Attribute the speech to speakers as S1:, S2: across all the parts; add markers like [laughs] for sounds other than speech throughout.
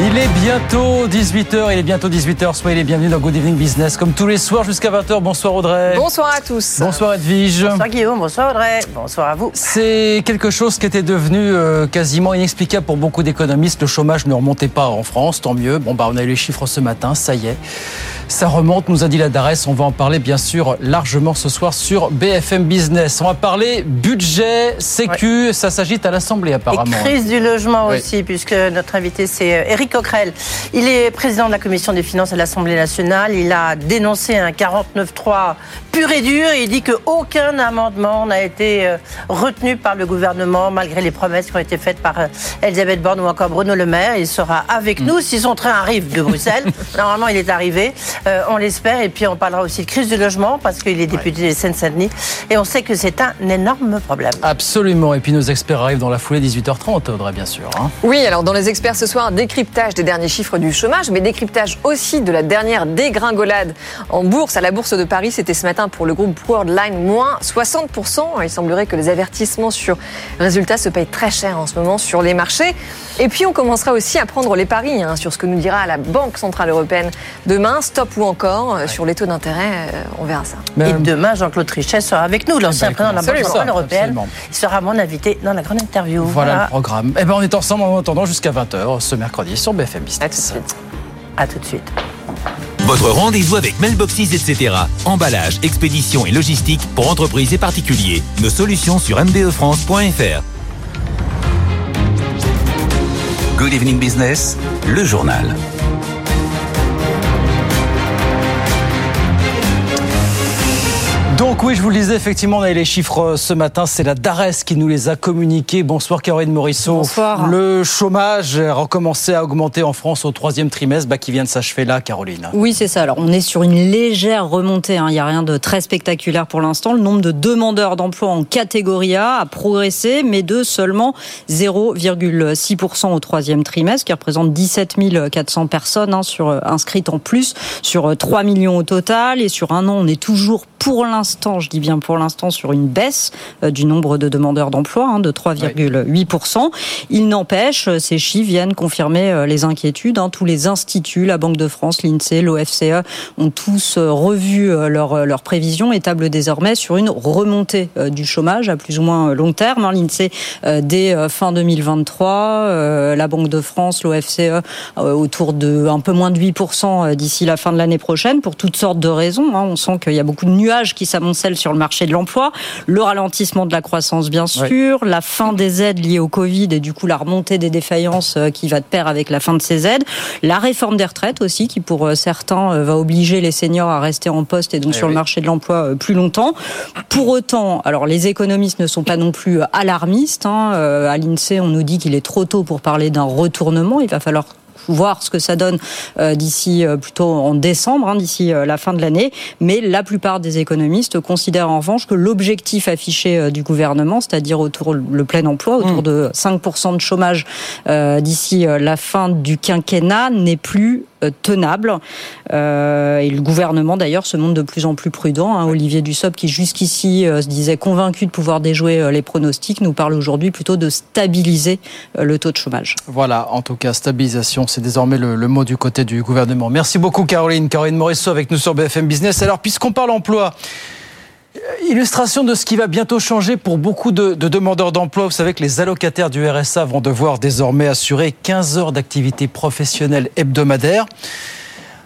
S1: Il est bientôt 18h, il est bientôt 18h, soyez les bienvenus dans Good Evening Business, comme tous les soirs jusqu'à 20h. Bonsoir Audrey.
S2: Bonsoir à tous.
S1: Bonsoir Edwige.
S2: Bonsoir Guillaume, bonsoir Audrey, bonsoir à vous.
S1: C'est quelque chose qui était devenu euh, quasiment inexplicable pour beaucoup d'économistes. Le chômage ne remontait pas en France, tant mieux. Bon, bah, on a eu les chiffres ce matin, ça y est. Ça remonte, nous a dit la DARES. On va en parler bien sûr largement ce soir sur BFM Business. On va parler budget, sécu. Ça s'agite à l'Assemblée apparemment.
S2: Et crise du logement
S1: Oui.
S2: aussi, puisque notre invité c'est euh, Éric Coquerel. Il est président de la Commission des finances à l'Assemblée nationale. Il a dénoncé un 49.3 pur et dur. Et il dit qu'aucun amendement n'a été euh, retenu par le gouvernement, malgré les promesses qui ont été faites par euh, Elisabeth Borne ou encore Bruno Le Maire. Il sera avec nous si son train arrive de Bruxelles. [laughs] Normalement, il est arrivé. Euh, on l'espère. Et puis, on parlera aussi de crise du logement, parce qu'il est député des Seine-Saint-Denis. Et on sait que c'est un énorme problème.
S1: Absolument. Et puis nos experts arrivent dans la foulée 18h30, Audrey, bien sûr. hein.
S3: Oui, alors dans les experts ce soir, décryptage des derniers chiffres du chômage, mais décryptage aussi de la dernière dégringolade en bourse. À la bourse de Paris, c'était ce matin pour le groupe Worldline, moins 60%. Il semblerait que les avertissements sur résultats se payent très cher en ce moment sur les marchés. Et puis on commencera aussi à prendre les paris hein, sur ce que nous dira la Banque Centrale Européenne demain, stop ou encore, euh, sur les taux d'intérêt, euh, on verra ça.
S1: Mais,
S2: Et demain, Jean-Claude Trichet sera avec nous, l'ancien
S1: ben,
S2: président de la Banque. Centrale Européenne.
S1: Absolument.
S2: Il sera mon invité dans la grande interview.
S1: Voilà, le programme. Eh ben, on est ensemble en attendant jusqu'à 20h ce mercredi sur BFM Business.
S3: À tout de suite.
S2: À tout de suite.
S4: Votre rendez-vous avec Mailboxes, etc. Emballage, expédition et logistique pour entreprises et particuliers. Nos solutions sur mbefrance.fr. Good evening business, le journal.
S1: Donc oui, je vous le disais, effectivement, on a eu les chiffres euh, ce matin. C'est la DARES qui nous les a communiqués. Bonsoir Caroline Morisseau.
S5: Bonsoir.
S1: Le chômage a recommencé à augmenter en France au troisième trimestre bah, qui vient de s'achever là, Caroline.
S5: Oui, c'est ça. Alors, on est sur une légère remontée. hein. Il n'y a rien de très spectaculaire pour l'instant. Le nombre de demandeurs d'emploi en catégorie A a progressé, mais de seulement 0,6% au troisième trimestre, qui représente 17 400 personnes hein, sur, euh, inscrites en plus, sur euh, 3 millions au total. Et sur un an, on est toujours pour l'instant, je dis bien pour l'instant, sur une baisse euh, du nombre de demandeurs d'emploi hein, de 3,8%. Il n'empêche, euh, ces chiffres viennent confirmer euh, les inquiétudes. hein. Tous les instituts, la Banque de France, l'INSEE, l'OFCE, ont tous revu leurs leurs prévisions et tablent désormais sur une remontée du chômage à plus ou moins long terme. hein. L'INSEE dès fin 2023, euh, la Banque de France, l'OFCE autour de un peu moins de 8% d'ici la fin de l'année prochaine pour toutes sortes de raisons. On sent qu'il y a beaucoup de nuages qui s'amoncellent sur le marché de l'emploi, le ralentissement de la croissance bien sûr, la fin des aides liées au Covid et du coup la remontée des défaillances euh, qui va de pair avec la fin de ces aides, la réforme des retraites aussi qui pour euh, certains euh, va obliger les seniors à rester en poste et donc
S1: Eh
S5: sur
S1: oui.
S5: le marché de l'emploi plus longtemps. Pour autant, alors les économistes ne sont pas non plus alarmistes. hein. À l'INSEE, on nous dit qu'il est trop tôt pour parler d'un retournement. Il va falloir voir ce que ça donne euh, d'ici euh, plutôt en décembre, hein, d'ici euh, la fin de l'année. Mais la plupart des économistes considèrent en revanche que l'objectif affiché du gouvernement, c'est-à-dire autour le plein emploi, autour de 5% de chômage d'ici la fin du quinquennat, n'est plus tenable. Euh, et le gouvernement d'ailleurs se montre de plus en plus prudent. hein. Olivier Dussopt, qui jusqu'ici euh, se disait convaincu de pouvoir déjouer euh, les pronostics, nous parle aujourd'hui plutôt de stabiliser le taux de chômage.
S1: Voilà, en tout cas, stabilisation, c'est désormais le, mot du côté du gouvernement. Merci beaucoup Caroline. Caroline Morisseau avec nous sur BFM Business. Alors, puisqu'on parle emploi, euh, illustration de ce qui va bientôt changer pour beaucoup de, de demandeurs d'emploi. Vous savez que les allocataires du RSA vont devoir désormais assurer 15 heures d'activité professionnelle hebdomadaire.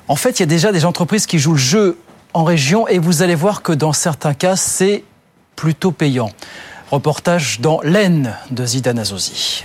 S1: En fait, il y a déjà des entreprises qui jouent le jeu en région et vous allez voir que dans certains cas, c'est plutôt payant. Reportage dans l'Aisne de Zidane Azozi.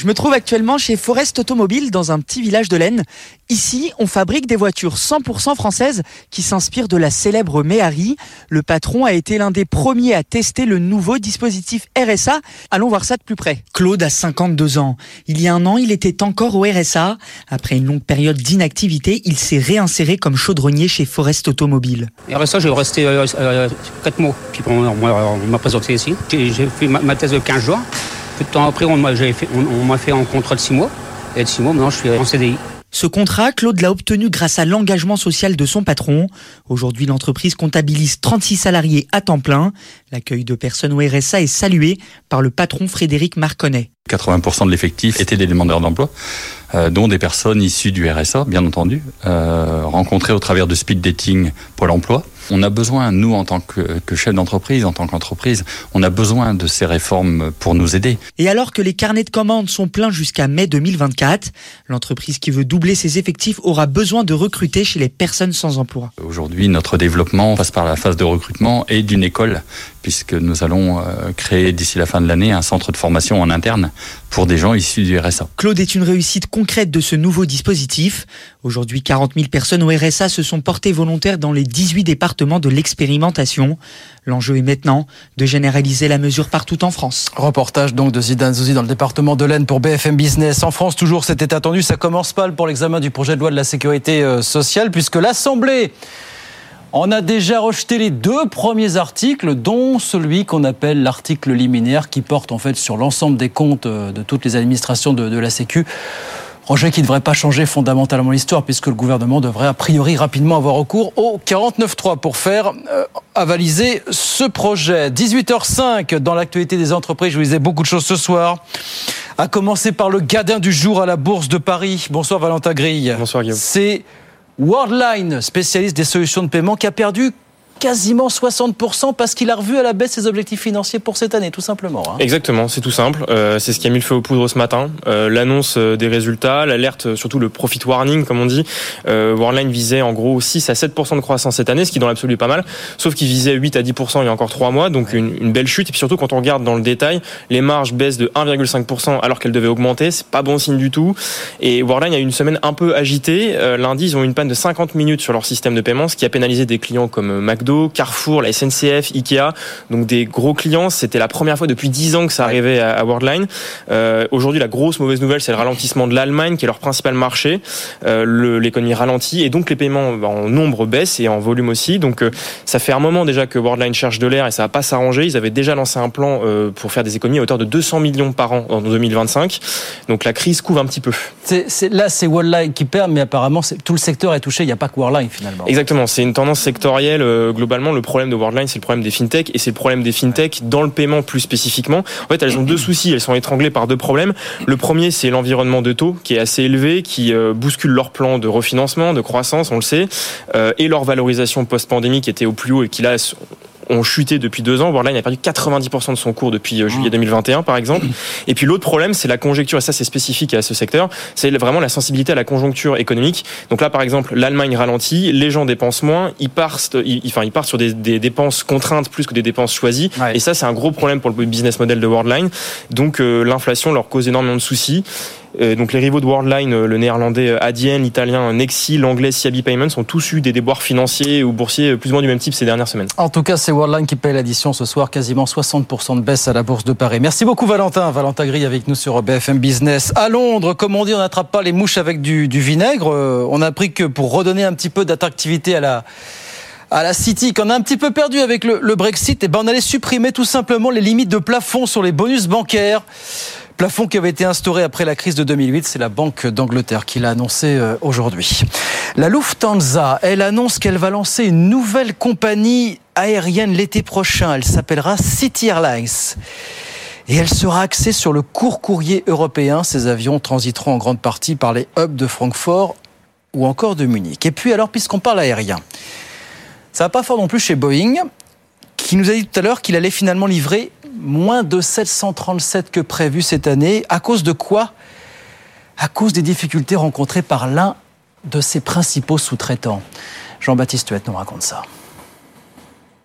S6: Je me trouve actuellement chez Forest Automobile dans un petit village de l'Aisne. Ici, on fabrique des voitures 100% françaises qui s'inspirent de la célèbre Méhari. Le patron a été l'un des premiers à tester le nouveau dispositif RSA. Allons voir ça de plus près. Claude a 52 ans. Il y a un an, il était encore au RSA. Après une longue période d'inactivité, il s'est réinséré comme chaudronnier chez Forest Automobile.
S7: Après ça, j'ai resté 4 mois. Puis on m'a- on m'a présenté ici. J'ai j'ai fait ma, ma thèse de 15 jours. Peu de temps après, on m'a fait, on, fait un contrat de 6 mois. Et de 6 mois, maintenant, je suis en CDI.
S6: Ce contrat, Claude l'a obtenu grâce à l'engagement social de son patron. Aujourd'hui, l'entreprise comptabilise 36 salariés à temps plein. L'accueil de personnes au RSA est salué par le patron Frédéric Marconnet.
S8: 80% de l'effectif étaient des demandeurs d'emploi, euh, dont des personnes issues du RSA, bien entendu, euh, rencontrées au travers de speed dating Pôle emploi. On a besoin, nous, en tant que, que chef d'entreprise, en tant qu'entreprise, on a besoin de ces réformes pour nous aider.
S6: Et alors que les carnets de commandes sont pleins jusqu'à mai 2024, l'entreprise qui veut doubler ses effectifs aura besoin de recruter chez les personnes sans emploi.
S8: Aujourd'hui, notre développement passe par la phase de recrutement et d'une école, puisque nous allons euh, créer d'ici la fin de l'année un centre de formation en interne pour des gens issus du RSA.
S6: Claude est une réussite concrète de ce nouveau dispositif. Aujourd'hui, 40 000 personnes au RSA se sont portées volontaires dans les 18 départements de l'expérimentation. L'enjeu est maintenant de généraliser la mesure partout en France.
S1: Reportage donc de Zidane Zouzi dans le département de l'Aisne pour BFM Business. En France, toujours, c'était attendu. Ça commence pas pour l'examen du projet de loi de la sécurité euh, sociale puisque l'Assemblée on a déjà rejeté les deux premiers articles, dont celui qu'on appelle l'article liminaire, qui porte en fait sur l'ensemble des comptes euh, de toutes les administrations de, la Sécu. Rejet qui ne devrait pas changer fondamentalement l'histoire, puisque le gouvernement devrait a priori rapidement avoir recours au 49.3 pour faire euh, avaliser ce projet. 18h05 dans l'actualité des entreprises, je vous disais beaucoup de choses ce soir. À commencer par le gadin du jour à la Bourse de Paris. Bonsoir Valentin Grille.
S9: Bonsoir Guillaume.
S1: C'est Worldline, spécialiste des solutions de paiement, qui a perdu quasiment 60% parce qu'il a revu à la baisse ses objectifs financiers pour cette année, tout simplement. Hein.
S9: Exactement, c'est tout simple. Euh, c'est ce qui a mis le feu aux poudres ce matin. Euh, L'annonce euh, des résultats, l'alerte, surtout le profit warning, comme on dit. Euh, Worldline visait en gros 6 à 7% de croissance cette année, ce qui dans l'absolu est pas mal. Sauf qu'il visait 8 à 10% il y a encore 3 mois, donc une, une, belle chute. Et puis surtout, quand on regarde dans le détail, les marges baissent de 1,5% alors qu'elles devaient augmenter. C'est pas bon signe du tout. Et Worldline a eu une semaine un peu agitée. lundi, ils ont eu une panne de 50 minutes sur leur système de paiement, ce qui a pénalisé des clients comme McDo Carrefour, la SNCF, Ikea, donc des gros clients. C'était la première fois depuis 10 ans que ça arrivait à, Worldline. Euh, Aujourd'hui, la grosse mauvaise nouvelle, c'est le ralentissement de l'Allemagne, qui est leur principal marché. Euh, L'économie ralentit et donc les paiements bah, en nombre baissent et en volume aussi. Donc euh, ça fait un moment déjà que Worldline cherche de l'air et ça va pas s'arranger. Ils avaient déjà lancé un plan pour faire des économies à hauteur de 200 millions par an en 2025. Donc la crise couvre un petit peu.
S1: là, c'est Worldline qui perd, mais apparemment tout le secteur est touché. Il n'y a pas que Worldline finalement.
S9: Exactement. C'est une tendance sectorielle globalement, le problème de Worldline, c'est le problème des fintech et c'est le problème des fintech dans le paiement plus spécifiquement. En fait, elles ont deux soucis. Elles sont étranglées par deux problèmes. Le premier, c'est l'environnement de taux qui est assez élevé, qui euh, bouscule leur plan de refinancement, de croissance, on le sait, euh, et leur valorisation post-pandémie qui était au plus haut et qui là ont chuté depuis deux ans. Worldline a perdu 90% de son cours depuis euh, juillet 2021, par exemple. Et puis l'autre problème, c'est la conjecture, et ça c'est spécifique à ce secteur, c'est vraiment la sensibilité à la conjoncture économique. Donc là, par exemple, l'Allemagne ralentit, les gens dépensent moins, ils partent, ils, enfin, ils partent sur des, des, dépenses contraintes plus que des dépenses choisies. Et ça, c'est un gros problème pour le business model de Worldline. Donc euh, l'inflation leur cause énormément de soucis. Euh, donc les rivaux de Worldline, euh, le néerlandais euh, Adyen, l'italien Nexi, l'anglais Siabi Payments ont tous eu des déboires financiers ou boursiers plus ou moins du même type ces dernières semaines.
S1: En tout cas, c'est Worldline qui paye l'addition ce soir, quasiment 60% de baisse à la bourse de Paris. Merci beaucoup Valentin. Valentin Gris avec nous sur BFM Business. À Londres, comme on dit, on n'attrape pas les mouches avec du, vinaigre. On a appris que pour redonner un petit peu d'attractivité à la à la City, qu'on a un petit peu perdu avec le, Brexit, et eh ben on allait supprimer tout simplement les limites de plafond sur les bonus bancaires. Plafond qui avait été instauré après la crise de 2008, c'est la Banque d'Angleterre qui l'a annoncé euh, aujourd'hui. La Lufthansa, elle annonce qu'elle va lancer une nouvelle compagnie aérienne l'été prochain. Elle s'appellera City Airlines. Et elle sera axée sur le court courrier européen. Ces avions transiteront en grande partie par les hubs de Francfort ou encore de Munich. Et puis alors, puisqu'on parle aérien, ça va pas fort non plus chez Boeing, qui nous a dit tout à l'heure qu'il allait finalement livrer moins de 737 que prévu cette année. À cause de quoi? À cause des difficultés rencontrées par l'un de ses principaux sous-traitants. Jean-Baptiste Huette nous raconte ça.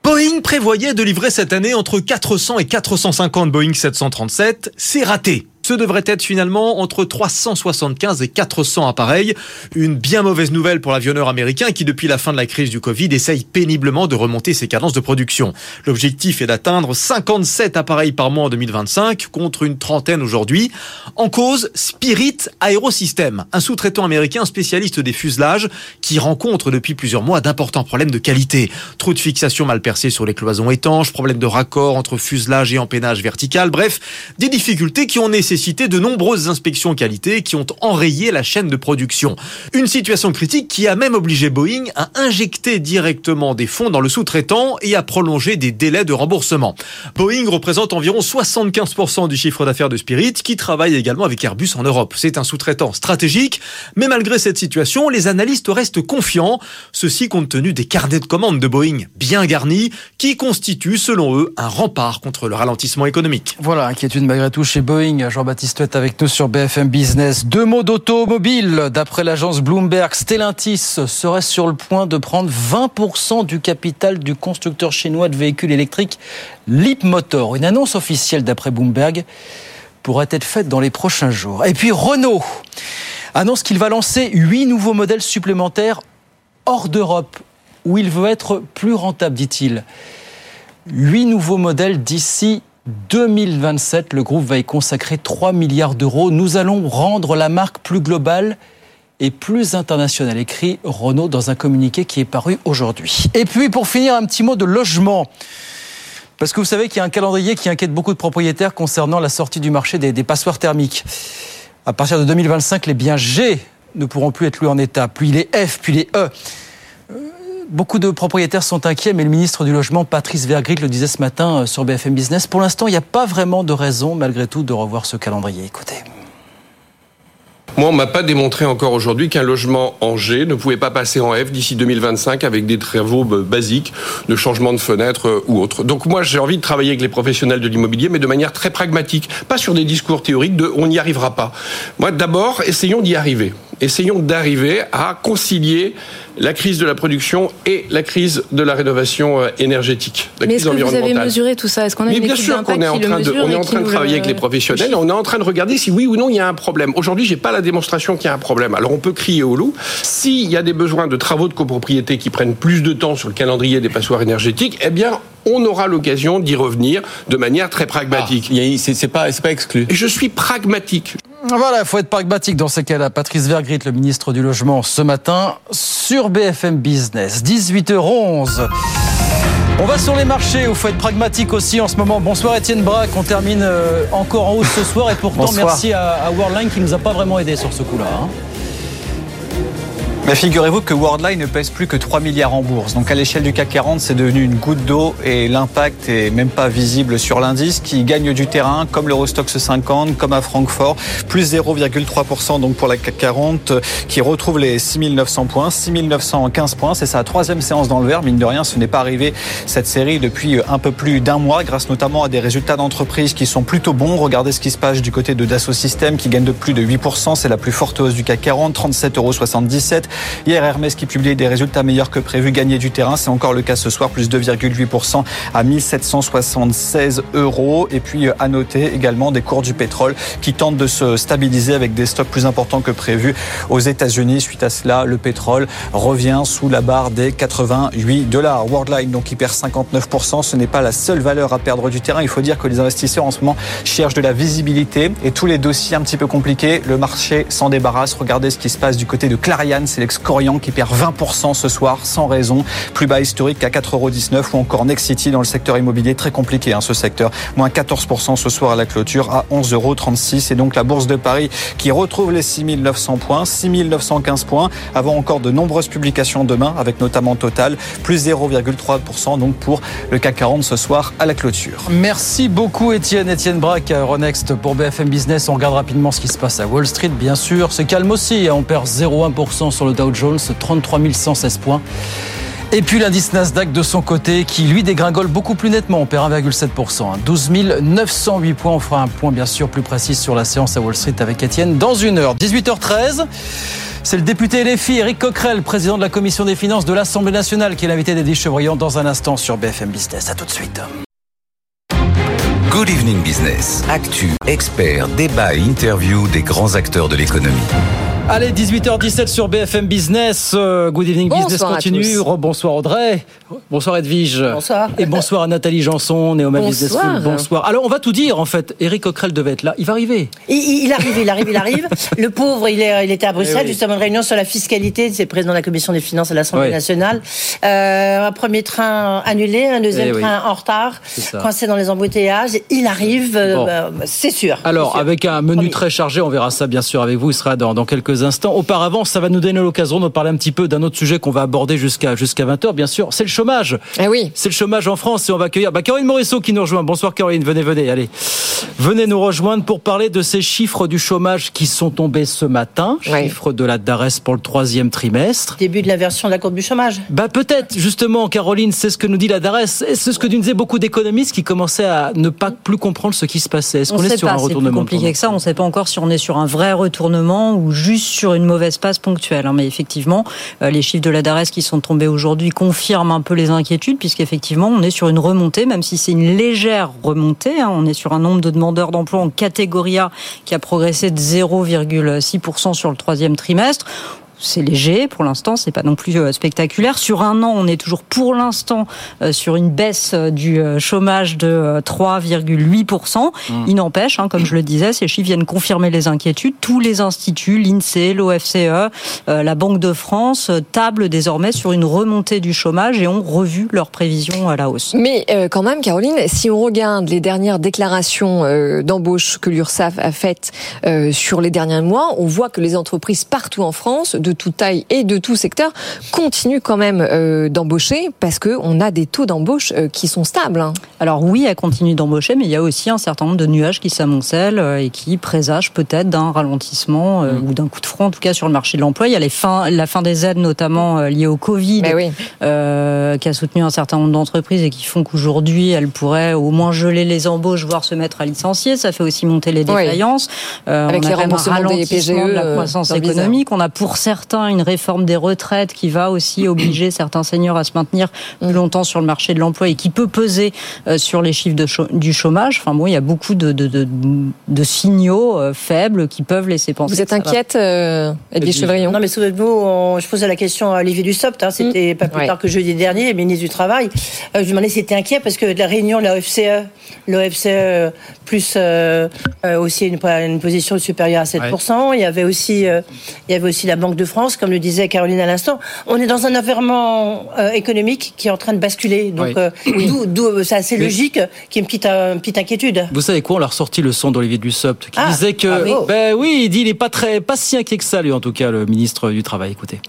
S10: Boeing prévoyait de livrer cette année entre 400 et 450 Boeing 737. C'est raté. Ce devrait être finalement entre 375 et 400 appareils. Une bien mauvaise nouvelle pour l'avionneur américain qui, depuis la fin de la crise du Covid, essaye péniblement de remonter ses cadences de production. L'objectif est d'atteindre 57 appareils par mois en 2025 contre une trentaine aujourd'hui. En cause, Spirit Aerosystem, un sous-traitant américain spécialiste des fuselages qui rencontre depuis plusieurs mois d'importants problèmes de qualité. Trop de fixations mal percées sur les cloisons étanches, problèmes de raccord entre fuselage et empennage vertical, bref, des difficultés qui ont nécessité cité de nombreuses inspections qualité qui ont enrayé la chaîne de production. Une situation critique qui a même obligé Boeing à injecter directement des fonds dans le sous-traitant et à prolonger des délais de remboursement. Boeing représente environ 75% du chiffre d'affaires de Spirit qui travaille également avec Airbus en Europe. C'est un sous-traitant stratégique, mais malgré cette situation, les analystes restent confiants, ceci compte tenu des carnets de commandes de Boeing bien garnis qui constituent selon eux un rempart contre le ralentissement économique.
S1: Voilà, inquiétude malgré tout chez Boeing. Jean-Baptiste est avec nous sur BFM Business. Deux mots d'automobile. D'après l'agence Bloomberg, Stellantis serait sur le point de prendre 20% du capital du constructeur chinois de véhicules électriques Motor. Une annonce officielle d'après Bloomberg pourrait être faite dans les prochains jours. Et puis Renault annonce qu'il va lancer huit nouveaux modèles supplémentaires hors d'Europe, où il veut être plus rentable, dit-il. Huit nouveaux modèles d'ici 2027, le groupe va y consacrer 3 milliards d'euros. Nous allons rendre la marque plus globale et plus internationale, écrit Renault dans un communiqué qui est paru aujourd'hui. Et puis pour finir, un petit mot de logement. Parce que vous savez qu'il y a un calendrier qui inquiète beaucoup de propriétaires concernant la sortie du marché des, passoires thermiques. À partir de 2025, les biens G ne pourront plus être loués en état, puis les F, puis les E beaucoup de propriétaires sont inquiets, mais le ministre du Logement, Patrice Vergrit, le disait ce matin euh, sur BFM Business. Pour l'instant, il n'y a pas vraiment de raison, malgré tout, de revoir ce calendrier. Écoutez.
S11: Moi, on m'a pas démontré encore aujourd'hui qu'un logement en G ne pouvait pas passer en F d'ici 2025 avec des travaux basiques de changement de fenêtre euh, ou autre. Donc moi, j'ai envie de travailler avec les professionnels de l'immobilier, mais de manière très pragmatique, pas sur des discours théoriques de on n'y arrivera pas. Moi, d'abord, essayons d'y arriver. Essayons d'arriver à concilier la crise de la production et la crise de la rénovation euh, énergétique.
S12: La Mais est-ce que vous avez mesuré tout ça? Est-ce qu'on a
S11: Mais bien sûr qu'on est en train de, on est en train de travailler avec les professionnels. On est en train de regarder si oui ou non il y a un problème. Aujourd'hui, j'ai pas la démonstration qu'il y a un problème. Alors on peut crier au loup. S'il y a des besoins de travaux de copropriété qui prennent plus de temps sur le calendrier des passoires énergétiques, eh bien on aura l'occasion d'y revenir de manière très pragmatique.
S13: Ah, c'est pas, pas exclu.
S11: Et je suis pragmatique.
S1: Voilà, il faut être pragmatique dans ces cas-là. Patrice Vergrit, le ministre du Logement, ce matin sur BFM Business, 18h11. On va sur les marchés, il faut être pragmatique aussi en ce moment. Bonsoir Étienne Braque, on termine euh, encore en haut ce soir et pourtant merci à, Worldline qui nous a pas vraiment aidé sur ce coup-là. Hein.
S13: Mais figurez-vous que Worldline ne pèse plus que 3 milliards en bourse. Donc à l'échelle du CAC 40, c'est devenu une goutte d'eau et l'impact est même pas visible sur l'indice qui gagne du terrain comme l'Eurostox 50, comme à Francfort, plus 0,3% donc pour la CAC 40 qui retrouve les 6900 points, 6915 points. C'est sa troisième séance dans le vert. Mine de rien, ce n'est pas arrivé cette série depuis un peu plus d'un mois grâce notamment à des résultats d'entreprise qui sont plutôt bons. Regardez ce qui se passe du côté de Dassault Systèmes qui gagne de plus de 8%. C'est la plus forte hausse du CAC 40, 37,77 euros. Hier, Hermès qui publie des résultats meilleurs que prévu, gagner du terrain. C'est encore le cas ce soir, plus 2,8% à 1776 euros. Et puis, à noter également des cours du pétrole qui tentent de se stabiliser avec des stocks plus importants que prévu aux États-Unis. Suite à cela, le pétrole revient sous la barre des 88 dollars. Worldline, donc, qui perd 59%. Ce n'est pas la seule valeur à perdre du terrain. Il faut dire que les investisseurs en ce moment cherchent de la visibilité et tous les dossiers un petit peu compliqués. Le marché s'en débarrasse. Regardez ce qui se passe du côté de Clariane. C'est Corian qui perd 20% ce soir sans raison, plus bas historique qu'à 4,19€ ou encore Nexity dans le secteur immobilier, très compliqué hein, ce secteur, moins 14% ce soir à la clôture à 11,36€ et donc la bourse de Paris qui retrouve les 6900 points, 6915 points, avant encore de nombreuses publications demain avec notamment Total, plus 0,3% donc pour le CAC 40 ce soir à la clôture.
S1: Merci beaucoup Étienne, Étienne Braque, Euronext pour BFM Business. On regarde rapidement ce qui se passe à Wall Street, bien sûr. C'est calme aussi, hein. on perd 0,1% sur le Dow Jones, 33 116 points. Et puis l'indice Nasdaq de son côté qui lui dégringole beaucoup plus nettement, on perd 1,7%. 12 908 points, on fera un point bien sûr plus précis sur la séance à Wall Street avec Étienne dans une heure. 18h13. C'est le député LFI, Eric Coquerel, président de la commission des finances de l'Assemblée nationale, qui est l'invité des Chevrillon dans un instant sur BFM Business. A tout de suite.
S14: Good Evening Business. Actu, experts, débat et interview des grands acteurs de l'économie.
S1: Allez, 18h17 sur BFM Business. Euh, Good Evening Business continue. Bonsoir Audrey. Bonsoir Edwige.
S2: Bonsoir.
S1: Et bonsoir à Nathalie Janson, Néoma Business School. Bonsoir. Alors, on va tout dire en fait. Eric Coquerel devait être là. Il va arriver.
S2: Il, arrive, il arrive, il arrive. [laughs] Le pauvre, il, est, il était à Bruxelles, eh justement, une réunion sur la fiscalité. C'est président de la commission des finances à l'Assemblée nationale. Euh, un premier train annulé, un deuxième eh train en retard, coincé dans les embouteillages. Il arrive, euh, bah, c'est sûr.
S1: Alors, avec un menu très chargé, on verra ça bien sûr avec vous. Il sera dans, dans quelques instants. Auparavant, ça va nous donner l'occasion de parler un petit peu d'un autre sujet qu'on va aborder jusqu'à jusqu'à 20h, bien sûr. C'est le chômage.
S3: Eh oui.
S1: C'est le chômage en France et on va accueillir bah, Caroline Morisseau qui nous rejoint. Bonsoir Caroline, venez, venez, allez. Venez nous rejoindre pour parler de ces chiffres du chômage qui sont tombés ce matin. Chiffres de la DARES pour le troisième trimestre.
S2: Début de l'inversion de la courbe du chômage.
S1: Bah peut-être, justement, Caroline, c'est ce que nous dit la DARES. C'est ce que nous disaient beaucoup d'économistes qui commençaient à ne pas plus comprendre ce qui se passait. Est-ce qu'on est, sur un retournement
S5: C'est compliqué que ça. On ne sait pas encore si on est sur un vrai retournement ou juste sur une mauvaise passe ponctuelle. Hein. Mais effectivement, euh, les chiffres de la DARES qui sont tombés aujourd'hui confirment un peu les inquiétudes, puisqu'effectivement, on est sur une remontée, même si c'est une légère remontée. Hein. On est sur un nombre de demandeurs d'emploi en catégorie A qui a progressé de 0,6% sur le troisième trimestre c'est léger pour l'instant, c'est pas non plus euh, spectaculaire. Sur un an, on est toujours pour l'instant euh, sur une baisse euh, du chômage de 3,8%. Mmh. Il n'empêche, hein, comme je le disais, ces chiffres viennent confirmer les inquiétudes. Tous les instituts, l'INSEE, l'OFCE, la Banque de France, tablent désormais sur une remontée du chômage et ont revu leurs prévisions à la hausse.
S3: Mais quand même, Caroline, si on regarde les dernières déclarations d'embauche que l'URSSAF a faites sur les derniers mois, on voit que les entreprises partout en France de toute taille et de tout secteur continuent quand même euh, d'embaucher parce qu'on a des taux d'embauche euh, qui sont stables. Hein.
S5: Alors oui, elle continue d'embaucher, mais il y a aussi un certain nombre de nuages qui s'amoncellent euh, et qui présagent peut-être d'un ralentissement mm. ou d'un coup de front, en tout cas sur le marché de l'emploi. Il y a les fins, la fin des aides, notamment liées au Covid, qui a soutenu un certain nombre d'entreprises et qui font qu'aujourd'hui, elles pourraient au moins geler les embauches, voire se mettre à licencier. Ça fait aussi monter les défaillances.
S3: Avec les remboursements des PGE,
S5: de la croissance économique. On a pour certains une réforme des retraites qui va aussi obliger [clears throat] certains seniors à se maintenir plus longtemps sur le marché de l'emploi et qui peut peser euh, sur les chiffres de du chômage. Enfin bon, il y a beaucoup de, de, signaux euh, faibles qui peuvent laisser penser.
S3: Vous êtes inquiète, euh, Edwige Chevrillon?
S2: Non, mais souvenez-vous, je posais la question à Olivier Dussopt, hein, c'était mm. pas plus tard que jeudi dernier, ministre du Travail. je lui demandais si c'était inquiet parce que la réunion de la OFCE, l'OFCE plus aussi une, une, position supérieure à 7%, il y avait aussi il y avait aussi la Banque de France, comme le disait Caroline à l'instant, on est dans un environnement euh, économique qui est en train de basculer. Donc, euh, d'où, euh, c'est assez logique qu'il y ait une petite, une petite inquiétude.
S1: Vous savez quoi On a ressorti le son d'Olivier Dussopt qui ah, disait que, ben oui, il dit il n'est pas très, pas si inquiet que ça, lui en tout cas, le ministre du Travail. Écoutez.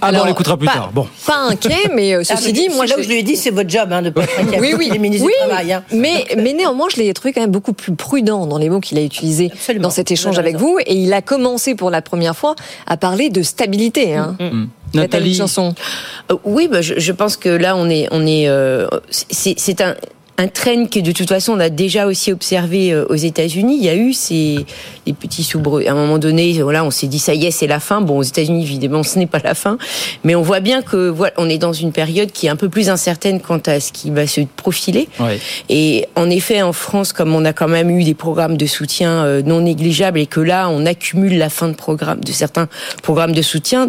S1: Ah bon, on l'écoutera plus tard. Bon.
S3: Pas inquiet, mais euh, ceci dit, moi,
S2: là je... où je lui ai dit, c'est votre job hein, de pas être inquiet.
S3: oui, oui, les ministres du travail. Hein. Mais, mais néanmoins, je l'ai trouvé quand même beaucoup plus prudent dans les mots qu'il a utilisés dans cet échange avec vous, et il a commencé pour la première fois à parler de stabilité. Hein. Mm, mm.
S1: Mm. Nathalie Chanson.
S12: Euh, oui, bah, je, je, pense que là, on est, on est, euh, c'est un, un trend que de toute façon on a déjà aussi observé euh, aux États-Unis. Il y a eu ces les petits soubresauts. À un moment donné, voilà, on s'est dit ça y est, c'est la fin. Bon, aux États-Unis, évidemment, ce n'est pas la fin, mais on voit bien que voilà, on est dans une période qui est un peu plus incertaine quant à ce qui va se profiler. Et en effet, en France, comme on a quand même eu des programmes de soutien euh, non négligeables et que là, on accumule la fin de programme de certains programmes de soutien,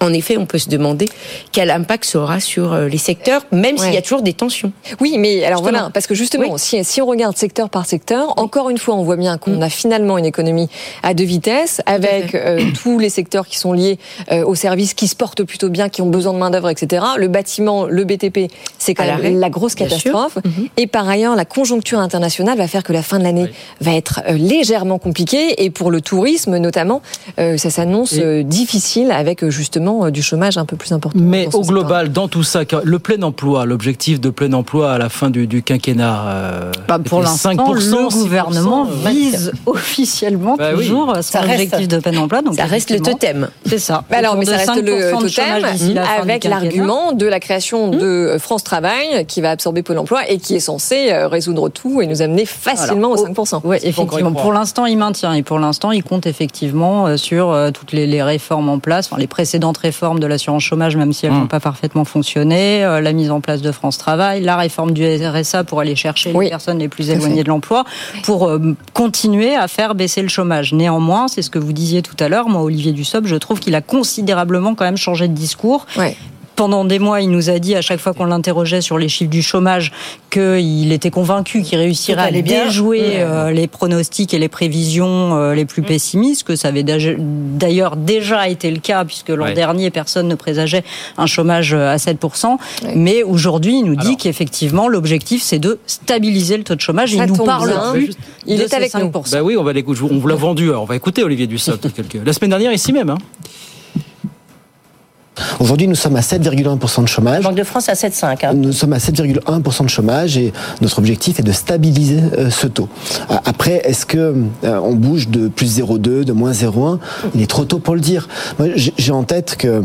S12: en effet, on peut se demander quel impact ça aura sur euh, les secteurs, même s'il y a toujours des tensions.
S3: Oui, mais alors voilà, parce que justement, si, si, on regarde secteur par secteur, encore une fois, on voit bien qu'on mm. a finalement une économie à deux vitesses, avec euh, tous les secteurs qui sont liés euh, aux services qui se portent plutôt bien, qui ont besoin de main-d'œuvre, etc. Le bâtiment, le BTP, c'est quand même la grosse catastrophe. Mm-hmm. Et par ailleurs, la conjoncture internationale va faire que la fin de l'année va être légèrement compliquée. Et pour le tourisme, notamment, ça s'annonce difficile avec justement euh, du chômage un peu plus important.
S1: Mais au global, dans tout ça, le plein emploi, l'objectif de plein emploi à la fin du, quinquennat,
S5: euh, bah, pour l'instant, le gouvernement vise officiellement bah toujours son objectif de plein emploi.
S12: Donc ça reste le totem.
S5: C'est ça.
S3: Bah alors, mais ça reste le totem avec l'argument de la création mmh. de France Travail qui va absorber Pôle emploi et qui est censé euh, résoudre tout et nous amener facilement aux 5%.
S5: Oui, effectivement. Pour l'instant, il maintient et pour l'instant, il compte effectivement sur toutes les réformes en place, enfin les précédentes différentes réformes de l'assurance chômage, même si elles n'ont
S1: Mmh.
S5: pas parfaitement fonctionné, euh, la mise en place de France Travail, la réforme du RSA pour aller chercher les personnes les plus éloignées de l'emploi, pour euh, continuer à faire baisser le chômage. Néanmoins, c'est ce que vous disiez tout à l'heure, moi, Olivier Dussopt, je trouve qu'il a considérablement quand même changé de discours. Pendant des mois, il nous a dit à chaque fois qu'on l'interrogeait sur les chiffres du chômage qu'il était convaincu qu'il réussirait à déjouer euh, les pronostics et les prévisions euh, les plus pessimistes, que ça avait d'ailleurs déjà été le cas, puisque l'an
S1: Ouais.
S5: dernier, personne ne présageait un chômage euh, à 7%. Mais aujourd'hui, il nous dit qu'effectivement, l'objectif, c'est de stabiliser le taux de chômage.
S3: Ça
S5: il nous parle
S3: bien.
S5: plus
S3: Il
S5: de
S3: est avec nous.
S5: 5%.
S1: Bah oui, on va l'écouter. On vous l'a vendu. Alors, on va écouter Olivier Dussopt. [laughs] quelques- La semaine dernière, ici même. hein.
S15: Aujourd'hui, nous sommes à 7,1% de chômage.
S2: Banque de France à 7,5. hein.
S15: Nous sommes à 7,1% de chômage et notre objectif est de stabiliser euh, ce taux. Après, est-ce que euh, on bouge de plus 0,2, de moins 0,1 Il est trop tôt pour le dire. J'ai en tête que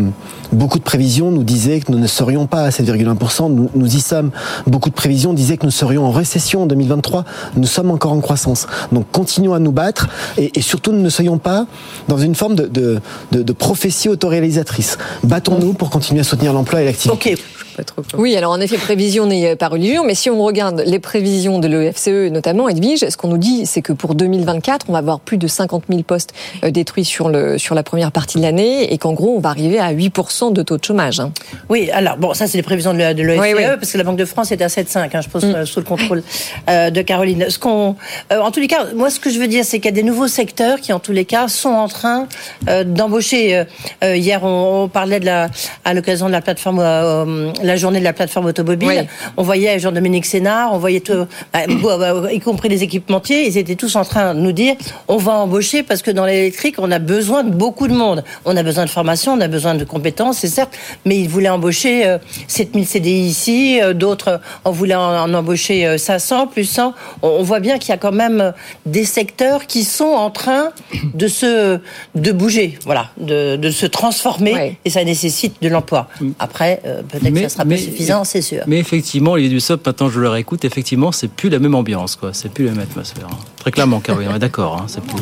S15: beaucoup de prévisions nous disaient que nous ne serions pas à 7,1%. Nous, nous y sommes. Beaucoup de prévisions disaient que nous serions en récession en 2023. Nous sommes encore en croissance. Donc, continuons à nous battre et, et surtout ne soyons pas dans une forme de, de, de, de prophétie autoréalisatrice. Battons-nous pour continuer à soutenir l'emploi et l'activité.
S3: Oui, alors en effet, prévision n'est pas religion, mais si on regarde les prévisions de l'EFCE notamment, Edwige, ce qu'on nous dit, c'est que pour 2024, on va avoir plus de 50 000 postes euh, détruits sur, le, sur la première partie de l'année et qu'en gros, on va arriver à 8% de taux de chômage. hein.
S2: Oui, alors bon, ça c'est les prévisions de l'OFCE, l'OFCE,
S3: Oui, oui.
S2: parce que la Banque de France est à 7,5, hein, je pense, euh, sous le contrôle euh, de Caroline. Ce qu'on, euh, en tous les cas, moi ce que je veux dire, c'est qu'il y a des nouveaux secteurs qui, en tous les cas, sont en train euh, d'embaucher. Euh, euh, hier, on, on parlait de la, à l'occasion de la plateforme, euh, euh, la journée de la plateforme automobile,
S3: Oui.
S2: on voyait Jean-Dominique Sénard, on voyait tout, bah, [clears throat] bon, bah, y compris les équipementiers, ils étaient tous en train de nous dire, on va embaucher parce que dans l'électrique, on a besoin de beaucoup de monde. On a besoin de formation, on a besoin de compétences, c'est certes, mais ils voulaient embaucher euh, 7000 CDI ici, euh, d'autres euh, en voulaient en, embaucher euh, 500, plus 100. On, voit bien qu'il y a quand même euh, des secteurs qui sont en train de se, de bouger, voilà, de, de se transformer, et ça nécessite de l'emploi. Après, euh, peut-être que ça sera pas suffisant, c'est sûr.
S1: Mais effectivement, Olivier Dussopt, maintenant je le réécoute, effectivement, c'est plus la même ambiance, quoi. C'est plus la même atmosphère. hein. Très clairement, Caroline, on est d'accord. hein, c'est plus-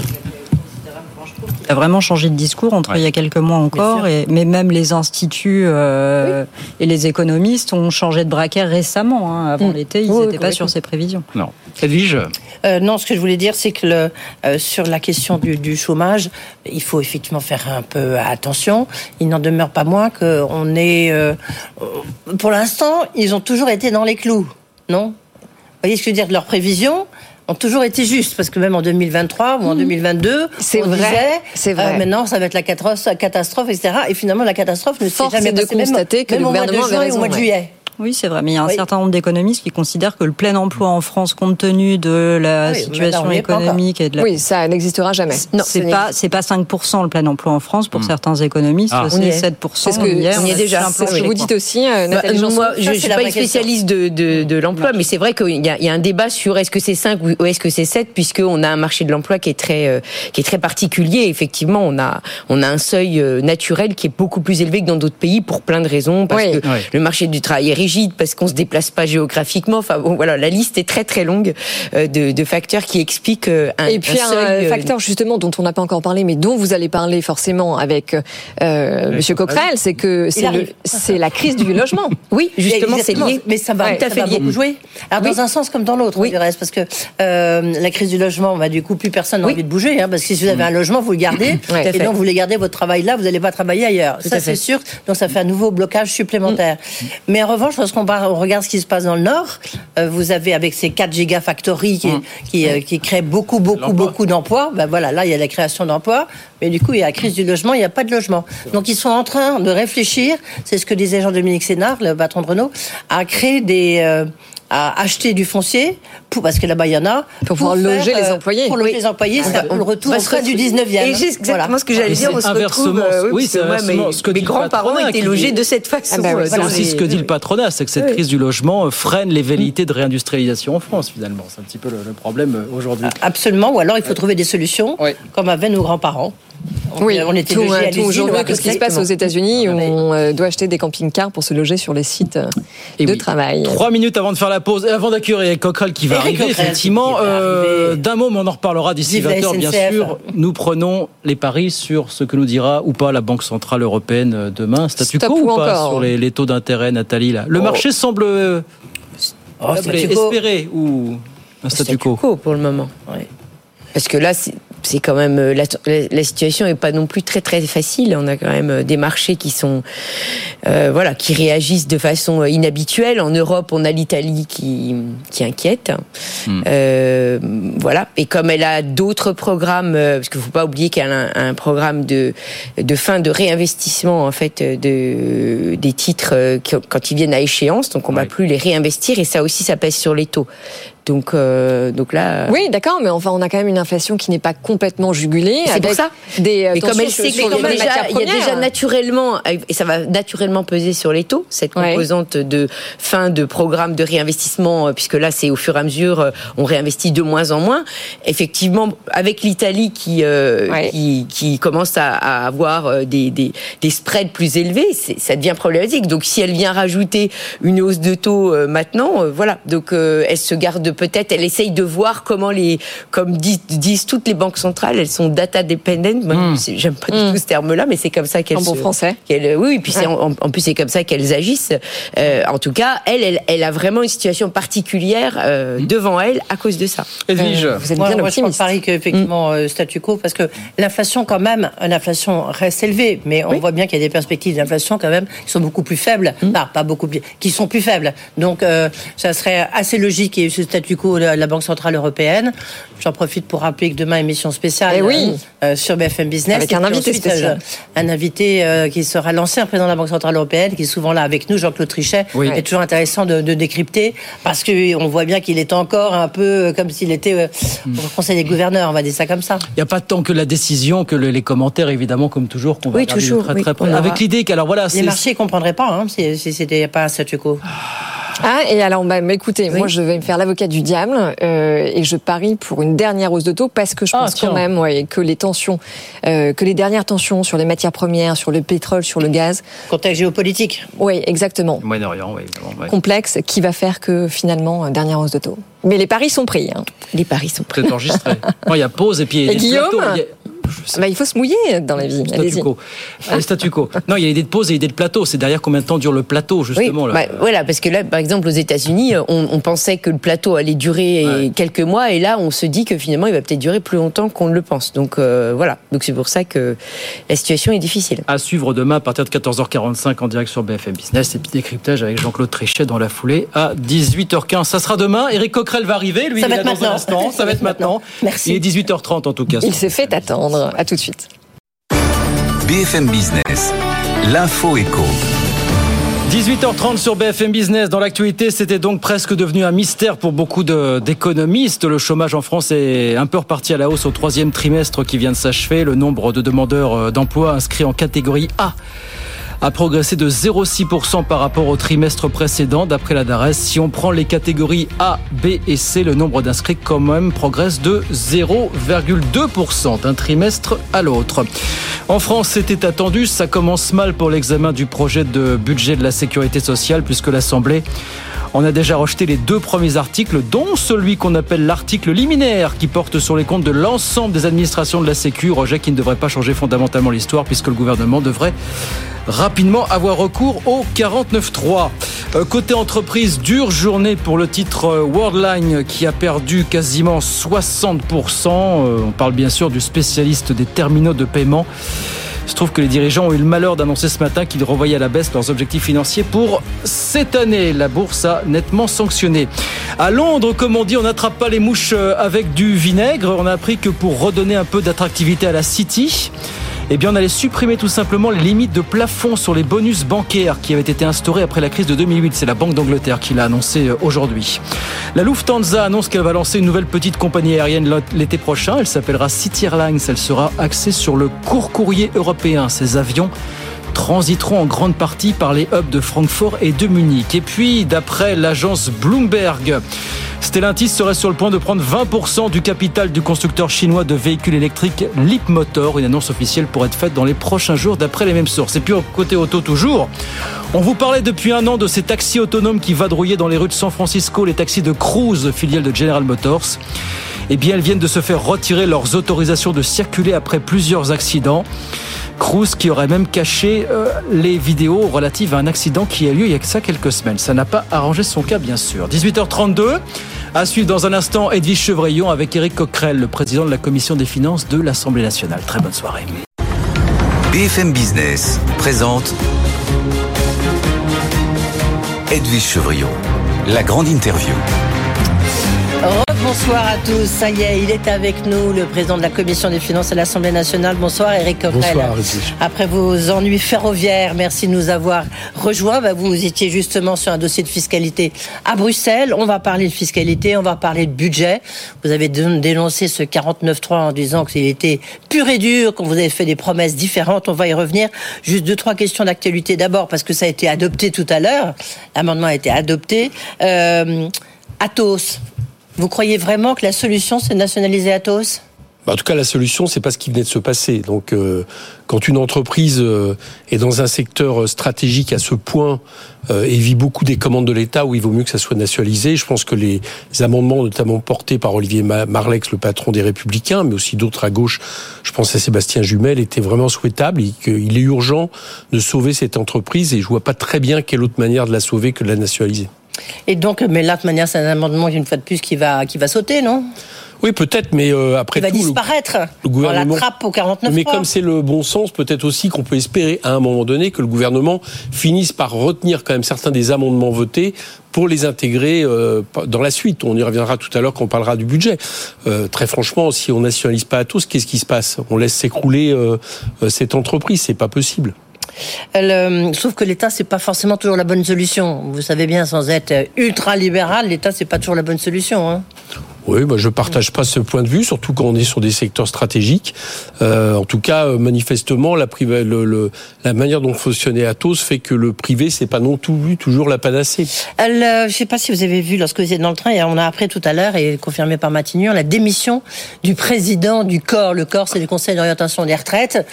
S5: Il a vraiment changé de discours entre il y a quelques mois encore, et, mais même les instituts euh, et les économistes ont changé de braquet récemment. hein. Avant
S2: Mm.
S5: l'été, ils
S2: Oui,
S5: n'étaient pas sur ces prévisions.
S1: Non. Edwige?
S2: Euh, non, ce que je voulais dire, c'est que le, euh, sur la question du, du chômage, il faut effectivement faire un peu attention. Il n'en demeure pas moins qu'on est... euh, pour l'instant, ils ont toujours été dans les clous, non? Vous voyez ce que je veux dire? Leurs prévisions ont toujours été justes, parce que même en 2023 ou en 2022,
S3: C'est
S2: on
S3: vrai,
S2: disait,
S3: c'est vrai.
S2: euh, maintenant ça va être la catastrophe, etc. Et finalement, la catastrophe ne s'est jamais
S3: de
S2: même-
S5: constater que
S2: même
S5: le
S2: au mois de
S5: gouvernement avait
S2: juin et au mois de
S5: ouais.
S2: juillet.
S5: Oui, c'est vrai, mais il y a un
S2: Oui.
S5: certain nombre d'économistes qui considèrent que le plein emploi en France, compte tenu de la
S3: oui,
S5: situation économique et de la...
S3: Oui, ça n'existera jamais. Non,
S5: c'est pas c'est pas 5% le plein emploi en France pour certains économistes,
S3: Ah.
S5: C'est
S3: est.
S5: 7%.
S3: C'est ce que-
S5: hier,
S3: on y est
S5: a
S3: déjà. C'est ce que vous dites aussi, euh,
S12: Bah,
S3: Nathalie
S12: moi,
S3: Ça,
S12: je ne suis pas une spécialiste de, de, de l'emploi, mais c'est vrai qu'il y, a- il y a un débat sur est-ce que c'est 5 ou est-ce que c'est 7, puisqu'on a un marché de l'emploi qui est très euh, qui est très particulier. Effectivement, on a on a un seuil euh, naturel qui est beaucoup plus élevé que dans d'autres pays pour plein de raisons, parce que le marché du travail est rigide, parce qu'on se déplace pas géographiquement. Enfin bon, voilà, la liste est très très longue euh, de, de facteurs qui expliquent euh, un,
S3: Et puis
S12: un seuil, euh,
S3: facteur justement dont on n'a pas encore parlé, mais dont vous allez parler forcément avec euh, Monsieur Coquerel, c'est que c'est la crise du logement. [laughs]
S12: Oui, justement, c'est lié.
S2: Mais ça va,
S12: Ouais,
S2: ça va beaucoup jouer. Alors,
S12: Oui.
S2: dans un sens comme dans l'autre, du reste, parce que euh, la crise du logement, bah, du coup, plus personne n'a envie de bouger, hein, parce que si vous avez un logement, vous le gardez, [coughs]
S12: Tout à
S2: et
S12: fait.
S2: donc vous voulez garder votre travail là, vous n'allez pas travailler ailleurs.
S12: Tout
S2: ça,
S12: à fait.
S2: c'est sûr. Donc, ça fait un nouveau blocage supplémentaire. Mais en revanche, lorsqu'on regarde ce qui se passe dans le Nord, euh, vous avez avec ces 4 gigafactories qui, qui, euh, qui créent beaucoup, beaucoup, beaucoup d'emplois, ben voilà, là, il y a la création d'emplois, mais du coup, il y a la crise du logement, il n'y a pas de logement. Donc, ils sont en train de réfléchir, c'est ce que disait Jean-Dominique Sénard, le patron de Renault, à créer des... euh, à acheter du foncier pour parce que là-bas il y en a
S3: Pour pouvoir loger les employés.
S2: pour loger les employés c'est le retour au train du 19e
S12: Et c'est exactement ce que j'allais dire. On se retrouve,
S1: inversement-
S12: euh,
S1: oui, c'est
S12: moi,
S1: inversement
S12: mes,
S1: ce que
S12: mes grands-parents étaient logés
S1: dit-
S12: de cette façon.
S3: Ah bah ouais,
S12: euh,
S1: C'est aussi ce que dit le patronat, c'est que cette
S12: Oui.
S1: crise du logement euh, freine les velléités de réindustrialisation en France, finalement. C'est un petit peu le, le problème euh, aujourd'hui.
S2: Absolument, ou alors il faut trouver des solutions, comme avaient nos grands-parents.
S3: Oui,
S2: on était
S3: tout, euh, tout aujourd'hui ce qui se passe aux. États-Unis où on euh, doit acheter des camping-cars pour se loger sur les sites euh,
S1: Et
S3: de
S1: oui.
S3: travail.
S1: Trois minutes avant de faire la pause, et avant d'accueillir Coquerel qui va
S2: Eric
S1: arriver,
S2: Coquerel
S1: effectivement. euh, D'un mot, mais on en reparlera d'ici
S2: Vive la
S1: 20h, bien sûr. Nous prenons les paris sur ce que nous dira ou pas la Banque Centrale Européenne demain. Statu quo
S3: ou
S1: ou pas
S3: encore
S1: sur les, les taux d'intérêt, Nathalie là? Le
S2: Oh.
S1: marché semble
S2: Oh,
S1: semblait
S2: statu quo.
S1: espérer ou un statu quo?
S12: pour le moment. Parce que là, c'est quand même euh, la, la- la situation est pas non plus très très facile. On a quand même euh, des marchés qui sont euh, voilà qui réagissent de façon inhabituelle. En Europe, on a l'Italie qui qui inquiète.
S16: Hmm.
S12: Euh, voilà. Et comme elle a d'autres programmes, parce qu'il faut pas oublier qu'elle a un, un programme de de fin de réinvestissement en fait de des titres quand ils viennent à échéance. Donc on va plus les réinvestir et ça aussi ça pèse sur les taux. Donc euh, donc là.
S3: Oui, d'accord, mais enfin, on a quand même une inflation qui n'est pas complètement jugulée.
S12: C'est pour
S3: avec
S12: ça.
S3: Des, euh,
S12: Mais comme elle sait qu'il y, a déjà-
S3: matières
S12: il y a déjà
S3: premières.
S12: naturellement, et ça va naturellement peser sur les taux, cette
S3: Ouais.
S12: composante de fin de programme de réinvestissement, euh, puisque là, c'est au fur et à mesure, euh, on réinvestit de moins en moins. Effectivement, avec l'Italie qui, euh, qui, qui commence à, à avoir euh, des, des, des spreads plus élevés, ça devient problématique. Donc, si elle vient rajouter une hausse de taux euh, maintenant, euh, voilà. Donc, euh, elle se garde peut-être, elle essaye de voir comment les, comme disent, disent toutes les banques centrales, elles sont data dependent. Moi, c'est- J'aime pas du tout ce terme-là, mais c'est comme ça qu'elles
S3: En bon
S12: se-
S3: français.
S12: qu'elles- oui, et puis c'est
S3: Ouais.
S12: en, en plus c'est comme ça qu'elles agissent. Euh, en tout cas, elle, elle, elle a vraiment une situation particulière euh, devant elle à cause de ça.
S1: Edwige.
S2: Euh, moi, moi, je parie qu'effectivement, euh, statu quo, parce que l'inflation, quand même, l'inflation reste élevée, mais on voit bien qu'il y a des perspectives d'inflation, quand même, qui sont beaucoup plus faibles. Non, pas beaucoup plus, qui sont plus faibles. Donc, euh, ça serait assez logique qu'il y ait eu ce statu quo de la Banque Centrale Européenne. J'en profite pour rappeler que demain, émission spéciale
S3: Eh oui.
S2: euh, sur BFM Business.
S3: Avec
S2: Et
S3: un invité
S2: ensuite,
S3: spécial.
S2: euh, un invité euh, qui sera l'ancien président de la Banque Centrale Européenne, qui est souvent là avec nous, Jean-Claude Trichet.
S1: Oui.
S2: C'est toujours intéressant de, de décrypter, parce qu'on voit bien qu'il est encore un peu euh, comme s'il était euh, au Conseil des gouverneurs, on va dire ça comme ça.
S1: Il n'y a pas tant que la décision que le- les commentaires, évidemment, comme toujours, qu'on va
S2: Oui, toujours,
S1: très
S2: oui,
S1: très Avec l'idée qu'alors voilà,
S2: Les marchés ne comprendraient pas hein, si, si c'était pas un statu quo.
S3: Ah, et alors, bah, bah, écoutez, moi, je vais me faire l'avocat du diable euh, et je parie pour une dernière hausse de taux parce que je
S2: Ah,
S3: pense quand même ouais, que les tensions, euh, que les dernières tensions sur les matières premières, sur le pétrole, sur le gaz.
S2: Contexte géopolitique.
S3: Oui, exactement.
S1: Moyen-Orient, oui, ouais.
S3: Complexe qui va faire que finalement, euh, dernière hausse de taux. Mais les paris sont pris. Hein.
S12: Les paris sont
S1: C'est enregistré. Il y a pause et puis il y a
S3: Et
S1: des
S3: Guillaume
S1: plateaux. Il y a-
S3: Bah, il faut se mouiller dans la vie.
S1: Statu quo. Allez, statu quo. Non, il y a l'idée de pause et l'idée de plateau. C'est derrière combien de temps dure le plateau, justement.
S12: Oui,
S1: là.
S12: bah, voilà, parce que là, par exemple, aux États-Unis, on, on pensait que le plateau allait durer quelques mois, et là, on se dit que finalement, il va peut-être durer plus longtemps qu'on ne le pense. Donc euh, voilà, donc c'est pour ça que la situation est difficile.
S1: À suivre demain à partir de 14h45 en direct sur BFM Business et puis décryptage avec Jean-Claude Trichet dans la foulée à 18h15. Ça sera demain. Eric Coquerel va arriver. Lui,
S2: Ça
S1: il
S2: va
S1: est dans un
S2: maintenant.
S1: instant. Ça va être [laughs] maintenant.
S2: Merci.
S1: Il est 18h30 en tout cas.
S3: Il s'est fait attendre. À tout de suite.
S14: BFM Business, l'info éco.
S1: 18h30 sur BFM Business. Dans l'actualité, c'était donc presque devenu un mystère pour beaucoup d'économistes. Le chômage en France est un peu reparti à la hausse au troisième trimestre qui vient de s'achever. Le nombre de demandeurs euh, d'emploi inscrits en catégorie A a progressé de 0,6% par rapport au trimestre précédent, d'après la DARES. Si on prend les catégories A, B et C, le nombre d'inscrits quand même progresse de 0,2% d'un trimestre à l'autre. En France, c'était attendu, ça commence mal pour l'examen du projet de budget de la sécurité sociale, puisque l'Assemblée on a déjà rejeté les deux premiers articles, dont celui qu'on appelle l'article liminaire, qui porte sur les comptes de l'ensemble des administrations de la Sécu, rejet qui ne devrait pas changer fondamentalement l'histoire, puisque le gouvernement devrait rapidement avoir recours au 49.3. Euh, côté entreprise, dure journée pour le titre euh, Worldline qui a perdu quasiment 60%. Euh, on parle bien sûr du spécialiste des terminaux de paiement. Se trouve que les dirigeants ont eu le malheur d'annoncer ce matin qu'ils revoyaient à la baisse leurs objectifs financiers pour cette année. La bourse a nettement sanctionné. À Londres, comme on dit, on n'attrape pas les mouches euh, avec du vinaigre. On a appris que pour redonner un peu d'attractivité à la City, eh bien, on allait supprimer tout simplement les limites de plafond sur les bonus bancaires qui avaient été instaurés après la crise de 2008. C'est la Banque d'Angleterre qui l'a annoncé euh, aujourd'hui. La Lufthansa annonce qu'elle va lancer une nouvelle petite compagnie aérienne l'été prochain. Elle s'appellera City Airlines. Elle sera axée sur le court courrier européen. Ces avions transiteront en grande partie par les hubs de Francfort et de Munich. Et puis, d'après l'agence Bloomberg, Stellantis serait sur le point de prendre 20% du capital du constructeur chinois de véhicules électriques Leapmotor. Une annonce officielle pourrait être faite dans les prochains jours d'après les mêmes sources. Et puis côté auto toujours, on vous parlait depuis un an de ces taxis autonomes qui vadrouillaient dans les rues de San Francisco, les taxis de Cruise, filiale de General Motors. Eh bien, elles viennent de se faire retirer leurs autorisations de circuler après plusieurs accidents. Cruz qui aurait même caché euh, les vidéos relatives à un accident qui a lieu il y a que ça quelques semaines. Ça n'a pas arrangé son cas, bien sûr. 18h32. À suivre dans un instant Edwige Chevrillon avec Éric Coquerel, le président de la commission des finances de l'Assemblée nationale. Très bonne soirée.
S14: BFM Business présente Edwige Chevrillon, la grande interview.
S2: Bonsoir à tous. Ça y est, il est avec nous, le président de la Commission des finances à l'Assemblée nationale. Bonsoir, Eric Coquerel.
S16: Bonsoir,
S2: Après vos ennuis ferroviaires, merci de nous avoir rejoints. Bah, vous étiez justement sur un dossier de fiscalité à Bruxelles. On va parler de fiscalité, on va parler de budget. Vous avez dénoncé ce 49.3 en disant qu'il était pur et dur, qu'on vous avez fait des promesses différentes. On va y revenir. Juste deux, trois questions d'actualité. D'abord, parce que ça a été adopté tout à l'heure. L'amendement a été adopté. Euh, Athos, vous croyez vraiment que la solution, c'est de nationaliser Atos?
S16: Bah, en tout cas, la solution, c'est pas ce qui venait de se passer. Donc, euh, quand une entreprise euh, est dans un secteur euh, stratégique à ce point et vit beaucoup des commandes de l'État, où il vaut mieux que ça soit nationalisé, je pense que les amendements, notamment portés par Olivier Marlex, le patron des Républicains, mais aussi d'autres à gauche, je pense à Sébastien Jumel, étaient vraiment souhaitables et qu'il est urgent de sauver cette entreprise. Et je vois pas très bien quelle autre manière de la sauver que de la nationaliser.
S2: Et donc, mais là, de manière, c'est un amendement, une fois de plus, qui va, qui va sauter, non?
S16: Oui, peut-être, mais euh, après
S2: Il va disparaître. Le, gouvernement. On l'attrape au 49
S16: Mais comme c'est le bon sens, peut-être aussi qu'on peut espérer à un moment donné que le gouvernement finisse par retenir quand même certains des amendements votés pour les intégrer euh, dans la suite. On y reviendra tout à l'heure quand on parlera du budget. Euh, très franchement, si on nationalise pas à tous, qu'est-ce qui se passe? On laisse s'écrouler cette entreprise, c'est pas possible.
S2: Euh, sauf que l'État, c'est pas forcément toujours la bonne solution. Vous savez bien, sans être ultra libéral, l'État, c'est pas toujours la bonne solution. Hein.
S16: Oui, bah, je partage pas ce point de vue, surtout quand on est sur des secteurs stratégiques. Euh, en tout cas, euh, manifestement, la, manière dont fonctionnait Atos fait que le privé, c'est pas non plus toujours la panacée.
S2: Euh, je sais pas si vous avez vu lorsque vous étiez dans le train, on a appris tout à l'heure et confirmé par Matignon la démission du président du corps. Le corps, c'est le Conseil d'orientation des retraites.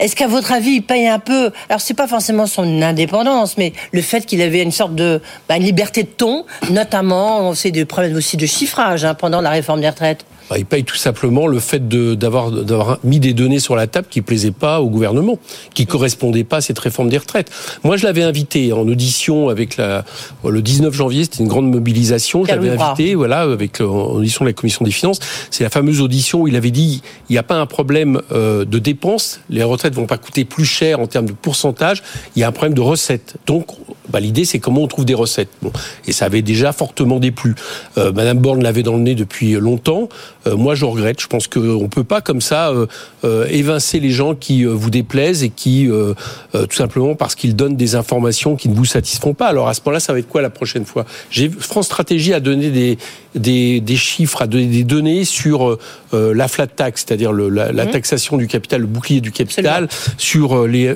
S2: Est-ce qu'à votre avis, il paye un peu? Alors, c'est pas forcément son indépendance, mais le fait qu'il avait une sorte de bah, liberté de ton, notamment, c'est des problèmes aussi de chiffrage hein, pendant la réforme des retraites
S16: bah, il paye tout simplement le fait d'avoir mis des données sur la table qui plaisaient pas au gouvernement, qui correspondaient pas à cette réforme des retraites. Moi, je l'avais invité en audition avec la le 19 janvier, c'était une grande mobilisation. Je l'avais invité, voilà, avec en audition de la commission des finances. C'est la fameuse audition où il avait dit il n'y a pas un problème euh, de dépenses, les retraites vont pas coûter plus cher en termes de pourcentage, il y a un problème de recettes. Donc, bah, l'idée c'est comment on trouve des recettes. Bon, et ça avait déjà fortement déplu. Euh, Madame Borne l'avait dans le nez depuis longtemps. Euh, moi, je regrette. Je pense qu'on ne peut pas comme ça euh, euh, évincer les gens qui vous déplaisent et qui, tout simplement parce qu'ils donnent des informations qui ne vous satisfont pas. Alors à ce moment-là, ça va être quoi la prochaine fois? France Stratégie a donné des, des, des, chiffres, a donné des données sur la flat tax, c'est-à-dire la, la, mmh. taxation du capital, le bouclier du capital, sur les,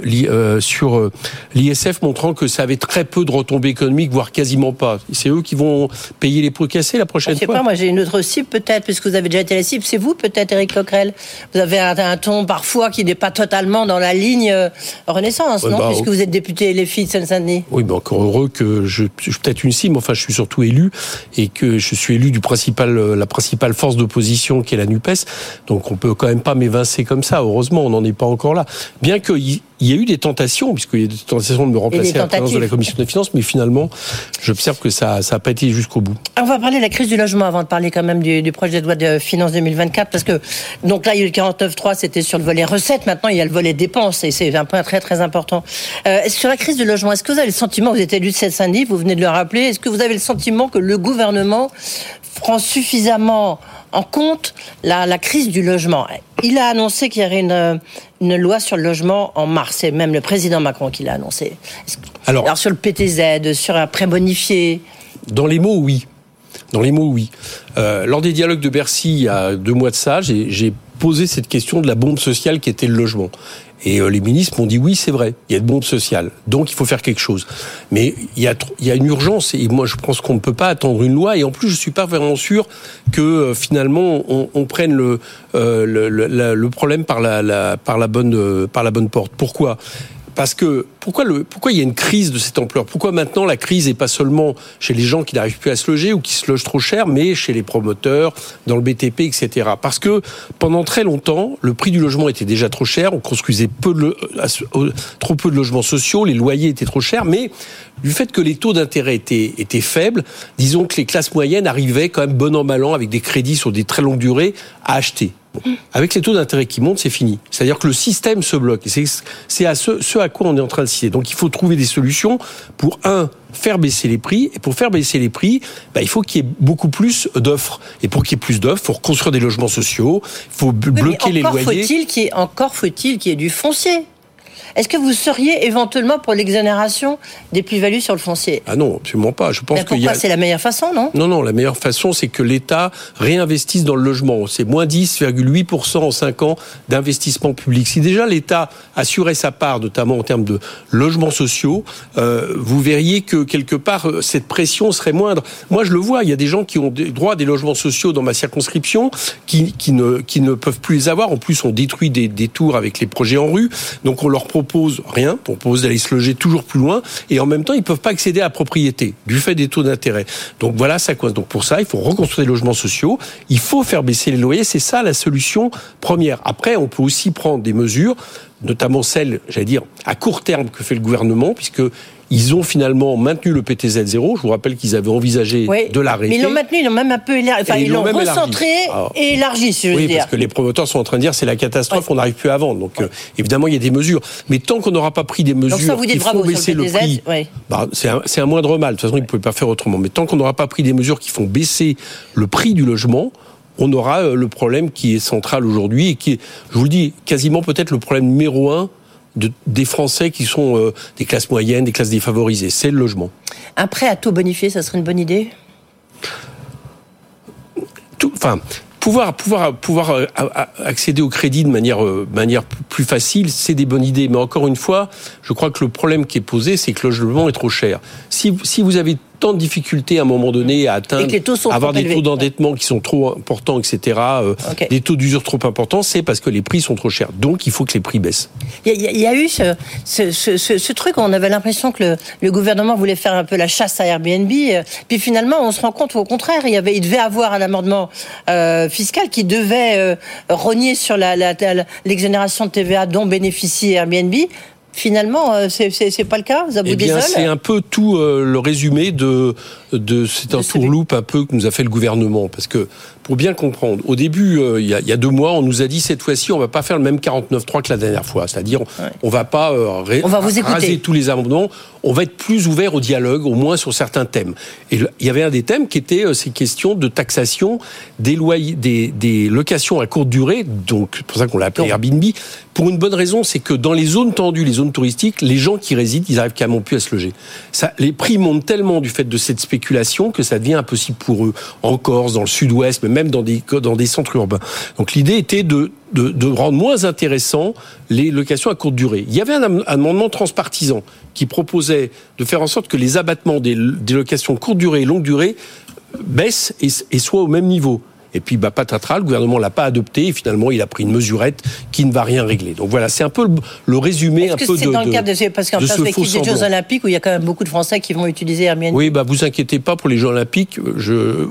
S16: sur l'ISF, montrant que ça avait très peu de retombées économiques, voire quasiment pas. C'est eux qui vont payer les pots cassés la prochaine
S2: je sais
S16: fois?
S2: Pas, moi j'ai une autre cible peut-être, puisque vous avez déjà été la cible. C'est vous peut-être, Eric Coquerel. Vous avez un, ton parfois qui n'est pas totalement dans la ligne euh, Renaissance, non bah, Puisque vous êtes député les filles de Seine-Saint-Denis.
S16: Oui, mais encore heureux que je, je suis peut-être une cible, enfin je suis surtout élu et que je suis élu du principal, euh, la principale force d'opposition qui est la Nupes. Donc on peut quand même pas m'évincer comme ça. Heureusement, on n'en est pas encore là. Bien qu'il il y a eu des tentations, puisqu'il y a eu des tentations de me remplacer à la présidence de la commission des finances, mais finalement, j'observe que ça n'a pas été jusqu'au bout.
S2: On va parler de la crise du logement avant de parler quand même du, projet de loi de finances 2024, parce que donc là, il y a eu le 49.3, c'était sur le volet recettes, maintenant il y a le volet dépenses, et c'est un point très très important. Euh, sur la crise du logement, est-ce que vous avez le sentiment, vous êtes élu de cette samedi, vous venez de le rappeler, est-ce que vous avez le sentiment que le gouvernement prend suffisamment en compte la, la crise du logement il a annoncé qu'il y aurait une, une, loi sur le logement en mars. C'est même le président Macron qui l'a annoncé. Alors, Alors, sur le PTZ, sur un prêt bonifié.
S16: Dans les mots, oui. Dans les mots, oui. Euh, lors des dialogues de Bercy, il y a deux mois de ça, j'ai posé cette question de la bombe sociale qui était le logement. Et euh, les ministres m'ont dit oui, c'est vrai, il y a de bombes sociales, donc il faut faire quelque chose. Mais il y a, il y a une urgence et moi je pense qu'on ne peut pas attendre une loi. Et en plus, je suis pas vraiment sûr que euh, finalement on, prenne le, problème par la bonne porte. Pourquoi? Parce que pourquoi, pourquoi il y a une crise de cette ampleur? Pourquoi maintenant la crise n'est pas seulement chez les gens qui n'arrivent plus à se loger ou qui se logent trop cher, mais chez les promoteurs, dans le BTP, etc. Parce que pendant très longtemps, le prix du logement était déjà trop cher, on construisait peu de, trop peu de logements sociaux, les loyers étaient trop chers, mais du fait que les taux d'intérêt étaient, étaient faibles, disons que les classes moyennes arrivaient quand même bon an mal an avec des crédits sur des très longues durées à acheter. Avec les taux d'intérêt qui montent, c'est fini. C'est-à-dire que le système se bloque. C'est à ce, ce, à quoi on est en train de citer. Donc il faut trouver des solutions pour, un, faire baisser les prix. Et pour faire baisser les prix, bah, il faut qu'il y ait beaucoup plus d'offres. Et pour qu'il y ait plus d'offres, il faut reconstruire des logements sociaux, il faut bloquer les loyers.
S2: Faut-il qu'il y ait, encore faut-il qu'il y ait du foncier est-ce que vous seriez éventuellement pour l'exonération des plus-values sur le foncier?
S16: Ah non, absolument pas. Je pense
S2: que a... c'est la meilleure façon, non?
S16: Non, non, la meilleure façon, c'est que l'État réinvestisse dans le logement. C'est moins 10,8% en 5 ans d'investissement public. Si déjà l'État assurait sa part, notamment en termes de logements sociaux, euh, vous verriez que quelque part, euh, cette pression serait moindre. Moi, je le vois, il y a des gens qui ont droit à des logements sociaux dans ma circonscription qui, qui, ne, qui ne peuvent plus les avoir. En plus, on détruit des, des tours avec les projets en rue. Donc, on leur propose propose rien, propose d'aller se loger toujours plus loin, et en même temps, ils ne peuvent pas accéder à la propriété du fait des taux d'intérêt. Donc voilà, ça coince. Donc pour ça, il faut reconstruire des logements sociaux, il faut faire baisser les loyers, c'est ça la solution première. Après, on peut aussi prendre des mesures notamment celles, j'allais dire, à court terme que fait le gouvernement, puisque ils ont finalement maintenu le PTZ 0. Je vous rappelle qu'ils avaient envisagé de l'arrêter.
S2: Mais ils l'ont maintenu, ils l'ont même un peu élargi. Enfin, ils l'ont recentré et élargi, si je
S16: oui,
S2: veux dire.
S16: parce que les promoteurs sont en train de dire c'est la catastrophe, on n'arrive plus à vendre. Donc, euh, évidemment, il y a des mesures. Mais tant qu'on n'aura pas pris des mesures
S2: vous
S16: qui
S2: font
S16: baisser
S2: le,
S16: le prix, bah, c'est un, un, moindre mal. De toute façon, ils ne pouvaient pas faire autrement. Mais tant qu'on n'aura pas pris des mesures qui font baisser le prix du logement, on aura euh, le problème qui est central aujourd'hui et qui est, je vous le dis, quasiment peut-être le problème numéro un de, des Français qui sont euh, des classes moyennes, des classes défavorisées. C'est le logement.
S2: Un prêt à taux bonifié, ça serait une bonne idée?
S16: Tout, Enfin, pouvoir, pouvoir, pouvoir euh, accéder au crédit de manière, euh, manière plus facile, c'est des bonnes idées. Mais encore une fois, je crois que le problème qui est posé, c'est que le logement est trop cher. Si, si vous avez tant de difficultés à un moment donné à atteindre, avoir des taux d'endettement qui sont trop importants, etc., euh, okay. des taux d'usure trop importants, c'est parce que les prix sont trop chers. Donc, il faut que les prix baissent.
S2: Il y, y, a eu ce, ce, ce, ce truc, on avait l'impression que le, le, gouvernement voulait faire un peu la chasse à Airbnb, puis finalement, on se rend compte au contraire, il, y avait, il devait avoir un amendement euh, fiscal qui devait euh, rogner sur l'exonération de TVA dont bénéficie Airbnb. Finalement, euh, c'est pas le cas,
S16: eh bien, c'est un peu tout euh, le résumé de, de c'est un tourloupe un peu que nous a fait le gouvernement, parce que pour bien comprendre, au début, euh, il, y a, il, y a, deux mois, on nous a dit cette fois-ci, on va pas faire le même 49.3 que la dernière fois, c'est-à-dire ouais. on va pas euh, ré,
S2: on va vous
S16: raser tous les amendements, on va être plus ouvert au dialogue, au moins sur certains thèmes. Et le, il y avait un des thèmes qui était euh, ces questions de taxation des loyers, des, des locations à courte durée, donc c'est pour ça qu'on l'a appelé Airbnb. Pour une bonne raison, c'est que dans les zones tendues, les zones touristiques, les gens qui résident, ils arrivent carrément plus à se loger. Ça, les prix montent tellement du fait de cette spéculation que ça devient impossible pour eux, en Corse, dans le sud-ouest, mais même dans des, centres urbains. Donc l'idée était de, rendre moins intéressant les locations à courte durée. Il y avait un, amendement transpartisan qui proposait de faire en sorte que les abattements des, locations courte durée et longue durée baissent et soient au même niveau. Et puis, bah, patatras, le gouvernement l'a pas adopté et finalement, il a pris une mesurette qui ne va rien régler. Donc voilà, c'est un peu le, le résumé un
S2: que
S16: peu
S2: de. dans le cadre de parce qu'en perspective des Jeux Olympiques où il y a quand même beaucoup de Français qui vont utiliser Airbnb.
S16: Oui, bah vous inquiétez pas pour les Jeux Olympiques. Je, euh,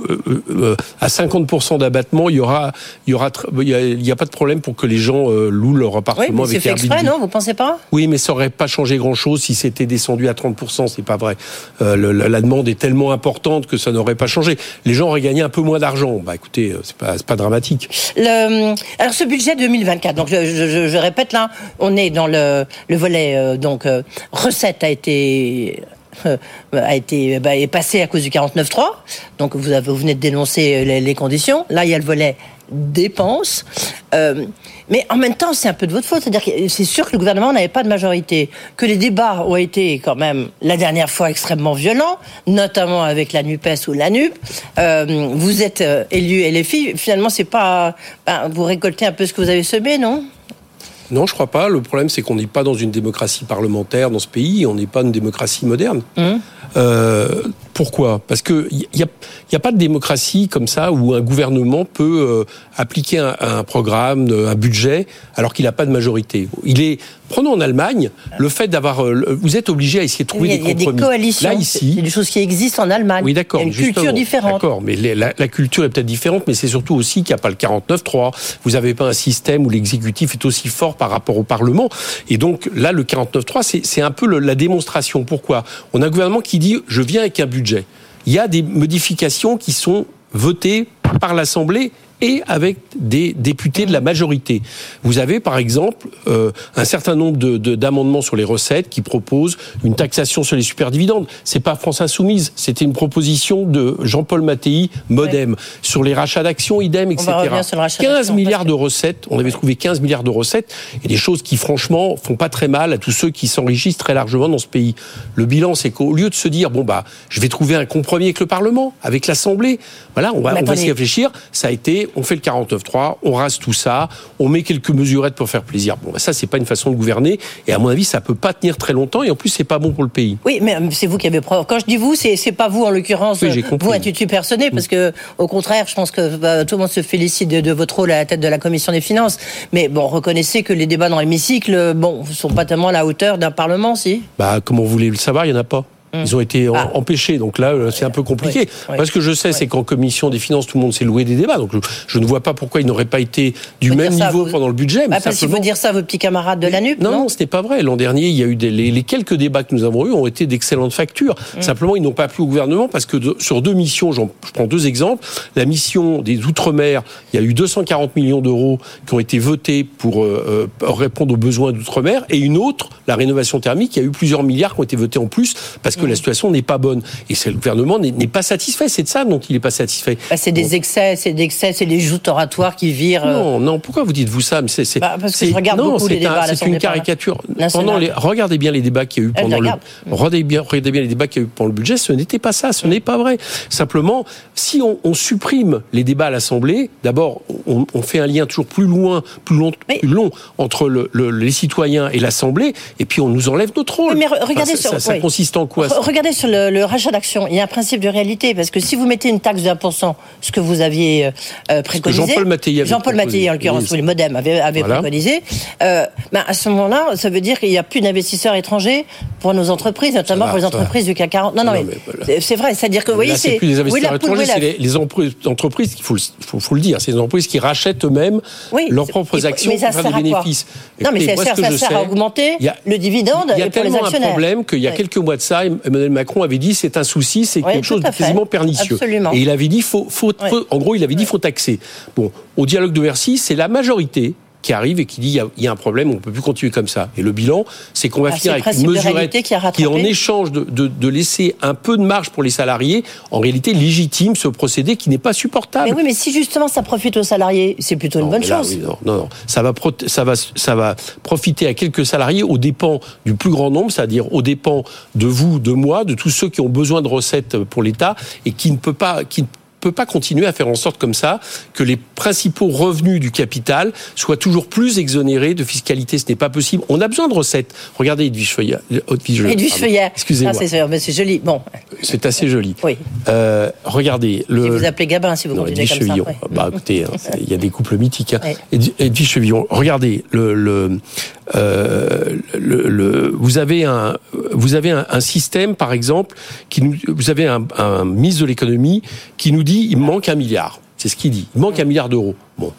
S16: euh, à 50% d'abattement, il y aura, il y aura, il y, a, pas de problème pour que les gens euh, louent leur appartement
S2: oui,
S16: avec
S2: fait
S16: Airbnb.
S2: exprès, non Vous pensez pas?
S16: Oui, mais ça aurait pas changé grand chose si c'était descendu à 30%. C'est pas vrai. Euh, le, la demande est tellement importante que ça n'aurait pas changé. Les gens auraient gagné un peu moins d'argent. Bah écoutez, pas, c'est pas dramatique.
S2: Le, alors ce budget 2024, donc je, répète là, on est dans le, le volet euh, donc euh, recette a été euh, a été bah, est passé à cause du 49.3. Donc vous, venez de dénoncer les, conditions. Là, il y a le volet dépenses. Euh, mais en même temps, c'est un peu de votre faute. C'est-à-dire que c'est sûr que le gouvernement n'avait pas de majorité, que les débats ont été quand même la dernière fois extrêmement violents, notamment avec la Nupes ou la Nup. Euh, vous êtes euh, élu LFI. Finalement, c'est pas ben, vous récoltez un peu ce que vous avez semé, non?
S16: Non, je crois pas. Le problème, c'est qu'on n'est pas dans une démocratie parlementaire dans ce pays. On n'est pas une démocratie moderne.
S2: Mmh.
S16: Euh, pourquoi? Parce que il n'y a, y a, pas de démocratie comme ça où un gouvernement peut euh, appliquer un, un, programme, un budget, alors qu'il n'a pas de majorité. Il est Prenons en Allemagne le fait d'avoir. Euh, vous êtes obligé à essayer de trouver
S2: des
S16: compromis.
S2: Il y a des coalitions.
S16: Là ici,
S2: c'est des choses qui existent en Allemagne.
S16: Oui, d'accord.
S2: Il y a une culture différente.
S16: D'accord, mais les, la, la, culture est peut-être différente, mais c'est surtout aussi qu'il n'y a pas le 49-3. Vous n'avez pas un système où l'exécutif est aussi fort par rapport au Parlement. Et donc là, le 49-3, c'est un peu le, la démonstration. Pourquoi? On a un gouvernement qui dit je viens avec un budget. Il y a des modifications qui sont votées par l'Assemblée et avec des députés de la majorité. Vous avez par exemple euh, un certain nombre d'amendements de, sur les recettes qui proposent une taxation sur les superdividendes. C'est pas France Insoumise, c'était une proposition de Jean-Paul Mattei, Modem, ouais. sur les rachats d'actions, idem, etc. 15 milliards de recettes, on avait trouvé 15 milliards de recettes, et des choses qui franchement font pas très mal à tous ceux qui s'enrichissent très largement dans ce pays. Le bilan, c'est qu'au lieu de se dire bon bah je vais trouver un compromis avec le Parlement, avec l'Assemblée, voilà, on va, on va s'y réfléchir, ça a été on fait le 49-3, on rase tout ça, on met quelques mesurettes pour faire plaisir. Bon, bah ça, c'est pas une façon de gouverner, et à mon avis, ça peut pas tenir très longtemps, et en plus, c'est pas bon pour le pays.
S2: Oui, mais c'est vous qui avez preuve. Quand je dis vous, c'est pas vous en l'occurrence,
S16: oui,
S2: vous intitulé personné, parce que au contraire, je pense que bah, tout le monde se félicite de, de, votre rôle à la tête de la commission des finances. Mais bon, reconnaissez que les débats dans l'hémicycle, bon, sont pas tellement à la hauteur d'un parlement, si?
S16: Bah, comment vous voulez le savoir, il y en a pas. Ils ont été ah. empêchés, donc là, c'est un peu compliqué.
S2: Oui,
S16: Parce que je sais, oui. c'est qu'en commission des finances, tout le monde s'est loué des débats. Donc je, je ne vois pas pourquoi ils n'auraient pas été du même niveau
S2: vous...
S16: pendant le budget.
S2: Parce qu'il faut dire ça à vos petits camarades de la NUP.
S16: Non,
S2: non,
S16: non, ce n'est pas vrai. L'an dernier, il y a eu des, les, les, quelques débats que nous avons eus ont été d'excellentes factures. Mmh. Simplement, ils n'ont pas plu au gouvernement parce que de, sur deux missions, je prends deux exemples. La mission des Outre-mer, il y a eu 240 millions d'euros qui ont été votés pour euh, répondre aux besoins d'Outre-mer. Et une autre, la rénovation thermique, il y a eu plusieurs milliards qui ont été votés en plus parce que la situation n'est pas bonne. Et le gouvernement n'est pas satisfait. C'est de ça dont il n'est pas satisfait.
S2: Bah, c'est des excès, c'est des excès, c'est des joutes oratoires qui virent. euh,
S16: Non, non. Pourquoi vous dites vous ça Mais c'est
S2: bah, parce que je regarde
S16: non,
S2: beaucoup les débats.
S16: C'est une caricature. Pendant les, regardez bien les débats qu'il y a eu pendant le. Regardez bien, regardez bien les débats qu'il y a eu pendant le budget. Ce n'était pas ça. Ce n'est pas vrai. Simplement, si on, on supprime les débats à l'Assemblée, d'abord, on, on, fait un lien toujours plus loin, plus long, plus long entre le, le, les citoyens et l'Assemblée, et puis on nous enlève notre rôle.
S2: Mais regardez
S16: enfin, ça, ça,
S2: oui.
S16: consiste en quoi?
S2: Regardez sur le, le rachat d'actions. Il y a un principe de réalité parce que si vous mettez une taxe de 1%, ce que vous aviez euh, préconisé,
S16: Jean-Paul Mattei,
S2: Jean-Paul Mattei en l'occurrence, oui, le MoDem avait, avait voilà. préconisé. Euh, ben à ce moment-là, ça veut dire qu'il n'y a plus d'investisseurs étrangers pour nos entreprises, notamment va, pour les entreprises du CAC 40. Non, non, non mais, mais voilà. c'est vrai. C'est-à-dire que vous voyez,
S16: c'est plus les investisseurs étrangers, c'est les, les, entreprises, il faut, faut, faut, le dire, c'est les entreprises qui rachètent eux-mêmes oui, leurs propres actions pour faire des bénéfices.
S2: Non, mais ça sert, ça sert à augmenter le dividende
S16: Il y a tellement un problème qu'il y a quelques mois de ça, Emmanuel Macron avait dit c'est un souci, c'est quelque chose de quasiment pernicieux.
S2: Absolument.
S16: Et il avait dit faut, faut, faut en gros, il avait dit faut taxer. Bon, au dialogue de Bercy, c'est la majorité qui arrive et qui dit il y, y, a un problème, on ne peut plus continuer comme ça. Et le bilan, c'est qu'on va
S2: ah,
S16: finir avec une mesurette qui, qui, en échange de, de, de, laisser un peu de marge pour les salariés, en réalité légitime ce procédé qui n'est pas supportable.
S2: Mais oui, mais si justement ça profite aux salariés, c'est plutôt une
S16: non,
S2: bonne
S16: là,
S2: chose.
S16: Oui, non, non, non, ça va, ça va, ça va profiter à quelques salariés aux dépens du plus grand nombre, c'est-à-dire aux dépens de vous, de moi, de tous ceux qui ont besoin de recettes pour l'État et qui ne peut pas, qui peut pas continuer à faire en sorte comme ça que les principaux revenus du capital soient toujours plus exonérés de fiscalité. Ce n'est pas possible. On a besoin de recettes. Regardez Edwige Feuillard.
S2: Edwige Feuillard.
S16: Excusez-moi.
S2: Ah, c'est joli. Bon.
S16: C'est assez joli.
S2: Oui.
S16: Euh, regardez. Le...
S2: Si vous appelez Gabin, si vous
S16: non,
S2: continuez
S16: Edwige
S2: comme
S16: Chevillon.
S2: ça.
S16: Ouais. Bah, écoutez, [laughs] il y a des couples mythiques. Hein. Ouais. Edwige Chevillon. Regardez, le, le, euh, le, le, vous avez un, vous avez un, un, système, par exemple, qui nous, vous avez un, un ministre de l'économie qui nous dit il me manque un milliard. C'est ce qu'il dit. Il manque un milliard d'euros. Bon,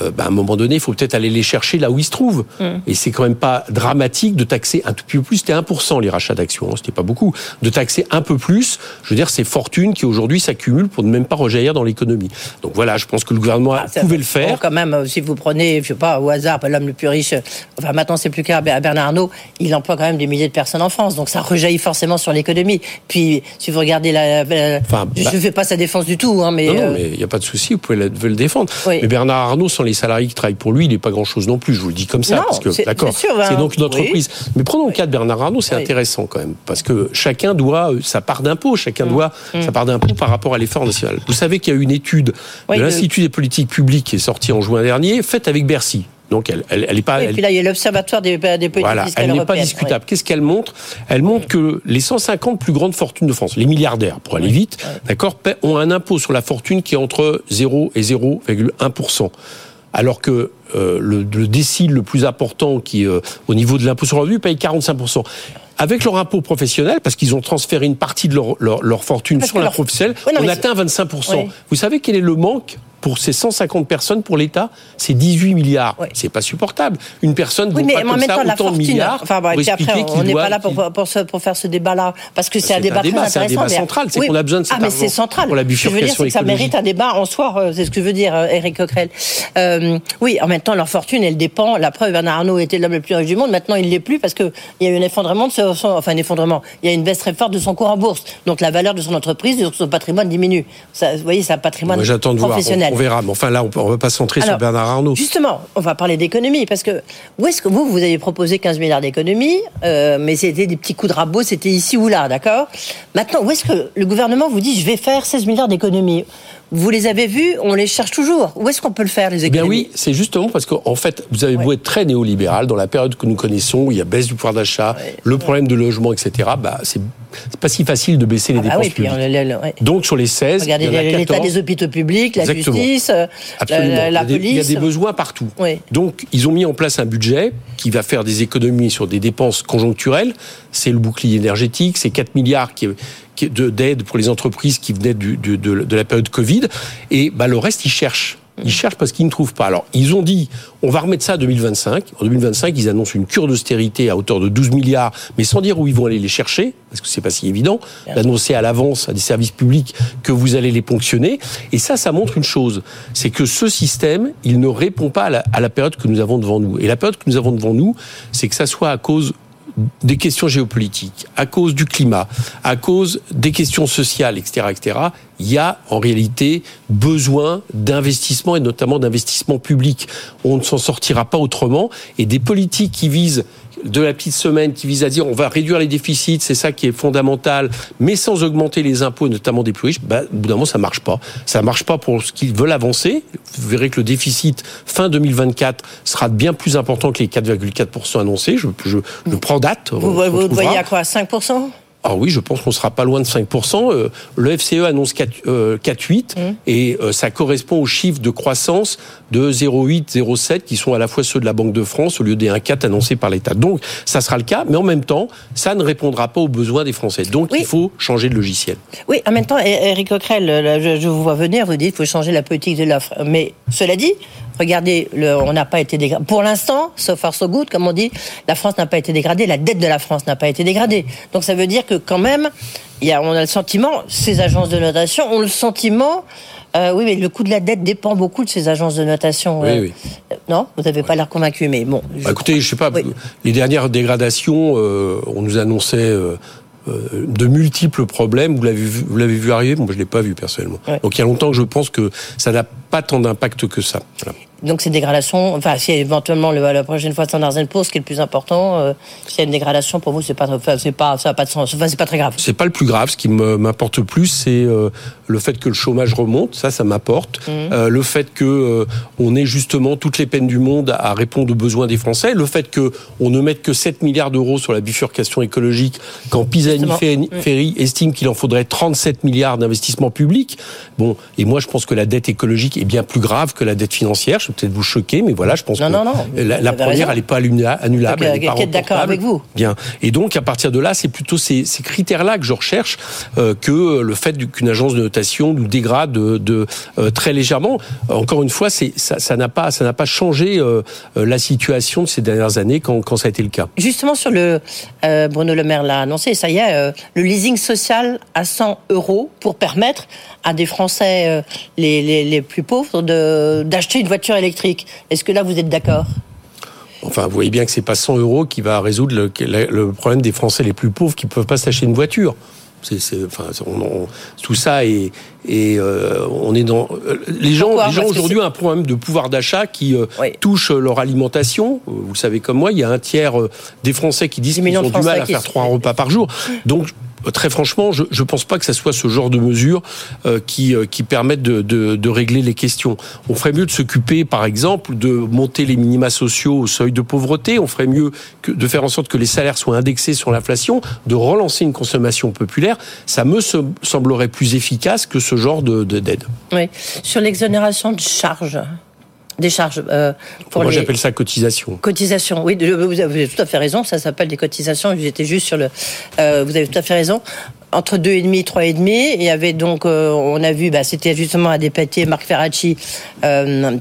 S16: euh, bah, à un moment donné, il faut peut-être aller les chercher là où ils se trouvent. Mm. Et c'est quand même pas dramatique de taxer un tout petit peu plus. C'était 1% les rachats d'actions, hein, c'était pas beaucoup. De taxer un peu plus, je veux dire, ces fortunes qui aujourd'hui s'accumulent pour ne même pas rejaillir dans l'économie. Donc voilà, je pense que le gouvernement ah, pouvait le faire.
S2: Bon, quand même, si vous prenez, je sais pas, au hasard, l'homme le plus riche, enfin maintenant c'est plus qu'à Bernard Arnault, il emploie quand même des milliers de personnes en France. Donc ça rejaillit forcément sur l'économie. Puis si vous regardez la, la enfin, je ne bah, fais pas sa défense du tout, hein, mais
S16: non, non, mais il n'y a pas de souci, vous pouvez le, le défendre.
S2: Oui.
S16: Mais Bernard Bernard Arnault, sans les salariés qui travaillent pour lui, il n'est pas grand-chose non plus. Je vous le dis comme ça,
S2: Non,
S16: parce que
S2: c'est-
S16: d'accord,
S2: hein.
S16: c'est donc une
S2: Oui.
S16: entreprise. Mais prenons le cas de Bernard Arnault, c'est
S2: Oui.
S16: intéressant quand même, parce que chacun doit euh, sa part d'impôt, chacun doit sa part d'impôt par rapport à l'effort national. Vous savez qu'il y a eu une étude
S2: Oui,
S16: de l'Institut des politiques publiques qui est sortie en juin dernier, faite avec Bercy. Donc elle, elle, elle est pas.
S2: Et puis là, il y a l'Observatoire des, des politiques
S16: voilà,
S2: fiscales
S16: elle n'est pas discutable. Qu'est-ce qu'elle montre? Elle montre que les 150 plus grandes fortunes de France, les milliardaires, pour aller vite, d'accord, ont un impôt sur la fortune qui est entre 0 et 0,1% alors que euh, le, le décile le plus important, qui euh, au niveau de l'impôt sur le revenu, paye 45% avec leur impôt professionnel, parce qu'ils ont transféré une partie de leur, leur, leur fortune
S2: Parce
S16: sur la
S2: leur-
S16: professionnelle,
S2: Ouais,
S16: on atteint 25
S2: Ouais.
S16: Vous savez quel est le manque pour ces 150 personnes pour l'État C'est 18 milliards. C'est pas supportable. Une personne
S2: Oui, mais
S16: pas
S2: en
S16: comme
S2: même
S16: ça
S2: temps, la
S16: autant de milliards
S2: Enfin, puis après,
S16: qu'il
S2: on n'est pas là pour, pour, ce- pour faire ce débat-là, parce que c'est un
S16: C'est
S2: débat très
S16: c'est un
S2: intéressant.
S16: débat
S2: mais-
S16: central, c'est qu'on a besoin de cet
S2: Ah, mais c'est central.
S16: pour la
S2: Ce que je veux dire, c'est que ça mérite un débat en soi. euh, C'est ce que veut dire euh, Eric Coquerel. Euh, oui, en même temps, leur fortune, elle dépend. La preuve, Bernard Arnault était l'homme le plus riche du monde. Maintenant, il l'est plus parce que il y a eu un effondrement de son, enfin un effondrement. Il y a une baisse très forte de son cours en bourse. Donc la valeur de son entreprise, de son patrimoine diminue. Ça, vous voyez, c'est un patrimoine professionnel.
S16: On, verra. Mais enfin, là, on ne va pas se centrer sur Bernard Arnault.
S2: Justement, on va parler d'économie, parce que où est-ce que vous, vous avez proposé 15 milliards d'économies, euh, mais c'était des petits coups de rabot, c'était ici ou là, d'accord? Maintenant, où est-ce que le gouvernement vous dit, je vais faire 16 milliards d'économies Vous les avez vus, on les cherche toujours. Où est-ce qu'on peut le faire, les
S16: Eh bien
S2: économies
S16: oui, c'est justement parce qu'en fait, vous avez beau être très néolibéral, dans la période que nous connaissons, où il y a baisse du pouvoir d'achat, le problème de logement, etc., bah, c'est pas si facile de baisser les
S2: Ah bah
S16: dépenses
S2: oui, puis on
S16: publiques.
S2: le- le- ouais.
S16: Donc sur les 16,
S2: Regardez l'état
S16: 14.
S2: des hôpitaux publics, la
S16: Exactement.
S2: justice, euh,
S16: Absolument.
S2: la, la
S16: il, y a des,
S2: police.
S16: il y a des besoins partout.
S2: Oui.
S16: Donc, ils ont mis en place un budget qui va faire des économies sur des dépenses conjoncturelles. C'est le bouclier énergétique, c'est 4 milliards qui, d'aide pour les entreprises qui venaient du- du- de, de la période Covid. Et bah, le reste, ils cherchent. Ils cherchent parce qu'ils ne trouvent pas. Alors, ils ont dit, on va remettre ça à 2025. En 2025, ils annoncent une cure d'austérité à hauteur de 12 milliards, mais sans dire où ils vont aller les chercher, parce que c'est pas si évident d'annoncer à l'avance à des services publics que vous allez les ponctionner. Et ça, ça montre une chose, c'est que ce système, il ne répond pas à la, à la période que nous avons devant nous. Et la période que nous avons devant nous, c'est que ça soit à cause des questions géopolitiques, à cause du climat, à cause des questions sociales, etc., etc., il y a en réalité besoin d'investissement et notamment d'investissement public. On ne s'en sortira pas autrement. Et des politiques qui visent de la petite semaine, qui visent à dire on va réduire les déficits, c'est ça qui est fondamental, mais sans augmenter les impôts, notamment des plus riches, bah, au bout d'un moment, ça marche pas. Ça marche pas pour ce qu'ils veulent avancer. Vous verrez que le déficit fin 2024 sera bien plus important que les 4,4% annoncés. Je, je, je prends date.
S2: Vous, vous voyez à quoi 5%
S16: Ah oui, je pense qu'on sera pas loin de 5%. Euh, Le FCE annonce 4, euh, 4,8 et euh, ça correspond aux chiffres de croissance de 0,8, 0,7 qui sont à la fois ceux de la Banque de France au lieu des 1,4 annoncés par l'État. Donc ça sera le cas, mais en même temps, ça ne répondra pas aux besoins des Français. Donc il faut changer de logiciel.
S2: Oui, en même temps, Eric Coquerel, je vous vois venir, vous dites qu'il faut changer la politique de l'offre. Mais cela dit, regardez, le- on n'a pas été dégradé. Pour l'instant, so far so good, comme on dit, la France n'a pas été dégradée, la dette de la France n'a pas été dégradée. Donc ça veut dire que quand même, y a, on a le sentiment, ces agences de notation ont le sentiment, euh, oui, mais le coût de la dette dépend beaucoup de ces agences de notation.
S16: Oui,
S2: euh,
S16: oui.
S2: Non, vous n'avez pas l'air convaincu, mais bon.
S16: Bah, écoutez, je sais pas, les dernières dégradations, euh, on nous annonçait euh, de multiples problèmes. Vous l'avez vu, vous l'avez vu arriver Moi, je l'ai pas vu personnellement. Donc il y a longtemps que je pense que ça n'a pas tant d'impact que ça. Voilà.
S2: Donc ces dégradations, enfin si éventuellement le, la prochaine fois Standard Poor's, ce qui est le plus important, euh, s'il y a une dégradation pour vous, c'est pas, enfin, c'est pas, ça n'a pas de sens, enfin c'est pas très grave.
S16: C'est pas le plus grave. Ce qui m'importe le plus, c'est euh, le fait que le chômage remonte. Ça, ça m'apporte.
S2: Mhm.
S16: Euh, le fait que euh, on ait justement toutes les peines du monde à répondre aux besoins des Français. Le fait que on ne mette que 7 milliards d'euros sur la bifurcation écologique, quand. Pisani-Ferry estime qu'il en faudrait 37 milliards d'investissements publics. Bon, et moi, je pense que la dette écologique est bien plus grave que la dette financière. Je peut-être vous choquer, mais voilà, je pense
S2: Non,
S16: que
S2: non, non,
S16: la, première,
S2: raison.
S16: elle n'est pas annula- annulable.
S2: Donc,
S16: elle n'est pas
S2: d'accord avec vous.
S16: Bien. Et donc, à partir de là, c'est plutôt ces, ces critères-là que je recherche euh, que le fait qu'une agence de notation nous dégrade de, de, euh, très légèrement. Encore une fois, c'est, ça, ça n'a pas, ça n'a pas changé euh, la situation de ces dernières années quand, quand ça a été le cas.
S2: Justement sur le, Bruno Le Maire l'a annoncé, ça y est, le leasing social à 100 euros pour permettre à des Français les, les, les plus pauvres de, d'acheter une voiture électrique. Est-ce que là vous êtes d'accord?
S16: Enfin, vous voyez bien que c'est pas 100 euros qui va résoudre le, problème des Français les plus pauvres qui ne peuvent pas s'acheter une voiture. Enfin, on, on- tout ça et euh, on est dans euh, les gens,
S2: Pourquoi?
S16: les gens aujourd'hui ont un problème de pouvoir d'achat qui euh, touche leur alimentation. Vous le savez comme moi, il y a un tiers des Français qui disent qu'ils ont du mal à faire trois repas par jour. Donc Très franchement, je ne pense pas que ça soit ce genre de mesures euh, qui, euh, qui permettent de, régler les questions. On ferait mieux de s'occuper, par exemple, de monter les minima sociaux au seuil de pauvreté. On ferait mieux de faire en sorte que les salaires soient indexés sur l'inflation, de relancer une consommation populaire. Ça me se- semblerait plus efficace que ce genre de de- d'aide.
S2: Oui. Sur l'exonération de charges, des charges euh, pour
S16: Moi,
S2: les
S16: j'appelle ça cotisation.
S2: cotisations. Oui, vous avez tout à fait raison. Ça s'appelle des cotisations. J'étais juste sur le. euh, vous avez tout à fait raison. Entre 2,5 et 3,5. Et il y avait donc, euh, on a vu, bah, c'était justement à dépater Marc Ferracci